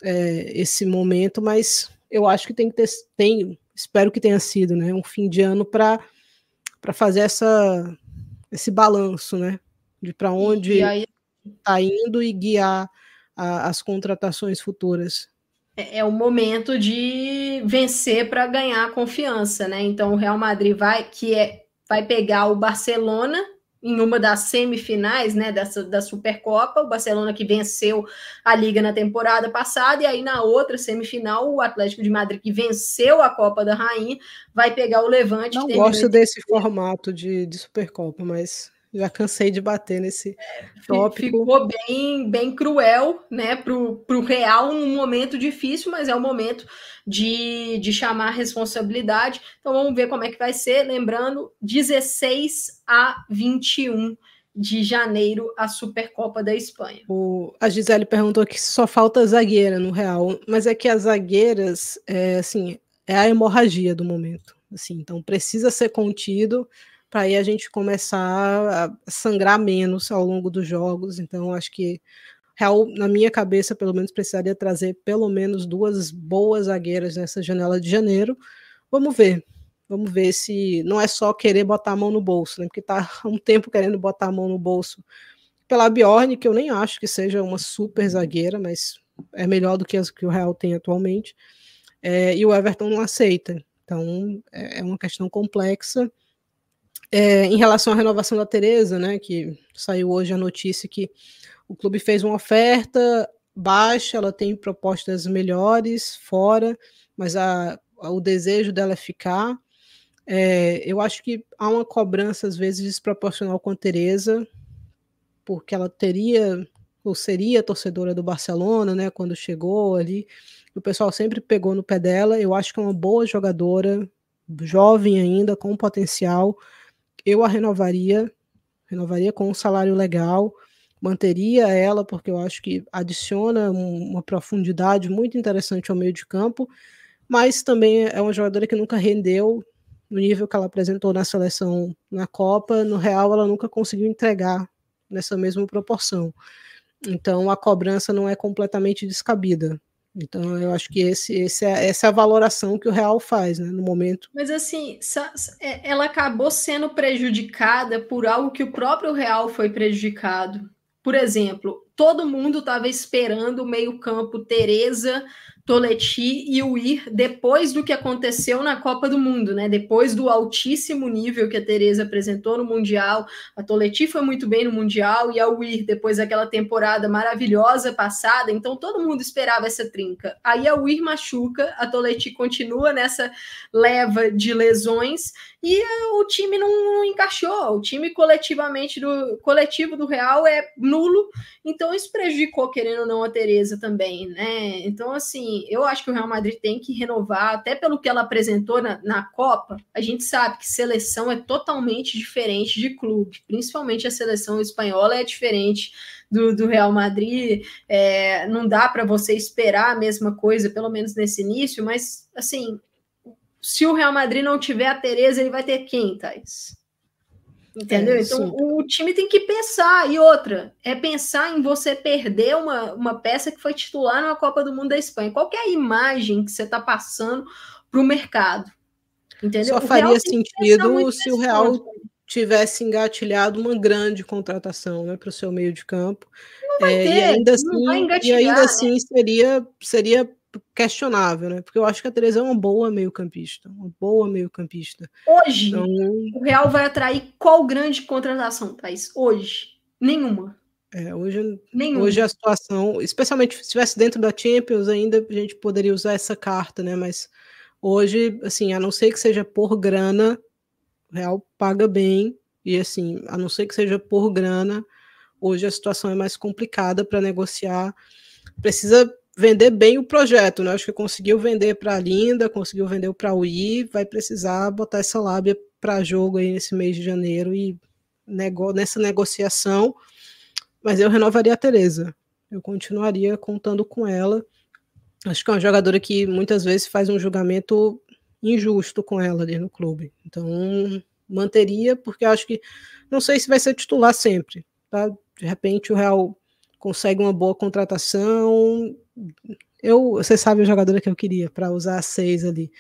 é, esse momento, mas eu acho que tem que ter, tem, espero que tenha sido, né? Um fim de ano para para fazer essa esse balanço, né? De para onde está indo e guiar a, as contratações futuras.
É, é o momento de vencer para ganhar confiança, né? Então o Real Madrid vai que é vai pegar o Barcelona em uma das semifinais, né, dessa da Supercopa, o Barcelona que venceu a liga na temporada passada e aí na outra semifinal o Atlético de Madrid que venceu a Copa da Rainha vai pegar o Levante.
Não gosto desse formato de, de Supercopa, mas já cansei de bater nesse tópico.
Ficou bem, bem cruel, né, pro, pro Real num momento difícil, mas é o momento de, de chamar a responsabilidade. Então vamos ver como é que vai ser. Lembrando, 16 a 21 de janeiro, a Supercopa da Espanha.
O, a Gisele perguntou que só falta zagueira no Real, mas é que as zagueiras, é, assim, é a hemorragia do momento. Assim, então precisa ser contido para aí a gente começar a sangrar menos ao longo dos jogos. Então, acho que Real, na minha cabeça, pelo menos precisaria trazer pelo menos duas boas zagueiras nessa janela de janeiro. Vamos ver. Vamos ver se não é só querer botar a mão no bolso, né? Porque tá há [LAUGHS] um tempo querendo botar a mão no bolso pela Bjorn, que eu nem acho que seja uma super zagueira, mas é melhor do que as que o Real tem atualmente. É, e o Everton não aceita. Então é, é uma questão complexa. É, em relação à renovação da Tereza, né, que saiu hoje a notícia que o clube fez uma oferta baixa, ela tem propostas melhores fora, mas a, a, o desejo dela é ficar. É, eu acho que há uma cobrança, às vezes, desproporcional com a Tereza, porque ela teria ou seria torcedora do Barcelona, né, quando chegou ali. O pessoal sempre pegou no pé dela. Eu acho que é uma boa jogadora, jovem ainda, com potencial eu a renovaria, renovaria com um salário legal, manteria ela, porque eu acho que adiciona uma profundidade muito interessante ao meio de campo, mas também é uma jogadora que nunca rendeu no nível que ela apresentou na seleção na Copa, no Real ela nunca conseguiu entregar nessa mesma proporção. Então a cobrança não é completamente descabida. Então, eu acho que esse, esse é, essa é a valoração que o Real faz né, no momento.
Mas, assim, é, ela acabou sendo prejudicada por algo que o próprio Real foi prejudicado. Por exemplo, todo mundo estava esperando o meio-campo Tereza, Toleti e o Ir depois do que aconteceu na Copa do Mundo, né? Depois do altíssimo nível que a Tereza apresentou no Mundial, a Toleti foi muito bem no Mundial e a Uir depois daquela temporada maravilhosa passada, então todo mundo esperava essa trinca. Aí a Uir machuca, a Toleti continua nessa leva de lesões e o time não, não, encaixou. O time coletivamente do coletivo do Real é nulo, então isso prejudicou querendo ou não a Tereza também, né? Então assim, eu acho que o Real Madrid tem que renovar, até pelo que ela apresentou na, na Copa. A gente sabe que seleção é totalmente diferente de clube, principalmente a seleção espanhola é diferente do, do Real Madrid. É, não dá para você esperar a mesma coisa, pelo menos nesse início, mas assim se o Real Madrid não tiver a Tereza, ele vai ter quem, Thais? Entendeu? É, então o time tem que pensar. E outra, é pensar em você perder uma, uma peça que foi titular na Copa do Mundo da Espanha. Qual é a imagem que você está passando para o mercado?
Entendeu? Só faria sentido se o Real tivesse engatilhado uma grande contratação né, para o seu meio de campo.
Não vai é, ter, e ainda assim,
e ainda assim né? seria, seria questionável, né? Porque eu acho que a Teresa é uma boa meio-campista, uma boa meio-campista.
Hoje, então... o Real vai atrair qual grande contratação, Thaís? Hoje, nenhuma.
É, hoje, nenhuma. hoje a situação, especialmente se estivesse dentro da Champions, ainda a gente poderia usar essa carta, né? Mas hoje, assim, a não ser que seja por grana, o Real paga bem, e assim, a não ser que seja por grana, hoje a situação é mais complicada para negociar. Precisa vender bem o projeto, né? Acho que conseguiu vender para a Linda, conseguiu vender para o I, vai precisar botar essa lábia para jogo aí nesse mês de janeiro e nego nessa negociação. Mas eu renovaria a Tereza. Eu continuaria contando com ela. acho que é uma jogadora que muitas vezes faz um julgamento injusto com ela ali no clube. Então, manteria, porque acho que não sei se vai ser titular sempre. Tá? De repente o Real consegue uma boa contratação. Eu, você sabe a jogadora que eu queria para usar a seis ali.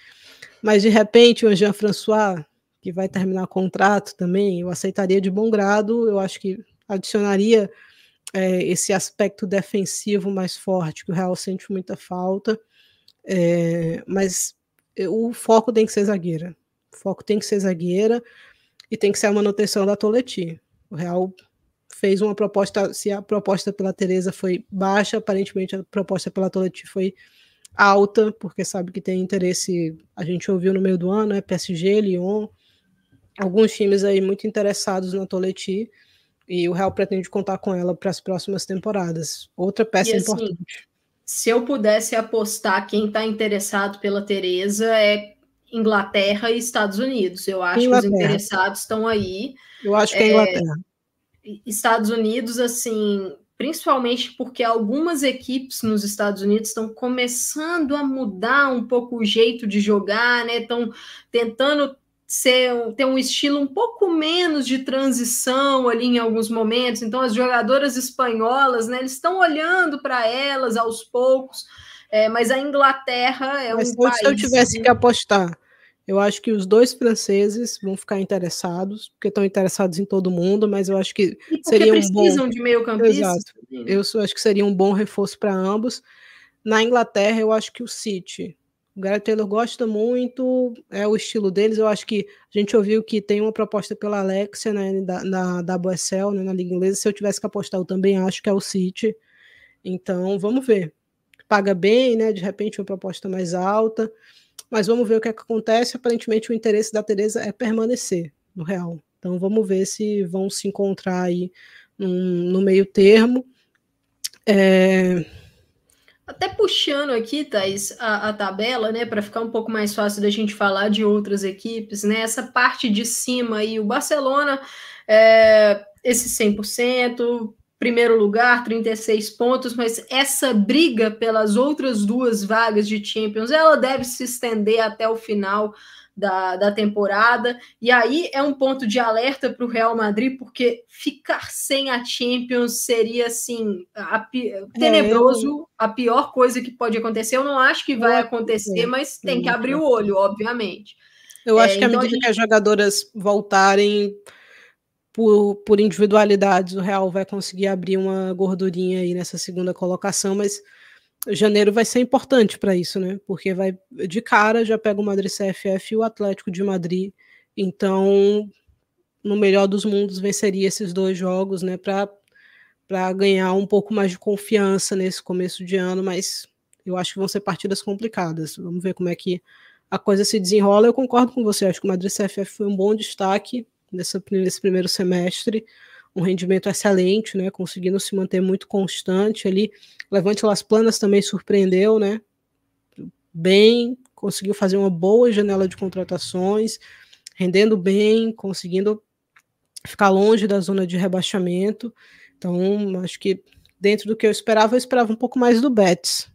Mas de repente o Jean François, que vai terminar o contrato também, eu aceitaria de bom grado. Eu acho que adicionaria é, esse aspecto defensivo mais forte, que o Real sente muita falta. É, mas o foco tem que ser zagueira. O foco tem que ser zagueira e tem que ser a manutenção da Toleti. O Real fez uma proposta, se a proposta pela Teresa foi baixa, aparentemente a proposta pela Toleti foi alta, porque sabe que tem interesse, a gente ouviu no meio do ano, é PSG, Lyon, alguns times aí muito interessados na Toleti, e o Real pretende contar com ela para as próximas temporadas. Outra peça assim, importante.
Se eu pudesse apostar quem está interessado pela Teresa é Inglaterra e Estados Unidos. Eu acho Inglaterra. que os interessados estão aí.
Eu acho que é, é Inglaterra.
Estados Unidos, assim, principalmente porque algumas equipes nos Estados Unidos estão começando a mudar um pouco o jeito de jogar, né? Estão tentando ser, ter um estilo um pouco menos de transição ali em alguns momentos. Então, as jogadoras espanholas, né? Eles estão olhando para elas aos poucos é, mas a Inglaterra é mas um
país... Se eu tivesse que apostar, eu acho que os dois franceses vão ficar interessados, porque estão interessados em todo mundo, mas eu acho que seria um bom...
precisam de meio campista.
Exato. Eu acho que seria um bom reforço para ambos. Na Inglaterra, eu acho que o City. O Gareth Taylor gosta muito, é o estilo deles. Eu acho que a gente ouviu que tem uma proposta pela Alexia né, na, na WSL, né, na Liga Inglesa. Se eu tivesse que apostar, eu também acho que é o City. Então, vamos ver paga bem, né? De repente uma proposta mais alta. Mas vamos ver o que, é que acontece. Aparentemente o interesse da Teresa é permanecer no Real. Então vamos ver se vão se encontrar aí num, no meio termo. É...
Até puxando aqui, Thais, a, a tabela, né, para ficar um pouco mais fácil da gente falar de outras equipes, né? Essa parte de cima aí, o Barcelona, é, esse 100%, primeiro lugar, 36 pontos, mas essa briga pelas outras duas vagas de Champions, ela deve se estender até o final da, da temporada, e aí é um ponto de alerta para o Real Madrid, porque ficar sem a Champions seria, assim, a, tenebroso, é, eu... a pior coisa que pode acontecer, eu não acho que vai acontecer, mas tem que abrir o olho, obviamente.
Eu acho é, que à então medida gente... que as jogadoras voltarem por, por individualidades, o Real vai conseguir abrir uma gordurinha aí nessa segunda colocação, mas janeiro vai ser importante para isso, né? Porque vai de cara já pega o Madrid CFF e o Atlético de Madrid. Então, no melhor dos mundos, venceria esses dois jogos, né? Para ganhar um pouco mais de confiança nesse começo de ano, mas eu acho que vão ser partidas complicadas. Vamos ver como é que a coisa se desenrola. Eu concordo com você, acho que o Madrid CFF foi um bom destaque nessa, nesse primeiro semestre, um rendimento excelente, né? Conseguindo se manter muito constante ali. Levante Las Planas também surpreendeu, né? Bem, conseguiu fazer uma boa janela de contratações, rendendo bem, conseguindo ficar longe da zona de rebaixamento. Então, acho que dentro do que eu esperava, eu esperava um pouco mais do Betis.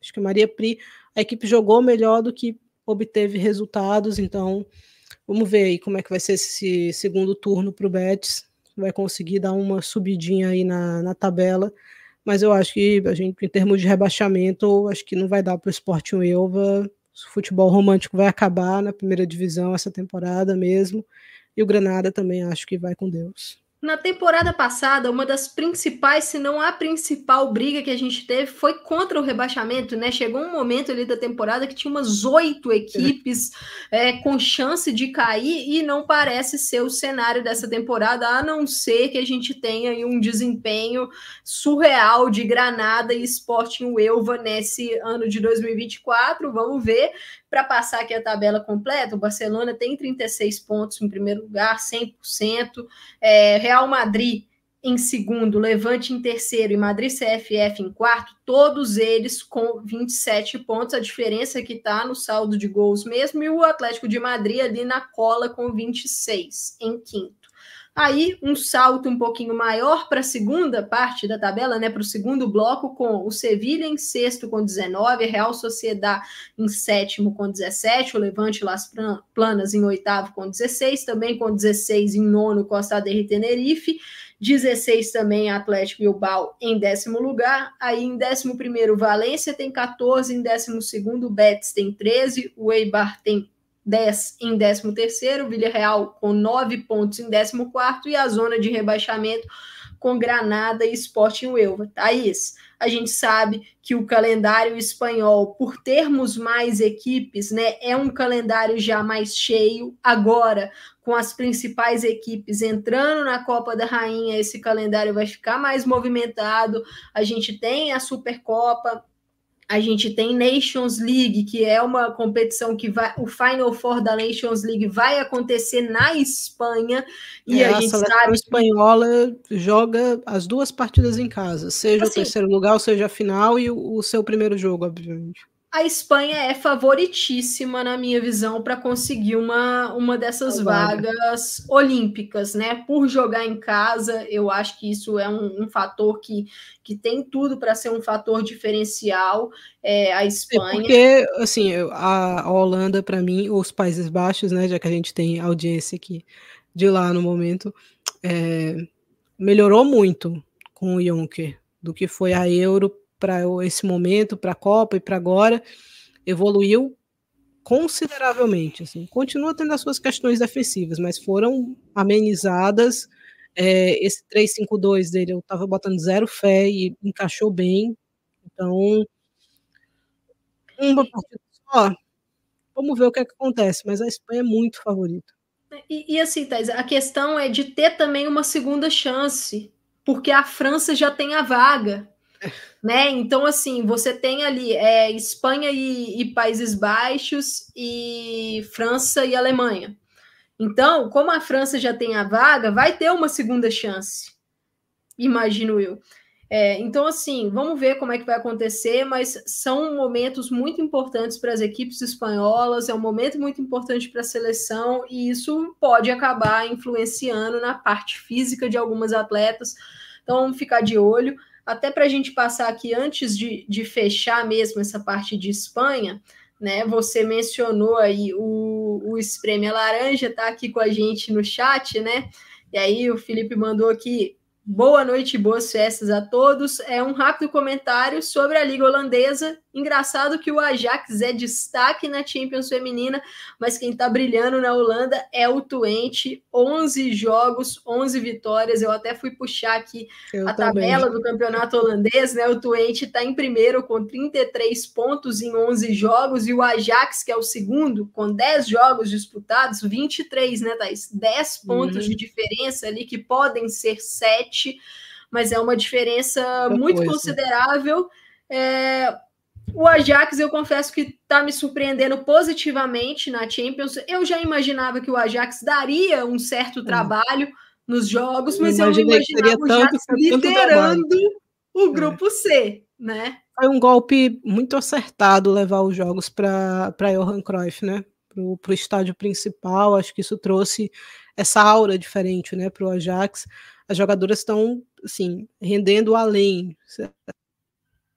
Acho que a Maria Pri, a equipe jogou melhor do que obteve resultados, então Vamos ver aí como é que vai ser esse segundo turno para o Betis. Vai conseguir dar uma subidinha aí na, na tabela. Mas eu acho que a gente, em termos de rebaixamento, acho que não vai dar para o Sporting Elva. O futebol romântico vai acabar na primeira divisão essa temporada mesmo. E o Granada também acho que vai com Deus.
Na temporada passada, uma das principais, se não a principal briga que a gente teve foi contra o rebaixamento, né? Chegou um momento ali da temporada que tinha umas oito equipes [LAUGHS] é, com chance de cair e não parece ser o cenário dessa temporada, a não ser que a gente tenha um desempenho surreal de Granada e Sporting Uelva nesse ano de 2024. Vamos ver. Para passar aqui a tabela completa, o Barcelona tem 36 pontos em primeiro lugar, 100%. É, Real Madrid em segundo, Levante em terceiro e Madrid CFF em quarto, todos eles com 27 pontos. A diferença é que está no saldo de gols mesmo, e o Atlético de Madrid ali na cola com 26 em quinto. Aí, um salto um pouquinho maior para a segunda parte da tabela, né, para o segundo bloco, com o Sevilha em sexto com 19, a Real Sociedad em sétimo com 17, o Levante Las Planas em oitavo com 16, também com 16 em nono Costa del Tenerife, 16 também Atlético Bilbao em décimo lugar, aí em décimo primeiro Valência tem 14, em décimo segundo Betis tem 13, o Eibar tem 10 em 13º, Villarreal com 9 pontos em 14º e a zona de rebaixamento com Granada e Sporting Huelva. Thaís, a gente sabe que o calendário espanhol, por termos mais equipes, né, é um calendário já mais cheio. Agora, com as principais equipes entrando na Copa da Rainha, esse calendário vai ficar mais movimentado. A gente tem a Supercopa, a gente tem Nations League, que é uma competição que vai. O Final Four da Nations League vai acontecer na Espanha. E
é,
a, a gente
sabe.
A
espanhola joga as duas partidas em casa, seja assim, o terceiro lugar, seja a final, e o, o seu primeiro jogo, obviamente
a Espanha é favoritíssima, na minha visão, para conseguir uma, uma dessas vagas olímpicas, né? Por jogar em casa, eu acho que isso é um, um fator que, que tem tudo para ser um fator diferencial. É, a Espanha.
É porque, assim, a, a Holanda, para mim, os Países Baixos, né? Já que a gente tem audiência aqui de lá no momento, é, melhorou muito com o Juncker do que foi a Euro para esse momento, para a Copa e para agora, evoluiu consideravelmente. Assim. Continua tendo as suas questões defensivas, mas foram amenizadas. É, esse 3-5-2 dele, eu estava botando zero fé e encaixou bem. Então, uma partida só. Vamos ver o que, é que acontece, mas a Espanha é muito favorita.
E, e assim, Thais, a questão é de ter também uma segunda chance, porque a França já tem a vaga né? Então, assim, você tem ali é, Espanha e, e, Países Baixos e França e Alemanha. Então, como a França já tem a vaga, vai ter uma segunda chance, imagino eu. É, então, assim, vamos ver como é que vai acontecer, mas são momentos muito importantes para as equipes espanholas, é um momento muito importante para a seleção, e isso pode acabar influenciando na parte física de algumas atletas. Então, vamos ficar de olho até para a gente passar aqui antes de, de fechar mesmo essa parte de Espanha, né? Você mencionou aí o, o Espreme Laranja, tá aqui com a gente no chat, né? E aí o Felipe mandou aqui Boa noite boas festas a todos. É um rápido comentário sobre a Liga Holandesa. Engraçado que o Ajax é destaque na Champions Feminina, mas quem está brilhando na Holanda é o Twente. 11 jogos, 11 vitórias. Eu até fui puxar aqui Eu a também. tabela do campeonato holandês, né? O Twente está em primeiro com 33 pontos em 11 jogos e o Ajax, que é o segundo, com 10 jogos disputados, 23, né, Thaís? 10 pontos uhum. de diferença ali que podem ser 7 mas é uma diferença muito coisa. considerável. É, o Ajax, eu confesso que está me surpreendendo positivamente na Champions. Eu já imaginava que o Ajax daria um certo hum. trabalho nos jogos, mas eu, eu não imaginava o Ajax liderando o grupo é. C, né?
Foi um golpe muito acertado levar os jogos para Johan Cruyff, né? Para o estádio principal. Acho que isso trouxe essa aura diferente, né, para o Ajax as jogadoras estão, assim, rendendo além.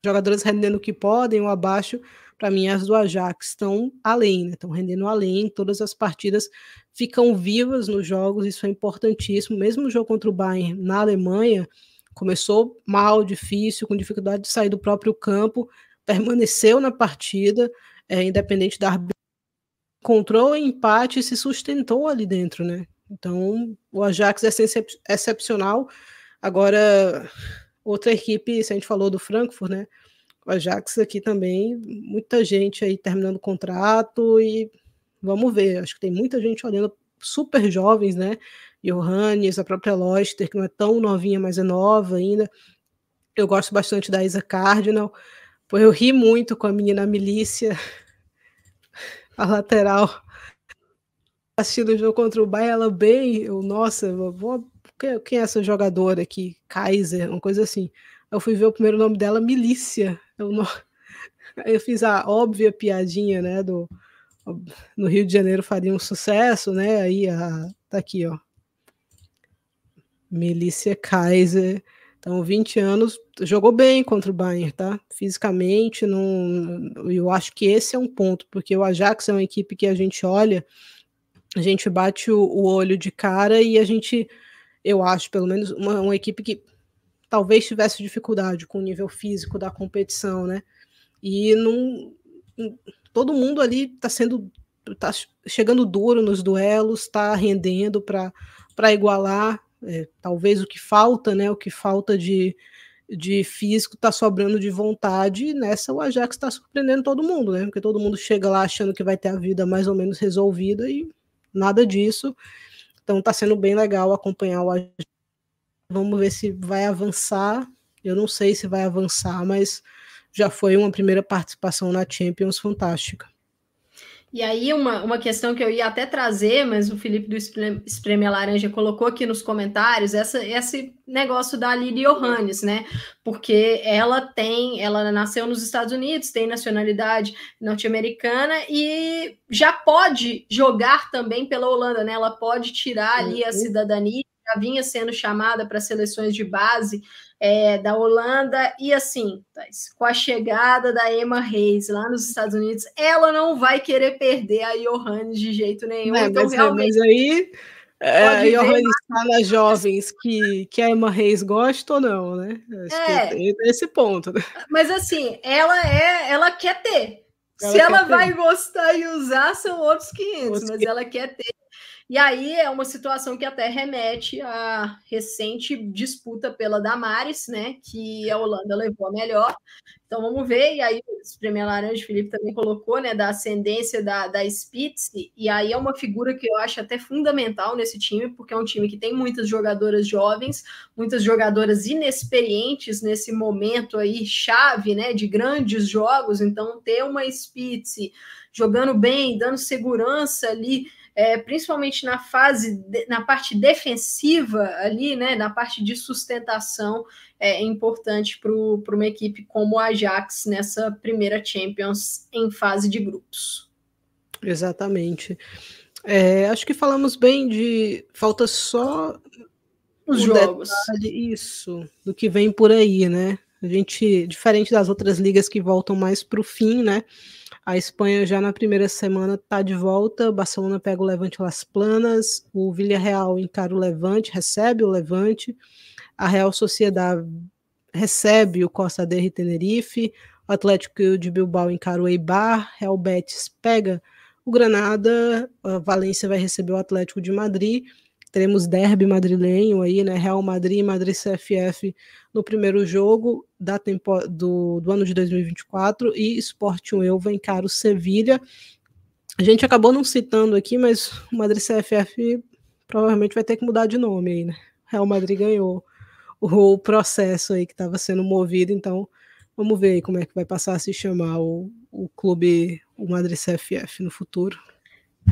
Jogadoras rendendo o que podem ou abaixo, para mim as do Ajax estão além, né? estão rendendo além, todas as partidas ficam vivas nos jogos, isso é importantíssimo. Mesmo o jogo contra o Bayern na Alemanha, começou mal, difícil, com dificuldade de sair do próprio campo, permaneceu na partida, é, independente da encontrou o empate e se sustentou ali dentro, né? Então, o Ajax é excepcional. Agora, outra equipe, se a gente falou do Frankfurt, né? O Ajax aqui também, muita gente aí terminando o contrato e vamos ver. Acho que tem muita gente olhando super jovens, né? Johannes, a própria Loster, que não é tão novinha, mas é nova ainda. Eu gosto bastante da Isa Cardinal, pois eu ri muito com a menina Milícia, [LAUGHS] a lateral assistindo o jogo contra o Bayern, ela bem, eu, nossa, vou, quem é essa jogadora aqui? Kaiser, uma coisa assim. Eu fui ver o primeiro nome dela, Milícia. Eu, não... [LAUGHS] eu fiz a óbvia piadinha, né, do no Rio de Janeiro faria um sucesso, né? Aí a, tá aqui, ó. Melissa Kaiser. Então, 20 anos, jogou bem contra o Bayern, tá? Fisicamente, não, eu acho que esse é um ponto, porque o Ajax é uma equipe que a gente olha, a gente bate o, o olho de cara e a gente, eu acho, pelo menos, uma, uma equipe que talvez tivesse dificuldade com o nível físico da competição, né? E não, todo mundo ali está sendo tá chegando duro nos duelos, está rendendo para igualar. É, talvez o que falta, né? O que falta de, de físico está sobrando de vontade. E nessa o Ajax está surpreendendo todo mundo, né? Porque todo mundo chega lá achando que vai ter a vida mais ou menos resolvida e nada disso. Então está sendo bem legal acompanhar o Vamos ver se vai avançar. Eu não sei se vai avançar, mas já foi uma primeira participação na Champions fantástica.
E aí, uma, uma questão que eu ia até trazer, mas o Felipe do Espreme Laranja colocou aqui nos comentários, essa, esse negócio da Lili Johannes, né? Porque ela tem, ela nasceu nos Estados Unidos, tem nacionalidade norte-americana e já pode jogar também pela Holanda, né? Ela pode tirar ali a uhum. cidadania já vinha sendo chamada para seleções de base é, da Holanda, e assim, com a chegada da Emma Reis lá nos Estados Unidos, ela não vai querer perder a Johannes de jeito nenhum. É, então,
mas, realmente, mas aí é, a Johannes nas jovens que, que a Emma Reis gosta ou não, né? Acho é, que tem esse ponto. Né?
Mas assim, ela é, ela quer ter. Ela Se ela ter. vai gostar e usar, são outros 500, outros mas que... ela quer ter. E aí é uma situação que até remete à recente disputa pela Damares, né? Que a Holanda levou a melhor. Então vamos ver. E aí o Premier Laranja, Felipe também colocou, né? Da ascendência da, da Spitz. E aí é uma figura que eu acho até fundamental nesse time, porque é um time que tem muitas jogadoras jovens, muitas jogadoras inexperientes nesse momento aí, chave, né? De grandes jogos. Então ter uma Spitz jogando bem, dando segurança ali é, principalmente na fase, na parte defensiva ali, né, na parte de sustentação, é importante para uma equipe como o Ajax nessa primeira Champions em fase de grupos.
Exatamente. É, acho que falamos bem de. Falta só
os jogos.
Detalhe, isso, do que vem por aí, né? A gente, diferente das outras ligas que voltam mais para o fim, né? A Espanha já na primeira semana está de volta. Barcelona pega o Levante Las Planas. O Villarreal encara o Levante, recebe o Levante. A Real Sociedade recebe o Costa del Tenerife. O Atlético de Bilbao encara o Eibar. Real Betis pega o Granada. A Valência vai receber o Atlético de Madrid teremos derby madrilenho aí, né? Real Madrid e Madrid CFF no primeiro jogo da tempo, do, do ano de 2024 e Sporting Elva encara o Sevilha. A gente acabou não citando aqui, mas o Madrid CFF provavelmente vai ter que mudar de nome aí, né? Real Madrid ganhou o, o processo aí que estava sendo movido, então vamos ver aí como é que vai passar a se chamar o, o clube, o Madrid CFF no futuro.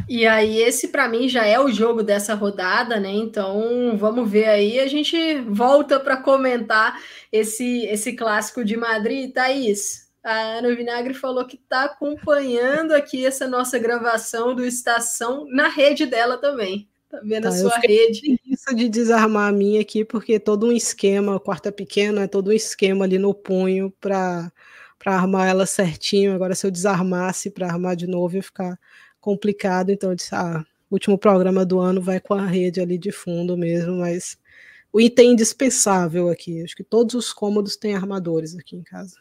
E aí, esse para mim já é o jogo dessa rodada, né? Então vamos ver aí. A gente volta para comentar esse, esse clássico de Madrid. Thaís, a Ana Vinagre falou que está acompanhando aqui essa nossa gravação do Estação na rede dela também. Tá vendo tá, a sua rede.
Isso de desarmar a minha aqui, porque todo um esquema, quarta pequena, é todo um esquema ali no punho para armar ela certinho. Agora, se eu desarmasse para armar de novo, ia ficar complicado, então eu disse, ah, último programa do ano vai com a rede ali de fundo mesmo, mas o item indispensável aqui, acho que todos os cômodos têm armadores aqui em casa,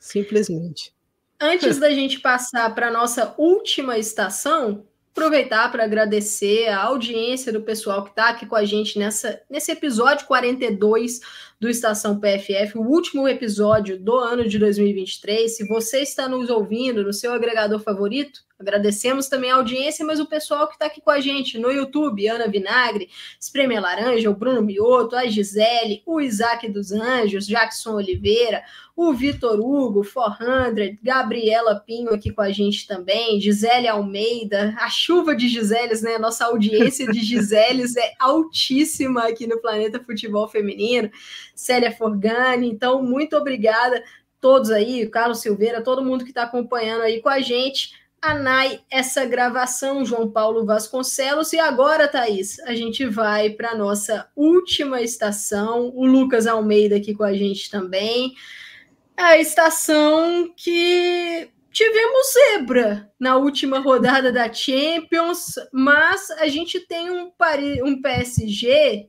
simplesmente.
Antes da gente passar para a nossa última estação, aproveitar para agradecer a audiência do pessoal que está aqui com a gente nessa, nesse episódio 42 do Estação PFF, o último episódio do ano de 2023. Se você está nos ouvindo no seu agregador favorito, Agradecemos também a audiência, mas o pessoal que está aqui com a gente no YouTube, Ana Vinagre, Espreme Laranja, o Bruno Mioto, a Gisele, o Isaac dos Anjos, Jackson Oliveira, o Vitor Hugo, 400, Gabriela Pinho aqui com a gente também, Gisele Almeida, a chuva de Giseles, né? Nossa audiência de [LAUGHS] Giseles é altíssima aqui no Planeta Futebol Feminino, Célia Forgani, então muito obrigada. Todos aí, Carlos Silveira, todo mundo que está acompanhando aí com a gente a NAI essa gravação, João Paulo Vasconcelos. E agora, Thaís, a gente vai para a nossa última estação, o Lucas Almeida aqui com a gente também. É a estação que tivemos zebra na última rodada da Champions, mas a gente tem um, um PSG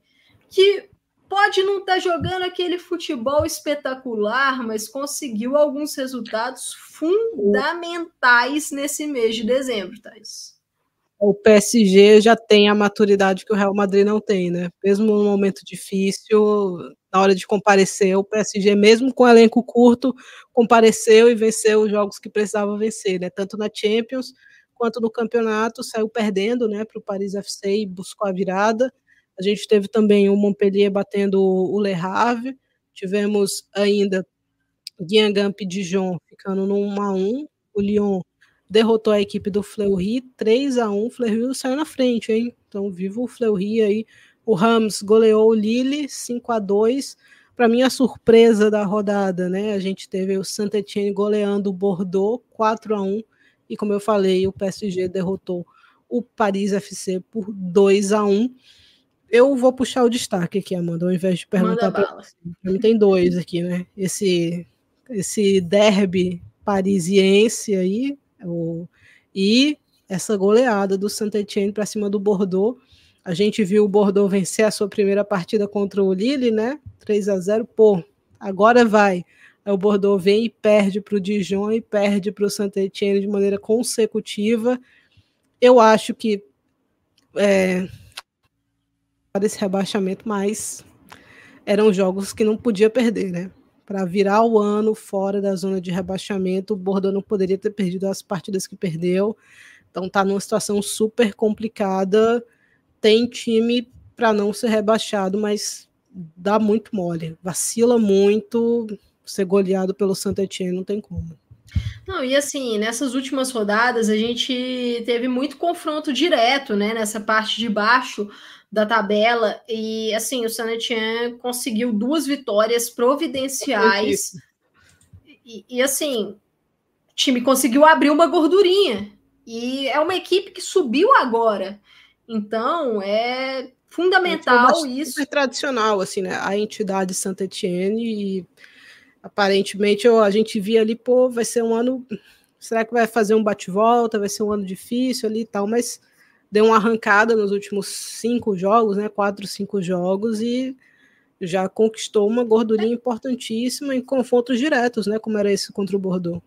que pode não estar tá jogando aquele futebol espetacular, mas conseguiu alguns resultados fundamentais nesse mês de dezembro, Thais.
O PSG já tem a maturidade que o Real Madrid não tem, né? Mesmo num momento difícil, na hora de comparecer, o PSG, mesmo com elenco curto, compareceu e venceu os jogos que precisava vencer, né? Tanto na Champions quanto no campeonato, saiu perdendo, né, para o Paris FC e buscou a virada. A gente teve também o Montpellier batendo o Le Havre, tivemos ainda Guingamp e Dijon ficando no 1 a 1 o Lyon derrotou a equipe do Fleury 3 a 1 o Fleury saiu na frente, hein? Então, vivo o Fleury aí. O Rams goleou o Lille 5 a 2 Para mim, a surpresa da rodada, né? A gente teve o Saint-Etienne goleando o Bordeaux 4 a 1 E como eu falei, o PSG derrotou o Paris FC por 2 a 1 Eu vou puxar o destaque aqui, Amanda, ao invés de perguntar para você. Tem dois aqui, né? Esse esse derby parisiense aí, o, e essa goleada do Saint-Etienne para cima do Bordeaux. A gente viu o Bordeaux vencer a sua primeira partida contra o Lille, né? 3 a 0 Pô, agora vai. Aí o Bordeaux vem e perde para o Dijon e perde para o Saint-Etienne de maneira consecutiva. Eu acho que é, para esse rebaixamento, mas eram jogos que não podia perder, né? Para virar o ano fora da zona de rebaixamento. O Bordeaux não poderia ter perdido as partidas que perdeu. Então está numa situação super complicada. Tem time para não ser rebaixado, mas dá muito mole. Vacila muito. Ser goleado pelo Saint Etienne não tem como.
Não, e assim, nessas últimas rodadas a gente teve muito confronto direto, né, nessa parte de baixo da tabela. E assim, o Sanetian conseguiu duas vitórias providenciais. E, e, assim, o time conseguiu abrir uma gordurinha. E é uma equipe que subiu agora. Então, é fundamental é isso. Super
tradicional, assim, né? A entidade Santa Etienne e aparentemente a gente via ali, pô, vai ser um ano. Será que vai fazer um bate-volta? Vai ser um ano difícil ali e tal, mas deu uma arrancada nos últimos cinco jogos, né? Quatro, cinco jogos, e já conquistou uma gordurinha importantíssima em confrontos diretos, né? Como era esse contra o Bordeaux.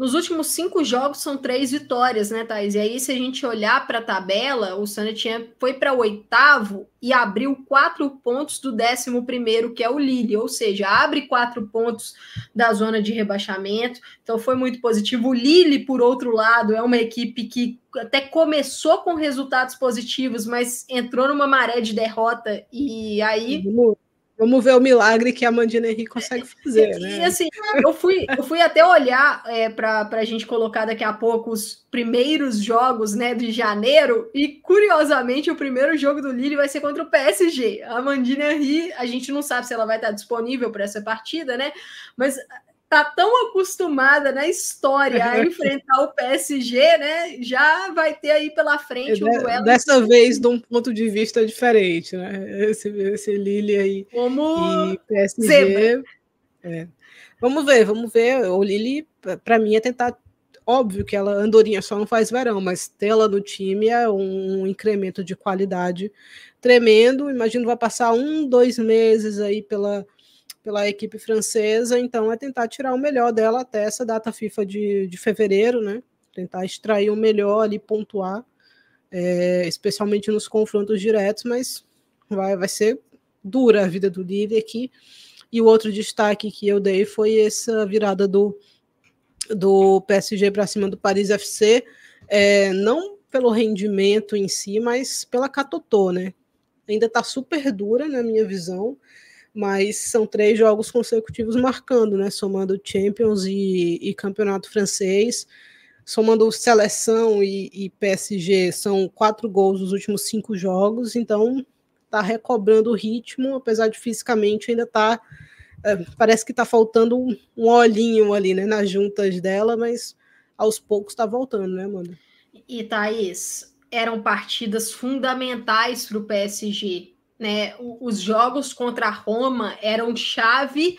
Nos últimos cinco jogos são três vitórias, né, Thais? E aí, se a gente olhar para a tabela, o Saint foi para oitavo e abriu quatro pontos do décimo primeiro, que é o Lille, ou seja, abre quatro pontos da zona de rebaixamento. Então foi muito positivo. O Lille, por outro lado, é uma equipe que até começou com resultados positivos, mas entrou numa maré de derrota e aí
Vamos ver o milagre que a Mandina Henrique consegue fazer,
né? E assim, eu fui, eu fui até olhar é, para a gente colocar daqui a pouco os primeiros jogos né, de janeiro, e curiosamente o primeiro jogo do Lille vai ser contra o PSG. A Mandina Henrique, a gente não sabe se ela vai estar disponível para essa partida, né? Mas tá tão acostumada na história a [LAUGHS] enfrentar o PSG, né? Já vai ter aí pela frente um
duelo. Dessa vez, de um ponto de vista diferente, né? Esse, esse Lille aí
Como
e PSG. É. Vamos ver, vamos ver. O Lille, para mim, é tentar. Óbvio que ela, Andorinha, só não faz verão, mas tê-la no time é um incremento de qualidade tremendo. Imagino vai passar um, dois meses aí pela pela equipe francesa, então é tentar tirar o melhor dela até essa data FIFA de, de fevereiro, né? Tentar extrair o melhor ali, pontuar, é, especialmente nos confrontos diretos, mas vai, vai ser dura a vida do líder aqui. E o outro destaque que eu dei foi essa virada do, do PSG para cima do Paris FC, é, não pelo rendimento em si, mas pela Catotô, né? Ainda está super dura na minha visão mas são três jogos consecutivos marcando, né? Somando Champions e, e Campeonato Francês, somando seleção e, e, PSG, são quatro gols nos últimos cinco jogos, então tá recobrando o ritmo, apesar de fisicamente ainda tá. É, parece que tá faltando um, um olhinho ali, né? Nas juntas dela, mas aos poucos está voltando, né, Amanda?
E Thaís, eram partidas fundamentais para o PSG. Né? Os jogos contra a Roma eram chave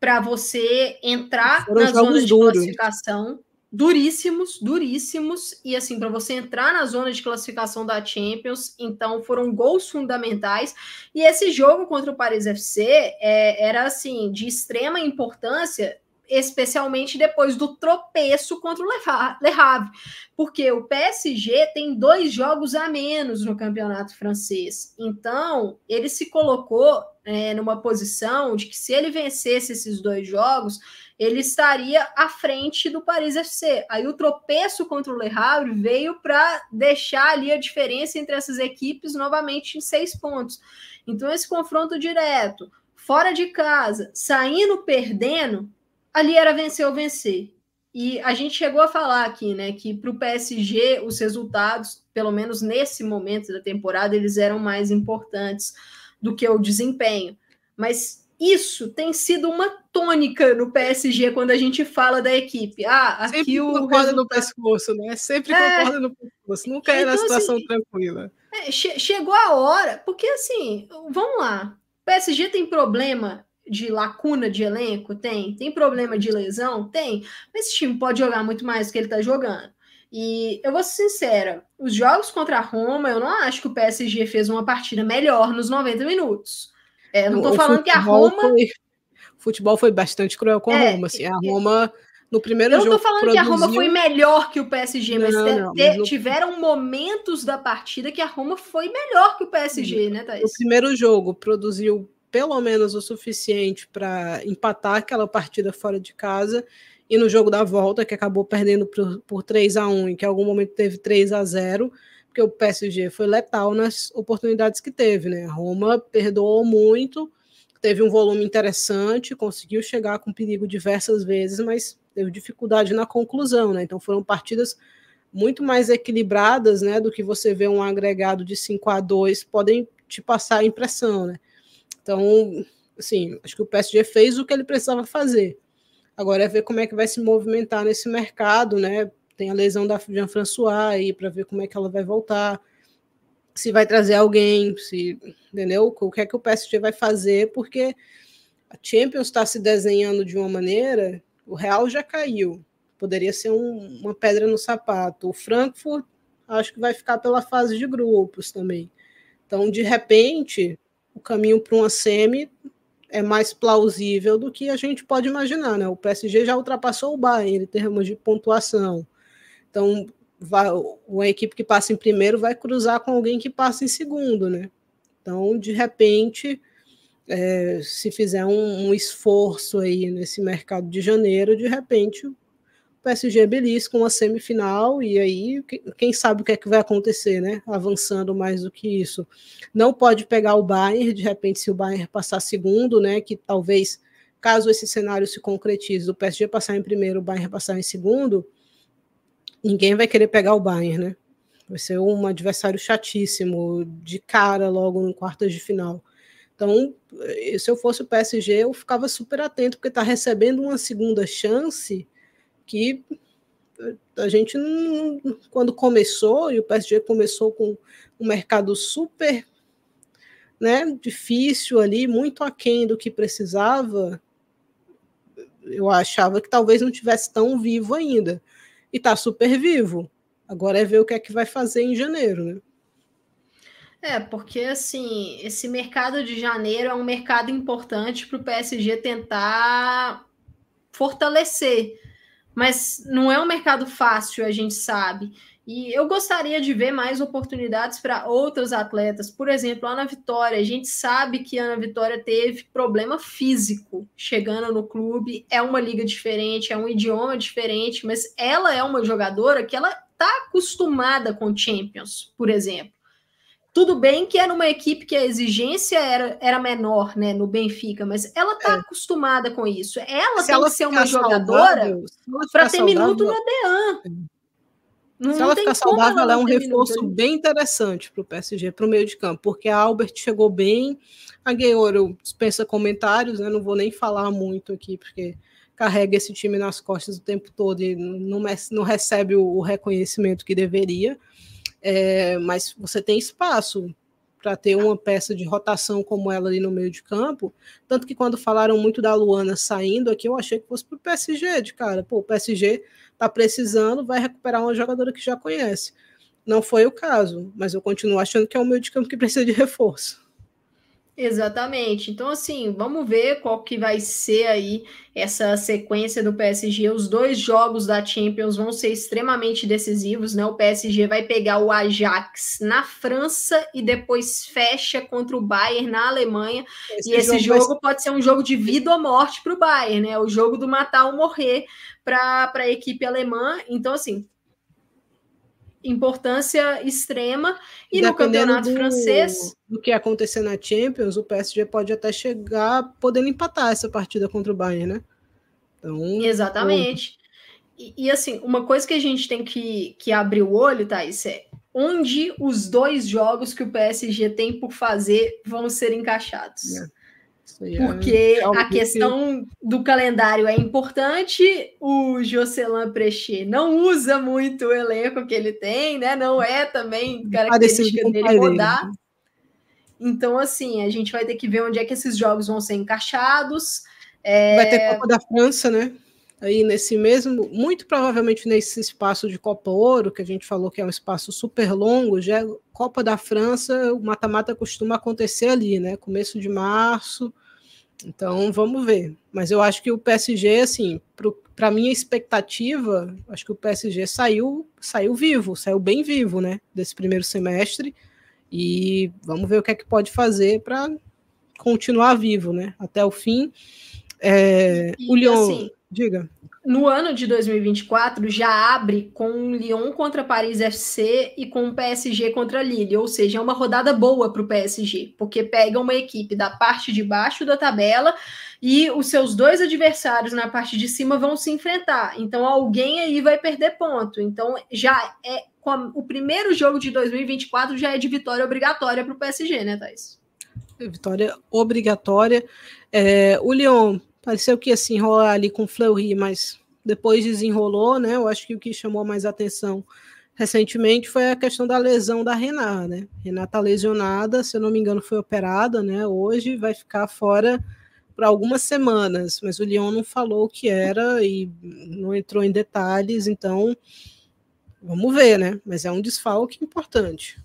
para você entrar Foram na zona de duros. classificação duríssimos, duríssimos, e assim, para você entrar na zona de classificação da Champions, então foram gols fundamentais, e esse jogo contra o Paris FC é, era assim, de extrema importância, especialmente depois do tropeço contra o Le Havre, porque o PSG tem dois jogos a menos no campeonato francês. Então, ele se colocou é, numa posição de que se ele vencesse esses dois jogos, ele estaria à frente do Paris FC. Aí o tropeço contra o Le Havre veio para deixar ali a diferença entre essas equipes novamente em seis pontos. Então, esse confronto direto, fora de casa, saindo perdendo, ali era vencer ou vencer. E a gente chegou a falar aqui, né, que para o PSG os resultados, pelo menos nesse momento da temporada, eles eram mais importantes do que o desempenho. Mas isso tem sido uma tônica no PSG quando a gente fala da equipe. Ah, aqui
Sempre
o
concorda resultado... no pescoço, né? Sempre é... concorda no pescoço. Nunca é na então, situação assim, tranquila.
É, che chegou a hora, porque assim, vamos lá. O PSG tem problema de lacuna de elenco? Tem. Tem problema de lesão? Tem. Mas esse time pode jogar muito mais do que ele está jogando. E eu vou ser sincera, os jogos contra a Roma, eu não acho que o PSG fez uma partida melhor nos 90 minutos. É, não estou falando que a Roma.
Foi, o futebol foi bastante cruel com a é, Roma. Assim, a Roma, no primeiro jogo.
Eu não estou falando produziu... que a Roma foi melhor que o PSG, mas, não, não, mas no... tiveram momentos da partida que a Roma foi melhor que o PSG, né, Thaís?
O primeiro jogo produziu pelo menos o suficiente para empatar aquela partida fora de casa. E no jogo da volta, que acabou perdendo por, por 3 a 1 e que em algum momento teve 3 a 0 porque o PSG foi letal nas oportunidades que teve, né? A Roma perdoou muito, teve um volume interessante, conseguiu chegar com perigo diversas vezes, mas teve dificuldade na conclusão, né? Então foram partidas muito mais equilibradas, né, do que você vê um agregado de 5 a 2, podem te passar a impressão, né? Então, assim, acho que o PSG fez o que ele precisava fazer. Agora é ver como é que vai se movimentar nesse mercado, né? Tem a lesão da Jean-François aí para ver como é que ela vai voltar, se vai trazer alguém, se, entendeu? O que é que o PSG vai fazer, porque a Champions está se desenhando de uma maneira, o Real já caiu, poderia ser um, uma pedra no sapato. O Frankfurt acho que vai ficar pela fase de grupos também. Então, de repente, o caminho para uma semi é mais plausível do que a gente pode imaginar, né? O PSG já ultrapassou o Bayern em termos de pontuação. Então, vai, uma equipe que passa em primeiro vai cruzar com alguém que passa em segundo, né? Então, de repente, é, se fizer um, um, esforço aí nesse mercado de janeiro, de repente PSG é belisca uma semifinal e aí quem sabe o que é que vai acontecer, né? Avançando mais do que isso. Não pode pegar o Bayern, de repente, se o Bayern passar segundo, né? Que talvez, caso esse cenário se concretize, o PSG passar em primeiro, o Bayern passar em segundo, ninguém vai querer pegar o Bayern, né? Vai ser um adversário chatíssimo, de cara logo no quartas de final. Então, se eu fosse o PSG, eu ficava super atento, porque está recebendo uma segunda chance que a gente quando começou, e o PSG começou com um mercado super né, difícil ali, muito aquém do que precisava, eu achava que talvez não tivesse tão vivo ainda. E está super vivo. Agora é ver o que é que vai fazer em janeiro, né?
É, porque assim, esse mercado de janeiro é um mercado importante para o PSG tentar fortalecer mas não é um mercado fácil, a gente sabe. E eu gostaria de ver mais oportunidades para outros atletas. Por exemplo, a Ana Vitória. A gente sabe que a Ana Vitória teve problema físico chegando no clube. É uma liga diferente, é um idioma diferente, mas ela é uma jogadora que ela está acostumada com Champions, por exemplo. Tudo bem que era uma equipe que a exigência era, era menor, né, no Benfica, mas ela tá é. acostumada com isso. Ela se tem ela que ser uma jogadora para ter saudável, minuto no Dean.
Não, Se ela ficar saudável, ela, ela é um reforço minuto. bem interessante para o PSG, para o meio de campo, porque a Albert chegou bem, a Gueiro dispensa comentários, né? Não vou nem falar muito aqui, porque carrega esse time nas costas o tempo todo e não, não recebe o, reconhecimento que deveria. É, mas você tem espaço para ter uma peça de rotação como ela ali no meio de campo. Tanto que quando falaram muito da Luana saindo aqui, eu achei que fosse para o PSG, de cara. Pô, o PSG está precisando, vai recuperar uma jogadora que já conhece. Não foi o caso, mas eu continuo achando que é o meio de campo que precisa de reforço.
Exatamente. Então, assim, vamos ver qual que vai ser aí essa sequência do PSG. Os dois jogos da Champions vão ser extremamente decisivos, né? O PSG vai pegar o Ajax na França e depois fecha contra o Bayern na Alemanha. Esse e esse jogo, jogo pode ser um jogo de vida ou morte para o Bayern, né? O jogo do matar ou morrer para a equipe alemã. Então, assim, importância extrema. E Dependendo no campeonato do, francês.
Do que acontecer na Champions, o PSG pode até chegar podendo empatar essa partida contra o Bayern, né?
Então, Exatamente. E, e, assim, uma coisa que a gente tem que, que abrir o olho, Thaís, é onde os dois jogos que o PSG tem por fazer vão ser encaixados. É. É Porque é a questão do calendário é importante, o Jocelyn Prechê não usa muito o elenco que ele tem, né? Não é também característica dele rodar. Então, assim, a gente vai ter que ver onde é que esses jogos vão ser encaixados.
É... Vai ter Copa da França, né? Aí nesse mesmo, muito provavelmente nesse espaço de Copa Ouro, que a gente falou que é um espaço super longo, já Copa da França, o mata-mata costuma acontecer ali, né? Começo de março, então vamos ver. Mas eu acho que o PSG, assim, para minha expectativa, acho que o PSG saiu, saiu vivo, saiu bem vivo, né? Desse primeiro semestre. E vamos ver o que é que pode fazer para continuar vivo, né? Até o fim. É, e, o Lyon, assim, diga
no ano de 2024 já abre com Lyon contra Paris FC e com o PSG contra Lille, ou seja, é uma rodada boa para o PSG, porque pega uma equipe da parte de baixo da tabela e os seus dois adversários na parte de cima vão se enfrentar. Então alguém aí vai perder ponto. Então já é o primeiro jogo de 2024 já é de vitória obrigatória para o PSG, né, Thais?
Vitória obrigatória. É, o Lyon Pareceu que ia se enrolar ali com o Fleury, mas depois desenrolou, né? Eu acho que o que chamou mais atenção recentemente foi a questão da lesão da Renata, né? Renata tá lesionada, se eu não me engano, foi operada, né? Hoje vai ficar fora por algumas semanas, mas o Lyon não falou o que era e não entrou em detalhes, então vamos ver, né? Mas é um desfalque importante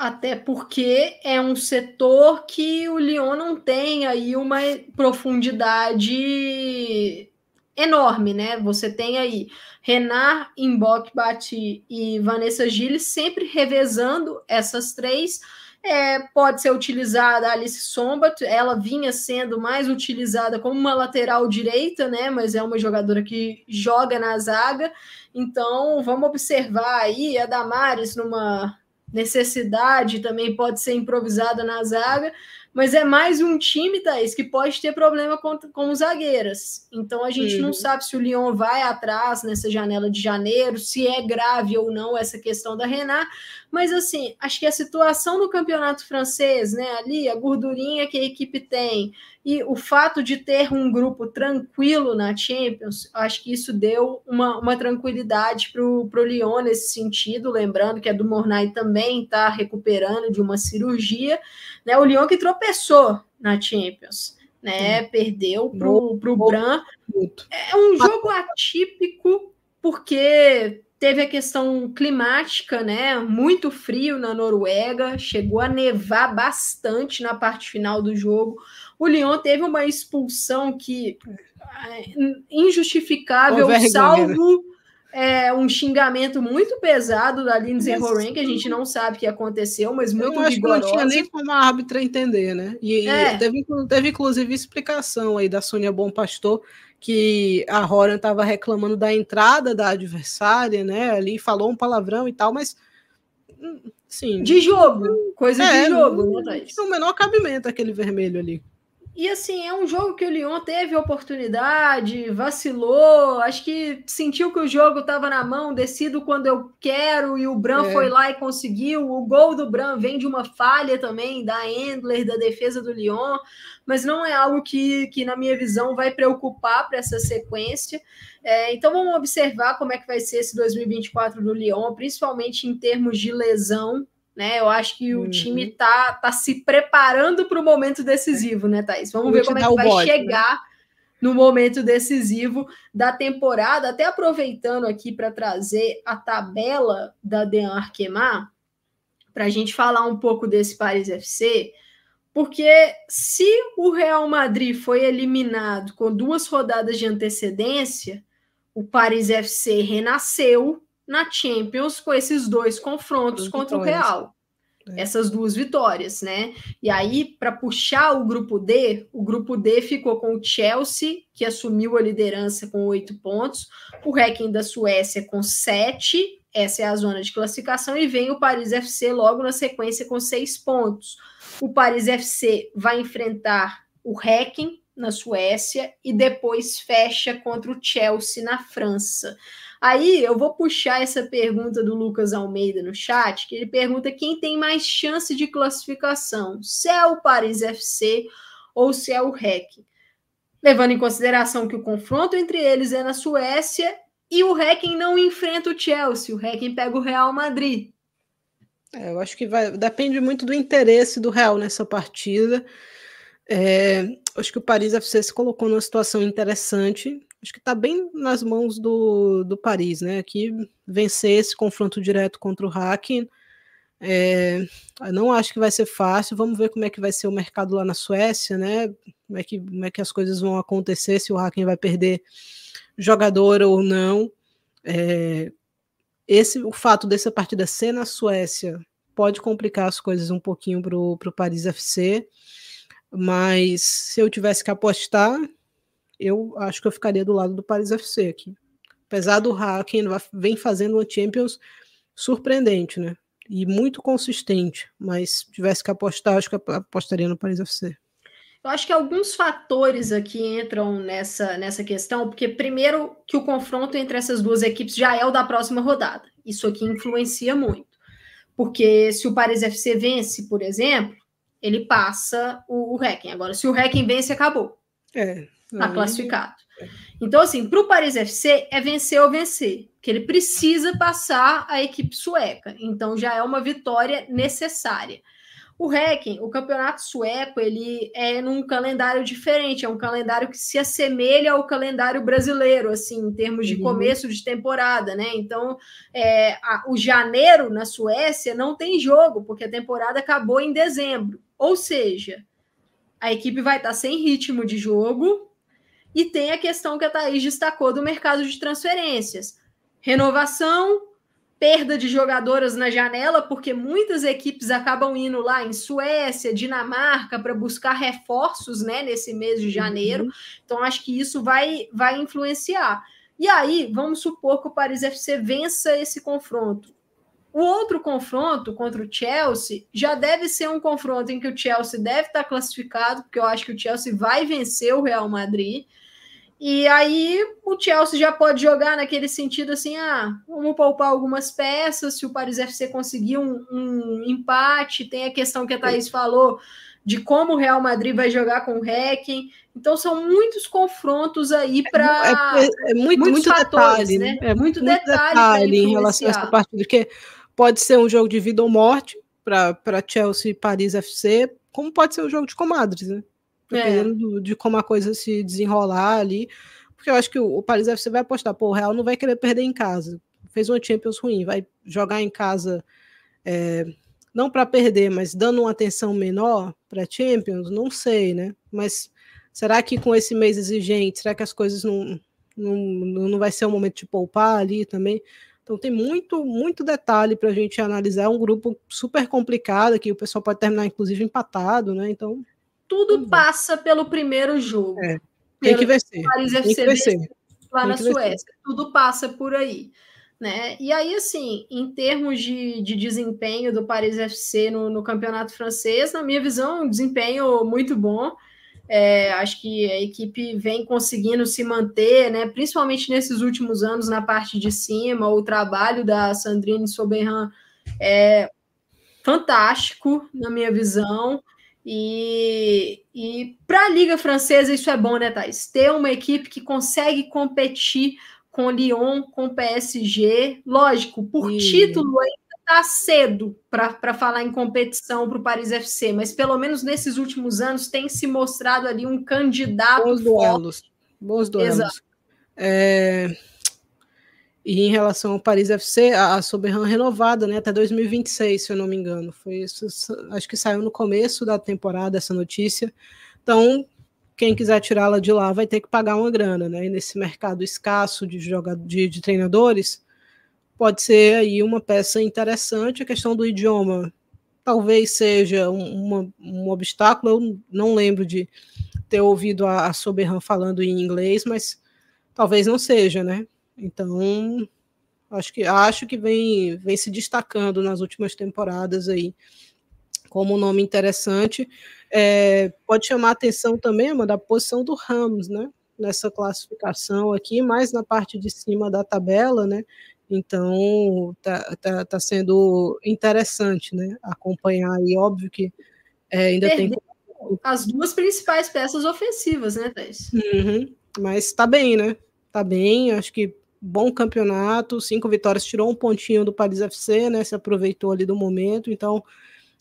até porque é um setor que o Lyon não tem aí uma profundidade enorme, né? Você tem aí Renard, Mbokbat e Vanessa Gilles sempre revezando essas três. É, pode ser utilizada a Alice Sombat, ela vinha sendo mais utilizada como uma lateral direita, né? Mas é uma jogadora que joga na zaga. Então vamos observar aí a Damares numa necessidade também pode ser improvisada na zaga, mas é mais um time, Thaís, que pode ter problema com, com os zagueiras. Então a gente uhum. não sabe se o Lyon vai atrás nessa janela de janeiro, se é grave ou não essa questão da Renat, mas assim, acho que a situação no campeonato francês, né, ali, a gordurinha que a equipe tem, e o fato de ter um grupo tranquilo na Champions, acho que isso deu uma, uma tranquilidade para o Lyon nesse sentido, lembrando que a do Mornay também está recuperando de uma cirurgia, né? O Lyon que tropeçou na Champions, né? Perdeu para o Bran. É um jogo atípico, porque Teve a questão climática, né? Muito frio na Noruega, chegou a nevar bastante na parte final do jogo. O Lyon teve uma expulsão que é, injustificável, salvo é, um xingamento muito pesado da Lindsay Horan, que a gente não sabe o que aconteceu, mas muito eu acho vigorosa.
Que não tinha nem como a árbitra entender, né? E, é. e teve, teve, inclusive, explicação aí da Sônia Bom Pastor, que a Horan estava reclamando da entrada da adversária, né? Ali falou um palavrão e tal, mas sim.
De jogo, coisa é, de jogo, né,
Thaís? o menor cabimento aquele vermelho ali.
E assim, é um jogo que o Lyon teve oportunidade, vacilou, acho que sentiu que o jogo estava na mão, decido quando eu quero, e o Bran é. foi lá e conseguiu. O gol do Bran vem de uma falha também da Endler, da defesa do Lyon, mas não é algo que, que na minha visão, vai preocupar para essa sequência. É, então vamos observar como é que vai ser esse 2024 do Lyon, principalmente em termos de lesão né? Eu acho que o uhum. time tá, tá se preparando para o momento decisivo, né, Thaís? Vamos ver como é que vai né? chegar né? no momento decisivo da temporada. Até aproveitando aqui para trazer a tabela da Dean Arquemar, para a gente falar um pouco desse Paris FC, porque se o Real Madrid foi eliminado com duas rodadas de antecedência, o Paris FC renasceu na Champions com esses dois confrontos contra o Real. É. Essas duas vitórias, né? E aí, para puxar o grupo D, o grupo D ficou com o Chelsea, que assumiu a liderança com oito pontos, o Hacking da Suécia com sete, essa é a zona de classificação, e vem o Paris FC logo na sequência com seis pontos. O Paris FC vai enfrentar o Hacking na Suécia e depois fecha contra o Chelsea na França. Aí eu vou puxar essa pergunta do Lucas Almeida no chat, que ele pergunta quem tem mais chance de classificação, se é o Paris FC ou se é o REC. Levando em consideração que o confronto entre eles é na Suécia e o Hacking não enfrenta o Chelsea, o Hacking pega o Real Madrid.
É, eu acho que vai, depende muito do interesse do Real nessa partida. É, acho que o Paris FC se colocou numa situação interessante acho que está bem nas mãos do, do Paris, né? Aqui vencer esse confronto direto contra o Hacking. É, não acho que vai ser fácil. Vamos ver como é que vai ser o mercado lá na Suécia, né? Como é que, como é que as coisas vão acontecer, se o Hacking vai perder jogador ou não. É, esse, o fato dessa partida ser na Suécia pode complicar as coisas um pouquinho para o Paris FC. Mas se eu tivesse que apostar, eu acho que eu ficaria do lado do Paris FC aqui. Apesar do Hacken vem fazendo uma Champions surpreendente, né? E muito consistente, mas se tivesse que apostar, acho que apostaria no Paris FC.
Eu acho que alguns fatores aqui entram nessa, nessa questão, porque primeiro que o confronto entre essas duas equipes já é o da próxima rodada. Isso aqui influencia muito. Porque se o Paris FC vence, por exemplo, ele passa o, o Hacking. Agora, se o Hacking vence, acabou.
É,
Está classificado. Então, assim, para o Paris FC é vencer ou vencer, que ele precisa passar a equipe sueca. Então, já é uma vitória necessária. O Hacking, o campeonato sueco, ele é num calendário diferente, é um calendário que se assemelha ao calendário brasileiro, assim, em termos de uhum. começo de temporada, né? Então, é, a, o janeiro na Suécia não tem jogo, porque a temporada acabou em dezembro. Ou seja, a equipe vai estar sem ritmo de jogo, e tem a questão que a Thaís destacou do mercado de transferências. Renovação, perda de jogadoras na janela, porque muitas equipes acabam indo lá em Suécia, Dinamarca, para buscar reforços né, nesse mês de janeiro. Uhum. Então, acho que isso vai, vai influenciar. E aí, vamos supor que o Paris FC vença esse confronto. O outro confronto contra o Chelsea já deve ser um confronto em que o Chelsea deve estar classificado, porque eu acho que o Chelsea vai vencer o Real Madrid. E aí o Chelsea já pode jogar naquele sentido assim: ah, vamos poupar algumas peças. Se o Paris FC conseguir um, um empate, tem a questão que a Thaís falou de como o Real Madrid vai jogar com o Hacking. Então são muitos confrontos aí para
é, é, é, muito, muito fatores, detalhe, né? É muito, muito detalhe, detalhe em relação a essa partida, porque pode ser um jogo de vida ou morte para Chelsea e Paris FC, como pode ser um jogo de comadres, né? dependendo é. de como a coisa se desenrolar ali. Porque eu acho que o, o Paris FC vai apostar, pô, o Real não vai querer perder em casa. Fez uma Champions ruim, vai jogar em casa é, não para perder, mas dando uma atenção menor para Champions, não sei, né? Mas será que com esse mês exigente, será que as coisas não, não, não vai ser o um momento de poupar ali também? Então tem muito, muito detalhe para a gente analisar. É um grupo super complicado que o pessoal pode terminar, inclusive, empatado, né? Então
tudo passa pelo primeiro jogo.
É. Tem que vencer. Paris
FC Tem que vencer. Lá Tem na Suécia. Tudo passa por aí. Né? E aí, assim, em termos de, de desempenho do Paris FC no, no campeonato francês, na minha visão, um desempenho muito bom. É, acho que a equipe vem conseguindo se manter, né? Principalmente nesses últimos anos na parte de cima. O trabalho da Sandrine Soberran é fantástico, na minha visão. E, e para a Liga Francesa isso é bom, né, Thais? Ter uma equipe que consegue competir com Lyon, com PSG. Lógico, por título ainda está cedo para falar em competição para o Paris FC, mas pelo menos nesses últimos anos tem se mostrado ali um candidato.
Bons duelos. Bons duelos. É... E em relação ao Paris FC, a, a Soberran renovada, né, até 2026, se eu não me engano. Foi isso, acho que saiu no começo da temporada essa notícia. Então, quem quiser tirá-la de lá vai ter que pagar uma grana, né? E nesse mercado escasso de, jogador, de, de treinadores, pode ser aí uma peça interessante. A questão do idioma talvez seja um, um obstáculo. Eu não lembro de ter ouvido a, a Soberran falando em inglês, mas talvez não seja, né? Então, acho que acho que vem, vem se destacando nas últimas temporadas aí como um nome interessante. É, pode chamar atenção também, uma da posição do Ramos, né? Nessa classificação aqui, mais na parte de cima da tabela, né? Então tá, tá, tá sendo interessante, né? Acompanhar aí, óbvio que é, ainda Perdeu
tem. As duas principais peças ofensivas, né, Thais?
Uhum, mas tá bem, né? Tá bem, acho que bom campeonato, cinco vitórias, tirou um pontinho do Paris FC, né? Se aproveitou ali do momento, então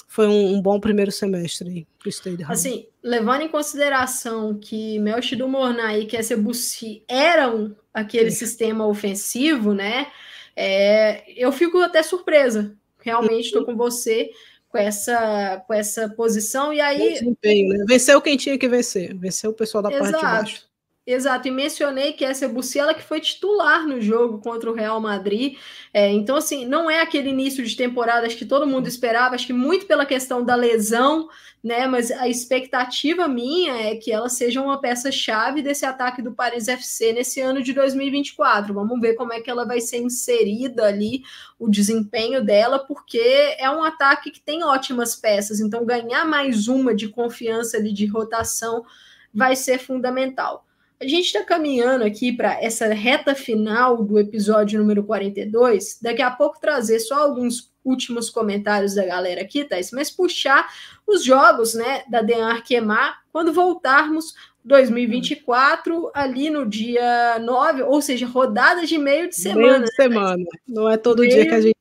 foi um, um bom primeiro semestre para o Stade
Assim, levando em consideração que Melchi do Mornay e Kessia Bussi eram aquele é. sistema ofensivo, né? É, eu fico até surpresa. Realmente estou com você com essa, com essa posição. E aí.
Né? Venceu quem tinha que vencer. Venceu o pessoal da Exato. parte de baixo.
Exato, e mencionei que essa Buciela que foi titular no jogo contra o Real Madrid. É, então, assim, não é aquele início de temporada que todo mundo esperava, acho que muito pela questão da lesão, né? Mas a expectativa minha é que ela seja uma peça-chave desse ataque do Paris FC nesse ano de 2024. Vamos ver como é que ela vai ser inserida ali, o desempenho dela, porque é um ataque que tem ótimas peças, então ganhar mais uma de confiança ali de rotação vai ser fundamental. A gente está caminhando aqui para essa reta final do episódio número 42. Daqui a pouco trazer só alguns últimos comentários da galera aqui, Thais, mas puxar os jogos né, da Den Arquemar quando voltarmos 2024, ali no dia 9, ou seja, rodadas de meio de semana. Meio de
né, semana, não é todo meio... dia que a gente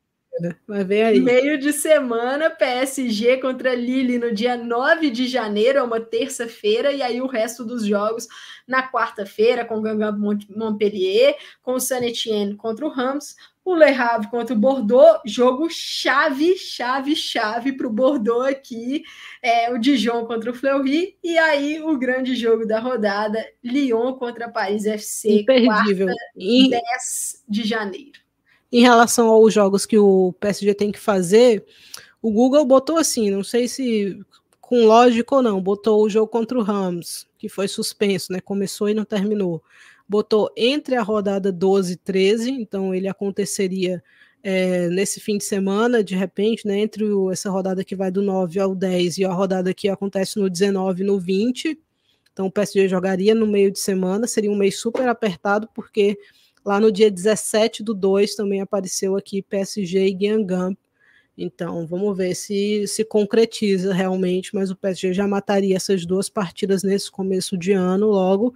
Vai ver aí.
Meio de semana, PSG contra Lille no dia 9 de janeiro, é uma terça-feira, e aí o resto dos jogos na quarta-feira, com o Gangan Montpellier, com o Saint Etienne contra o Rams, o Le Havre contra o Bordeaux, jogo chave, chave, chave para o Bordeaux aqui, é, o Dijon contra o Fleury, e aí o grande jogo da rodada, Lyon contra Paris FC,
Imperdível. quarta,
e... 10 de janeiro
em relação aos jogos que o PSG tem que fazer, o Google botou assim, não sei se com lógica ou não, botou o jogo contra o Rams, que foi suspenso, né? Começou e não terminou. Botou entre a rodada 12 e 13, então ele aconteceria é, nesse fim de semana, de repente, né? Entre o, essa rodada que vai do 9 ao 10 e a rodada que acontece no 19 e no 20. Então o PSG jogaria no meio de semana, seria um mês super apertado, porque Lá no dia 17 do 2 também apareceu aqui PSG e Guingamp. Então, vamos ver se se concretiza realmente, mas o PSG já mataria essas duas partidas nesse começo de ano, logo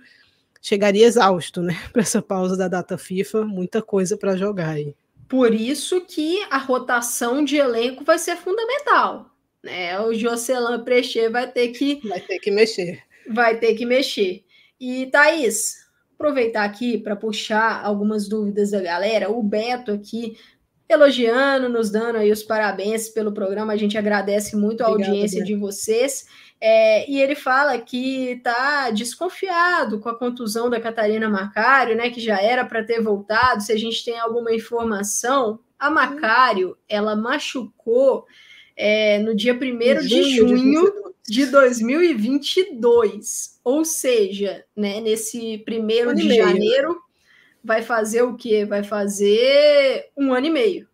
chegaria exausto, né, [LAUGHS] para essa pausa da data FIFA, muita coisa para jogar aí.
Por isso que a rotação de elenco vai ser fundamental, né? O Jocelyn Precher vai ter que
vai ter que mexer.
Vai ter que mexer. E Thaís, aproveitar aqui para puxar algumas dúvidas da galera. O Beto aqui elogiando, nos dando aí os parabéns pelo programa. A gente agradece muito a Obrigada, audiência Beto. de vocês. É, e ele fala que está desconfiado com a contusão da Catarina Macário, né? Que já era para ter voltado. Se a gente tem alguma informação, a Macário ela machucou é, no dia 1 de junho de 2022. Ou seja, né, nesse primeiro um de janeiro, vai fazer o quê? Vai fazer um ano e meio.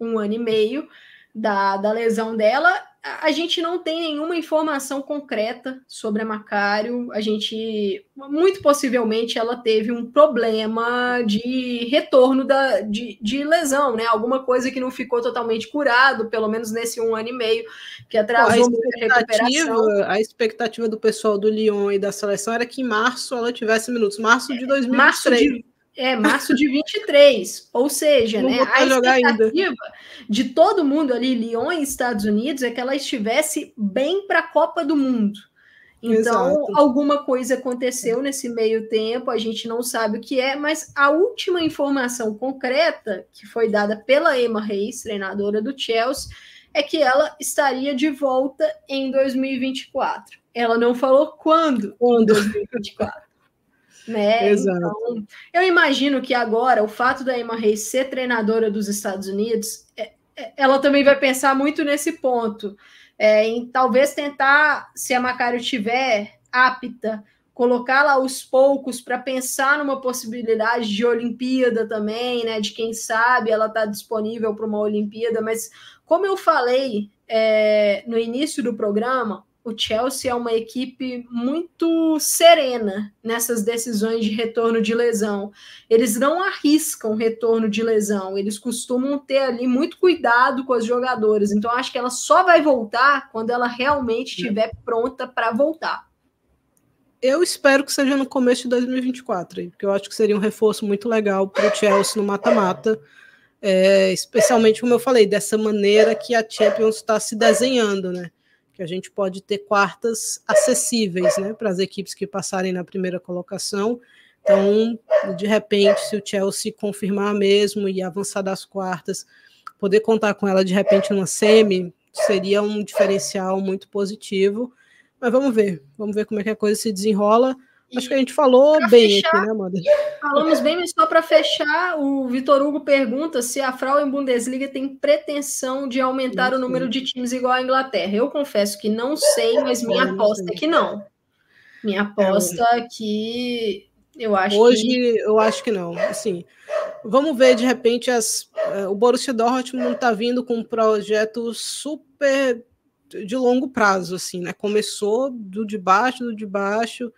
Um ano e meio da, da lesão dela. A gente não tem nenhuma informação concreta sobre a Macário. A gente, muito possivelmente, ela teve um problema de retorno da, de, de lesão, né? Alguma coisa que não ficou totalmente curado, pelo menos nesse um ano e meio, que atrasou
a recuperação. A expectativa do pessoal do Lyon e da seleção era que em março ela tivesse minutos. Março de 2023. Março de,
é, março de 23. Ou seja, né, a expectativa de todo mundo ali, Lyon e Estados Unidos, é que ela estivesse bem para a Copa do Mundo. Então, Exato. alguma coisa aconteceu nesse meio tempo, a gente não sabe o que é, mas a última informação concreta que foi dada pela Emma Reis, treinadora do Chelsea, é que ela estaria de volta em 2024. Ela não falou quando, quando? 2024. Né? Exato. Então, eu imagino que agora o fato da Emma Reis ser treinadora dos Estados Unidos, é, é, ela também vai pensar muito nesse ponto, é, em talvez tentar, se a Macário tiver apta, colocá-la aos poucos para pensar numa possibilidade de Olimpíada também, né? De quem sabe ela está disponível para uma Olimpíada, mas como eu falei é, no início do programa, o Chelsea é uma equipe muito serena nessas decisões de retorno de lesão. Eles não arriscam retorno de lesão, eles costumam ter ali muito cuidado com as jogadoras. Então, acho que ela só vai voltar quando ela realmente estiver pronta para voltar.
Eu espero que seja no começo de 2024, porque eu acho que seria um reforço muito legal para o Chelsea no mata-mata. É, especialmente, como eu falei, dessa maneira que a Champions está se desenhando, né? Que a gente pode ter quartas acessíveis né, para as equipes que passarem na primeira colocação. Então, de repente, se o Chelsea confirmar mesmo e avançar das quartas, poder contar com ela de repente numa semi seria um diferencial muito positivo. Mas vamos ver, vamos ver como é que a coisa se desenrola. Acho que a gente falou bem fechar, aqui, né, Amanda?
Falamos bem, mas só para fechar, o Vitor Hugo pergunta se a Frauen Bundesliga tem pretensão de aumentar o número de times igual à Inglaterra. Eu confesso que não sei, mas minha aposta é que não. Minha aposta é que eu acho
Hoje
que...
eu acho que não. Assim, vamos ver de repente as, uh, o Borussia Dortmund está vindo com um projeto super de longo prazo, assim, né? Começou do de baixo, do de baixo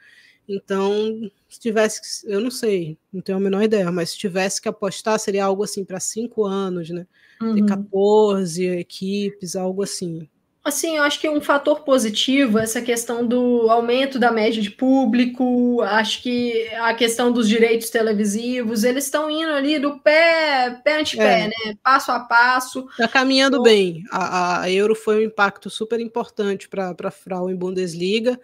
então, se tivesse, eu não sei, não tenho a menor ideia, mas se tivesse que apostar, seria algo assim para cinco anos, né? Uhum. Ter 14 equipes, algo assim.
Assim, eu acho que um fator positivo é essa questão do aumento da média de público, acho que a questão dos direitos televisivos, eles estão indo ali do pé, pé ante pé, é. né? Passo a passo.
Está caminhando então, bem. A, a, Euro foi um impacto super importante para a Frauen Bundesliga.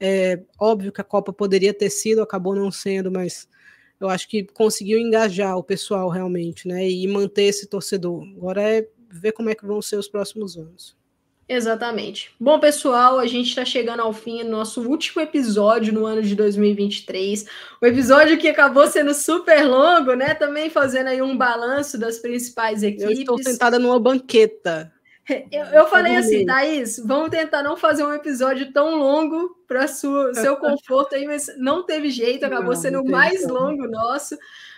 É óbvio que a Copa poderia ter sido, acabou não sendo, mas eu acho que conseguiu engajar o pessoal realmente, né? E manter esse torcedor. Agora é ver como é que vão ser os próximos anos.
Exatamente. Bom, pessoal, a gente está chegando ao fim do nosso último episódio no ano de 2023. O episódio que acabou sendo super longo, né? Também fazendo aí um balanço das principais equipes. Eu
estou sentada numa banqueta.
Eu, eu falei assim, Thaís, vamos tentar não fazer um episódio tão longo para seu conforto aí, mas não teve jeito, acabou não, sendo o mais longo nosso.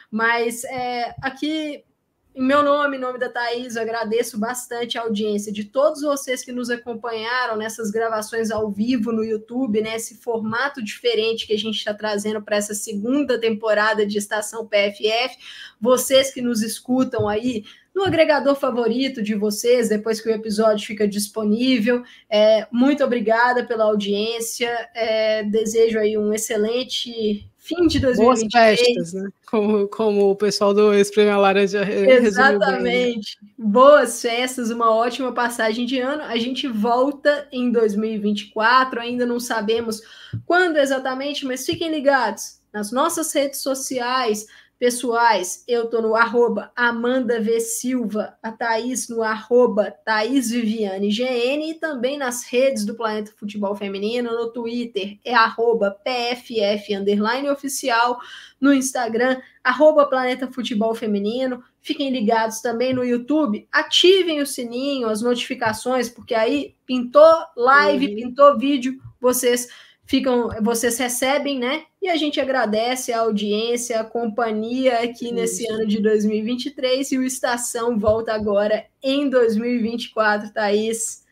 Mas é, aqui, em meu nome, em nome da Thaís, eu agradeço bastante a audiência de todos vocês que nos acompanharam nessas gravações ao vivo no YouTube, né? Esse formato diferente que a gente está trazendo para essa segunda temporada de Estação PFF. Vocês que nos escutam aí no agregador favorito de vocês, depois que o episódio fica disponível. É, muito obrigada pela audiência. É, desejo aí um excelente fim de 2023. Boas festas,
né? Como, como o pessoal do Espreme Laranja
Exatamente. Boas festas, uma ótima passagem de ano. A gente volta em 2024, ainda não sabemos quando exatamente, mas fiquem ligados nas nossas redes sociais, pessoais, eu tô no arroba Amanda V. Silva, a Thaís no arroba Thaís Viviane GN e também nas redes do Planeta Futebol Feminino, no Twitter é arroba PFF underline oficial, no Instagram, arroba Planeta Futebol Feminino. Fiquem ligados também no YouTube, ativem o sininho, as notificações, porque aí pintou live, uhum. pintou vídeo, vocês ficam, vocês recebem, né? E a gente agradece a audiência, a companhia aqui Isso. nesse ano de 2023 e o Estação volta agora em 2024, Thaís.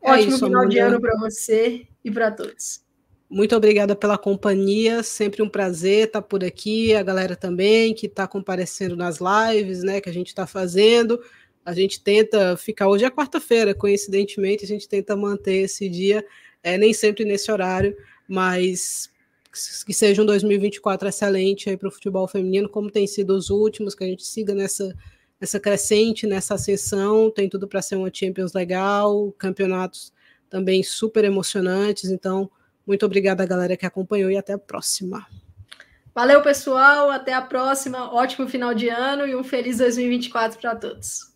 É Ótimo isso, final de ano para você e para todos.
Muito obrigada pela companhia, sempre um prazer estar por aqui, a galera também que está comparecendo nas lives, né, que a gente está fazendo. A gente tenta ficar, hoje é quarta-feira, coincidentemente, a gente tenta manter esse dia, é, nem sempre nesse horário, mas que seja um 2024 excelente para o futebol feminino, como tem sido os últimos, que a gente siga nessa, nessa crescente, nessa ascensão, tem tudo para ser uma Champions legal, campeonatos também super emocionantes, então muito obrigada a galera que acompanhou e até a próxima.
Valeu, pessoal, até a próxima, ótimo final de ano e um feliz 2024 para todos.